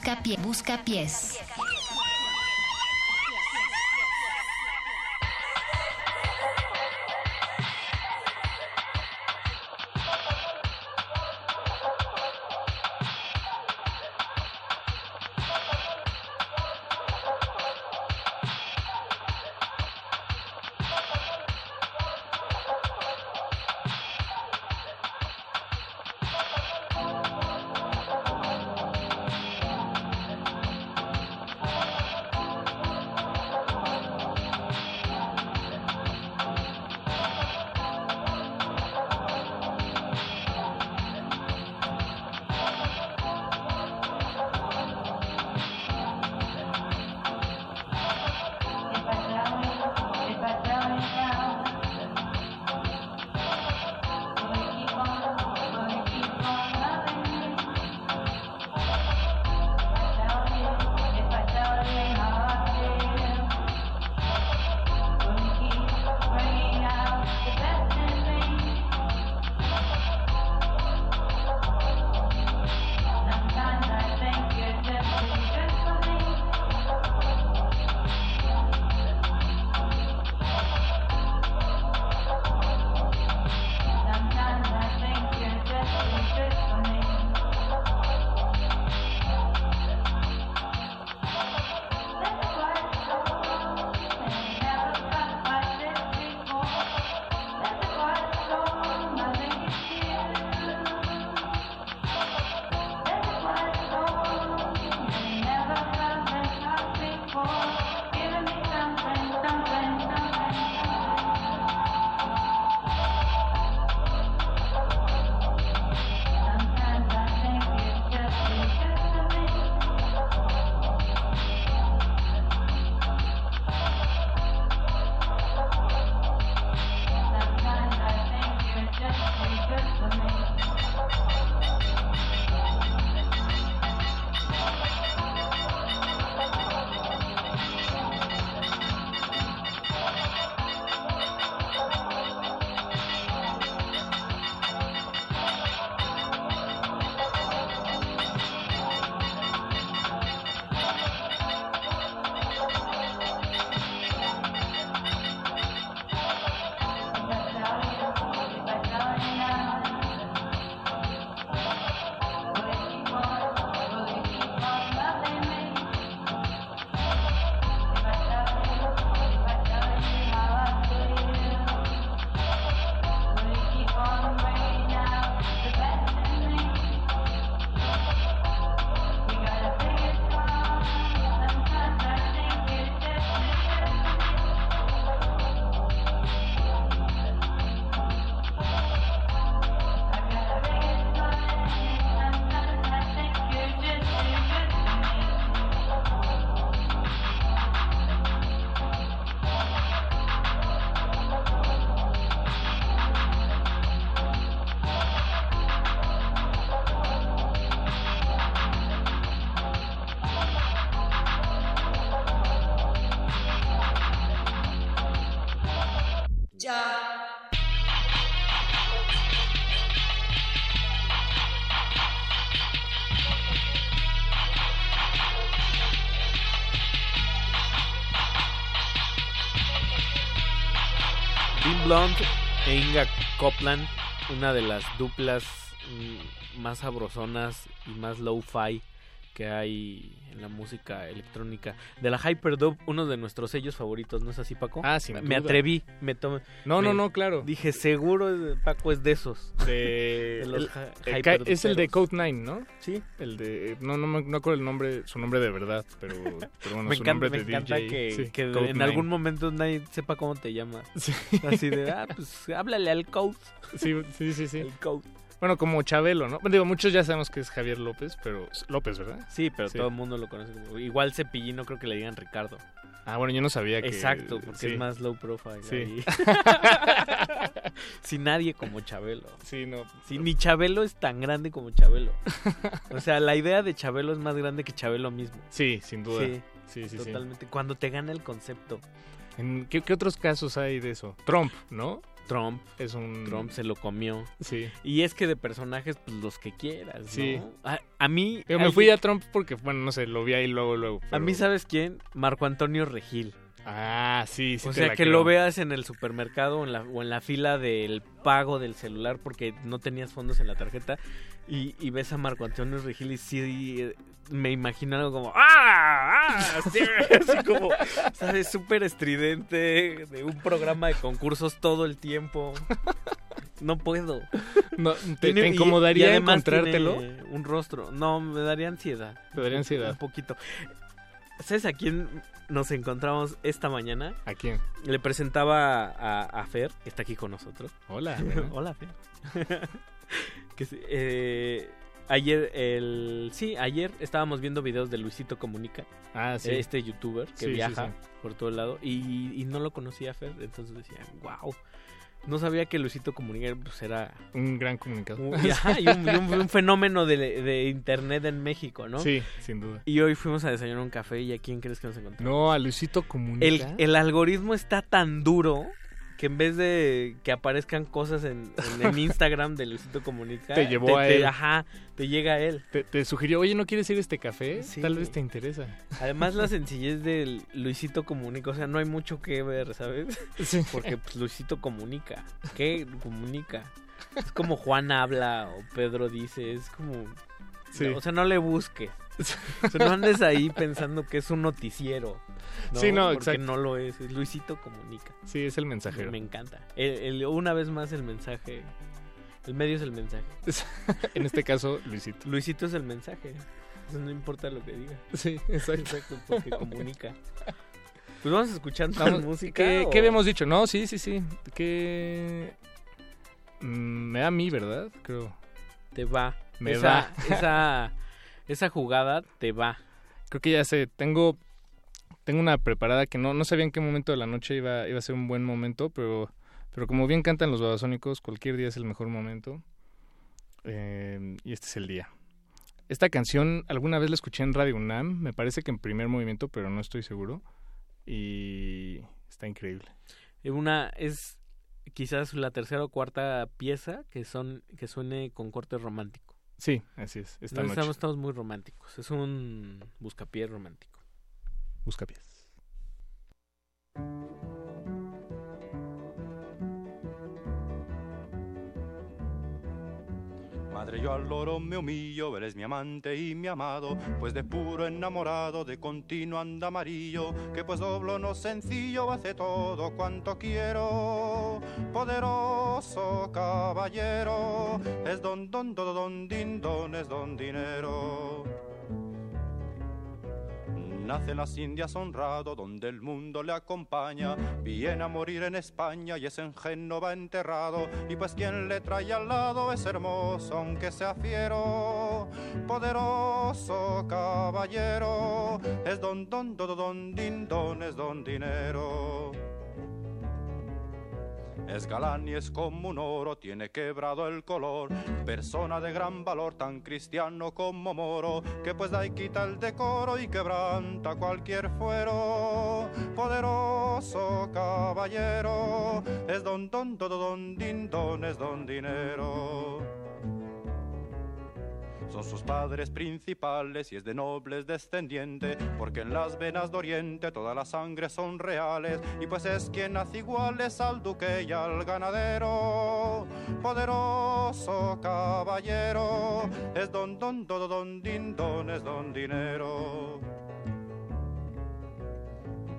Busca pie, busca pies. E Inga Copland, una de las duplas mm, más sabrosonas y más low-fi que hay en la música electrónica. De la Hyperdub, uno de nuestros sellos favoritos, ¿no es así, Paco? Ah, sin Me duda. atreví, me tomé. No, no, me- no, claro. Dije, seguro Paco es de esos. De- De los el- es el de. Code 9, ¿no? Sí. El de no no me no acuerdo el nombre, su nombre de verdad, pero, pero bueno, me su encanta, nombre me de encanta DJ. que, sí, en 9. algún momento nadie sepa cómo te llamas. Así de, ah, pues háblale al Code. Sí, sí, sí, sí. El Code. Bueno, como Chabelo, ¿no? Digo, muchos ya sabemos que es Javier López, pero López, ¿verdad? Sí, pero todo el mundo lo conoce. como- Igual Cepillín no creo que le digan Ricardo. Ah, bueno, yo no sabía que Exacto, porque sí. es más low profile. Sí. Sin nadie como Chabelo. Sí, no. Sí, ni Chabelo es tan grande como Chabelo. O sea, la idea de Chabelo es más grande que Chabelo mismo. Sí, sin duda. Sí, Sí, sí, sí. totalmente. Cuando te gana el concepto. ¿En qué, qué otros casos hay de eso? Trump, ¿no? Trump. Es un... Trump se lo comió. Sí. Y es que de personajes, pues los que quieras, ¿no? Sí. A, a mí... Pero me fui a Trump porque, bueno, no sé, lo vi ahí luego, luego. A mí, ¿sabes quién? Marco Antonio Regil. Ah, sí, sí O sea, que creo. lo veas en el supermercado o en, la, o en la fila del pago del celular porque no tenías fondos en la tarjeta y, y ves a Marco Antonio Regil y sí me imagino algo como ¡Ah! ¡Ah! Sí, así como, ¿sabes? Súper estridente de un programa de concursos todo el tiempo. No puedo. No, ¿te- te incomodaría encontrártelo? Un rostro. No, me daría ansiedad. Te daría ansiedad. Un poquito. ¿Sabes a quién nos encontramos esta mañana? ¿A quién? Le presentaba a, a Fer, que está aquí con nosotros. Hola. Hola, Fer. que, eh, ayer, el, sí, ayer estábamos viendo videos de Luisito Comunica. Ah, sí. Este youtuber que Sí, viaja sí. por todo el lado. Y, y no lo conocía Fer, entonces decía, wow. No sabía que Luisito Comunica pues, era Un gran comunicador. un, y, ajá, y un- y un- un fenómeno de, de internet en México, ¿no? Sí, sin duda. Y hoy fuimos a desayunar un café y ¿a quién crees que nos encontramos? No, a Luisito Comunica. El, el algoritmo está tan duro que en vez de que aparezcan cosas en, en el Instagram de Luisito Comunica, Te llevó a él. Ajá, te llega a él. Te, te sugirió, oye, ¿no quieres ir a este café? Sí. Tal vez te interesa. Además la sencillez del Luisito Comunica, o sea, no hay mucho que ver, ¿sabes? Sí. Porque pues, Luisito comunica. ¿Qué comunica? Es como Juan habla o Pedro dice, es como... Sí. O sea, no le busques. O sea, no andes ahí pensando que es un noticiero. Sí, no, Porque exacto. no lo es. Luisito comunica. Sí, es el mensajero. Me encanta. El- el- una vez más el mensaje. El medio es el mensaje. en este caso, Luisito. Luisito es el mensaje. No importa lo que diga. Sí, exacto. porque comunica. Pues vamos más Vamos, música. ¿Qué, habíamos dicho? No, sí, sí, sí. Que mm, me da a mí, ¿verdad? Creo. Te va. Me esa, va. Esa, esa jugada te va. Creo que ya sé. Tengo, tengo una preparada que no, no sabía en qué momento de la noche iba, iba a ser un buen momento, pero, pero como bien cantan los babasónicos, cualquier día es el mejor momento. Eh, y este es el día. Esta canción alguna vez la escuché en Radio UNAM, me parece que en primer movimiento, pero no estoy seguro. Y está increíble. Una es quizás la tercera o cuarta pieza que son que suene con corte romántico. Sí, así es. Esta No, noche. estamos, estamos muy románticos. Es un buscapié romántico. Buscapiés. Madre, yo al loro me humillo, eres mi amante y mi amado, pues de puro enamorado, de continuo anda amarillo, que pues doblo no sencillo, hace todo cuanto quiero. Poderoso caballero, es don don don don din don, es don dinero. Nace en las Indias honrado, donde el mundo le acompaña. Viene a morir en España y es en Génova enterrado. Y pues quien le trae al lado es hermoso, aunque sea fiero. Poderoso caballero, es don don don don din don, es don dinero. Es galán y es como un oro, tiene quebrado el color. Persona de gran valor, tan cristiano como moro, que pues da y quita el decoro y quebranta cualquier fuero. Poderoso caballero, es don don don don din don, es don dinero. Son sus padres principales y es de nobles descendiente, porque en las venas de Oriente toda la sangre son reales, y pues es quien hace iguales al duque y al ganadero. Poderoso caballero, es don don don don din don, es don dinero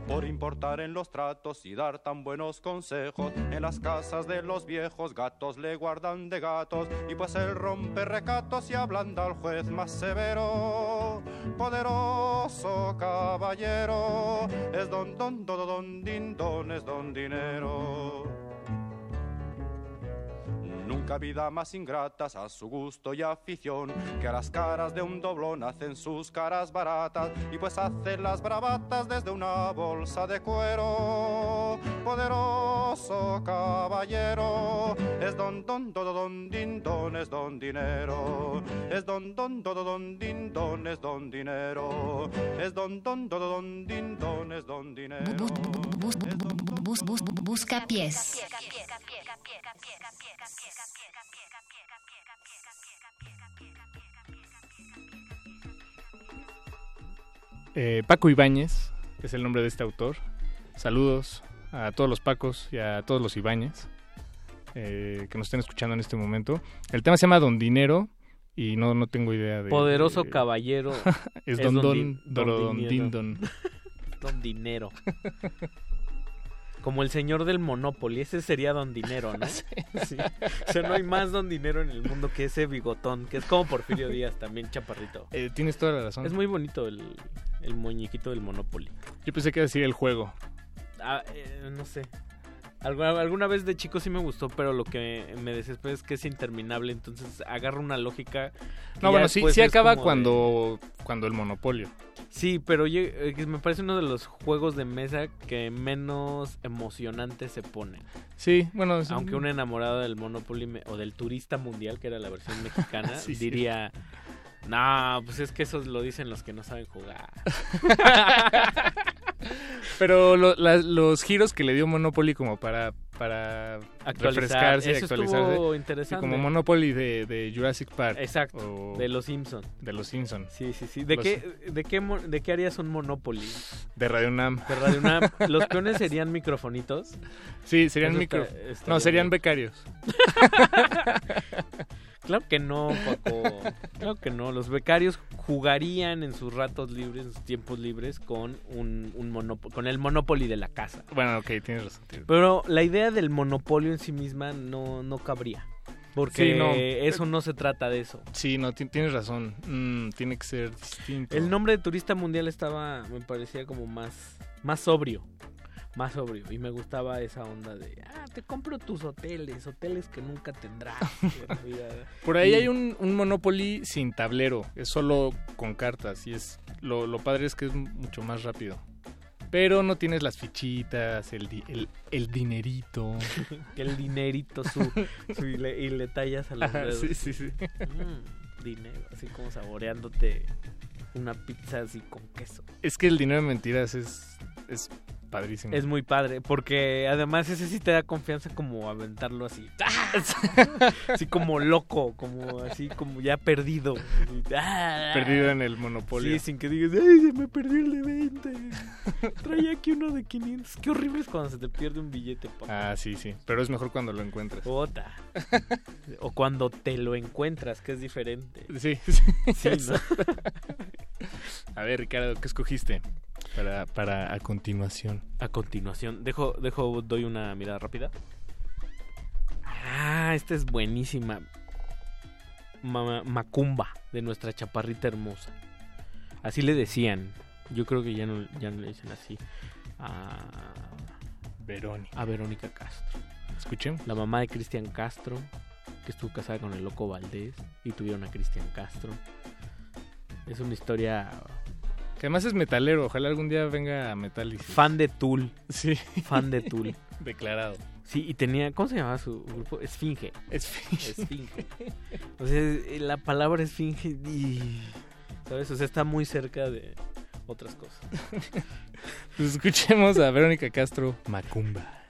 por importar en los tratos y dar tan buenos consejos. En las casas de los viejos gatos le guardan de gatos y pues él rompe recatos y ablanda al juez más severo. Poderoso caballero, es don don don don din don, es don dinero. Nunca vida más ingratas a su gusto y afición que a las caras de un doblón hacen sus caras baratas y pues hacen las bravatas desde una bolsa de cuero. Poderoso caballero, es don don don don din don, es don dinero. Es don don don don din don, es don dinero. Es don don don don din don, es don dinero. Bus, bus, bus, busca pies. Eh, Paco Ibáñez es el nombre de este autor. Saludos a todos los Pacos y a todos los Ibáñez eh, que nos estén escuchando en este momento. El tema se llama Don Dinero y no, no tengo idea de... Poderoso de- caballero. es Don Don, Din- Don Dinero. Din Don. Don Dinero. Como el señor del Monopoly, ese sería Don Dinero, ¿no? Sí. O sea, no hay más Don Dinero en el mundo que ese bigotón, que es como Porfirio Díaz, también chaparrito. Eh, tienes toda la razón. Es muy bonito el, el muñequito del Monopoly. Yo pensé que iba a decir el juego. Ah, eh, no sé. Alguna, alguna vez de chico sí me gustó, pero lo que me desespera es que es interminable, entonces agarra una lógica. No, bueno, sí, sí acaba de- cuando, cuando el monopolio. Sí, pero yo- eh, me parece uno de los juegos de mesa que menos emocionante se pone. Sí, bueno, sí. Aunque un enamorado del Monopoly me- o del turista mundial, que era la versión mexicana, Sí, sí. No, pues es que eso lo dicen los que no saben jugar. Pero lo- la- los giros que le dio Monopoly como para, para Actualizar, refrescarse y eso actualizarse. interesante. como Monopoly de, de Jurassic Park. Exacto, de los Simpson. De los Simpson. Sí, sí, sí. ¿De, Los- qué, de, qué, mo- ¿De qué harías un Monopoly? De Radio UNAM. De Radio UNAM. ¿Los peones serían microfonitos? Sí, serían Eso micro. está- no, serían bien. becarios. Claro que no, Paco. Claro que no. Los becarios jugarían en sus ratos libres, en sus tiempos libres, con un, un con el Monopoly de la casa. Bueno, ok, tienes razón. tienes- Pero la idea del monopolio en sí misma no, no cabría. Porque Sí, no. eso no se trata de eso. Sí, no, ti- tienes razón. Mm, tiene que ser distinto. El nombre de turista mundial estaba, me parecía como más, más sobrio. Más sobrio. Y me gustaba esa onda de, ah, te compro tus hoteles, hoteles que nunca tendrás. en la vida". Por ahí Y- hay un, un Monopoly sin tablero, es solo con cartas y es lo, lo padre es que es mucho más rápido. Pero no tienes las fichitas, el, di- el, el dinerito. el dinerito su, su- y, le, y le tallas a los Ajá, dedos. sí, sí, sí. Mm, dinero, así como saboreándote una pizza así con queso. Es que el dinero de mentiras es, es padrísimo. Es muy padre, porque además ese sí te da confianza como aventarlo así. así como loco, como así como ya perdido. Perdido en el monopolio. Sí, sin que digas, ¡ay, se me perdió el de 20! Traía aquí uno de 500. Qué horrible es cuando se te pierde un billete, papá. Ah, sí, sí. Pero es mejor cuando lo encuentras. Ota. o cuando te lo encuentras, que es diferente. Sí, sí. Sí. A ver, Ricardo, ¿qué escogiste para, para a continuación? A continuación, dejo, dejo, doy una mirada rápida. Ah, esta es buenísima. Ma- Macumba, de nuestra chaparrita hermosa. Así le decían. Yo creo que ya no, ya no le dicen así. A Verónica. A Verónica Castro. Escuchemos. La mamá de Cristian Castro, que estuvo casada con el loco Valdés y tuvieron a Cristian Castro. Es una historia Que además es metalero. Ojalá algún día venga a Metallica. fan de Tool. Sí. Fan de Tool. Declarado. Sí, y tenía, ¿cómo se llamaba su grupo? Esfinge. Esfinge. Esfinge. O sea, eh, la palabra esfinge, y, ¿sabes? O sea, está muy cerca de otras cosas. Pues escuchemos a Verónica Castro, Macumba.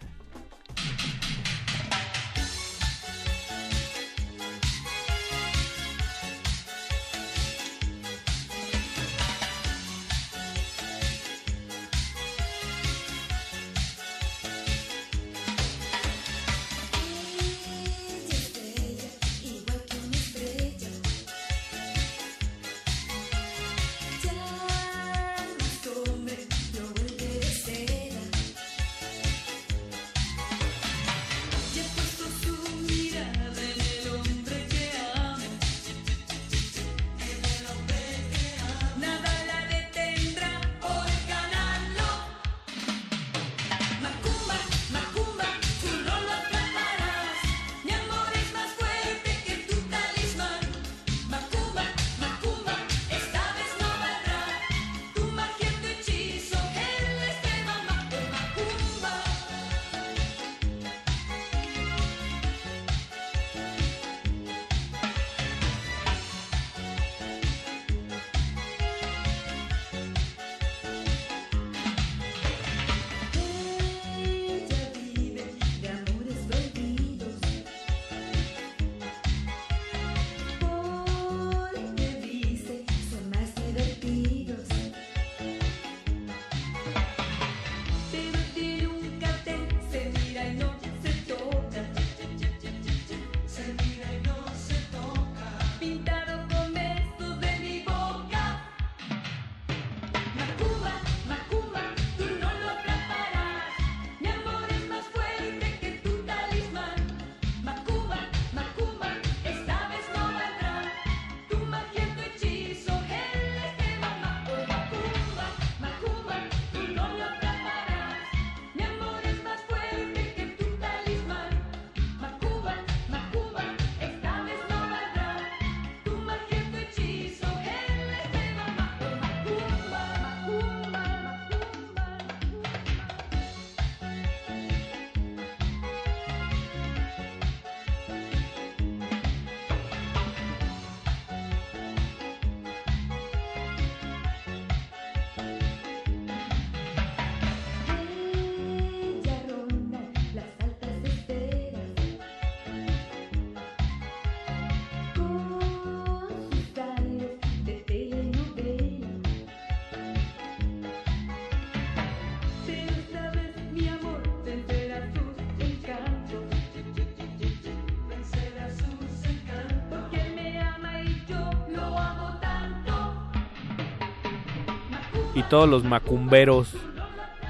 Todos los macumberos,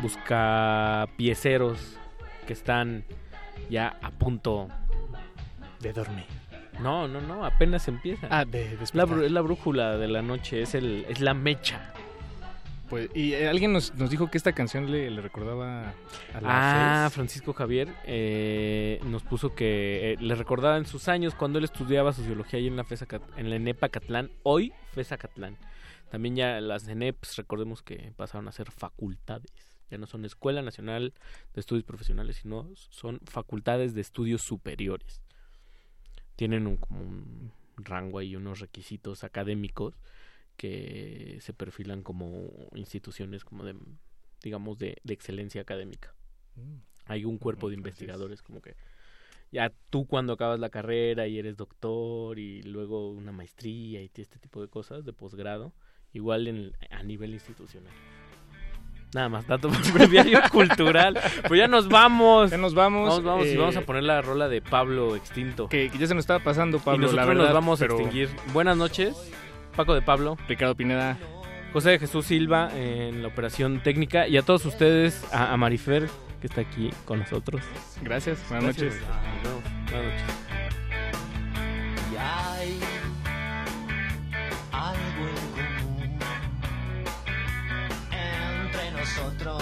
buscapieceros que están ya a punto de dormir. No, no, no, apenas empieza. Ah, de la, es la brújula de la noche, es el es la mecha. Pues, y eh, alguien nos, nos dijo que esta canción le, le recordaba a la Ah. Francisco Javier eh, nos puso que eh, le recordaba en sus años cuando él estudiaba sociología ahí en la FESA, en la ENEPA Catlán, hoy FESA Catlán. También ya las ENEPs, recordemos que pasaron a ser facultades. Ya no son Escuela Nacional de Estudios Profesionales, sino son facultades de estudios superiores. Tienen un, como un rango ahí, unos requisitos académicos que se perfilan como instituciones como de digamos de, de excelencia académica Mm. hay un cuerpo de investigadores como que ya tú cuando acabas la carrera y eres doctor y luego una maestría y este tipo de cosas de posgrado igual en, a nivel institucional nada más dato breviario cultural pues ya nos vamos Ya nos vamos. vamos, vamos y eh, vamos a poner la rola de Pablo extinto Que, que ya se nos estaba pasando, Pablo, y nosotros la verdad. nos vamos pero- a extinguir buenas noches Paco de Pablo Ricardo Pineda José de Jesús Silva en la operación técnica y a todos ustedes, a, a Marifer que está aquí con nosotros. Gracias, buenas Gracias. noches. Nos. Buenas noches. Nosotros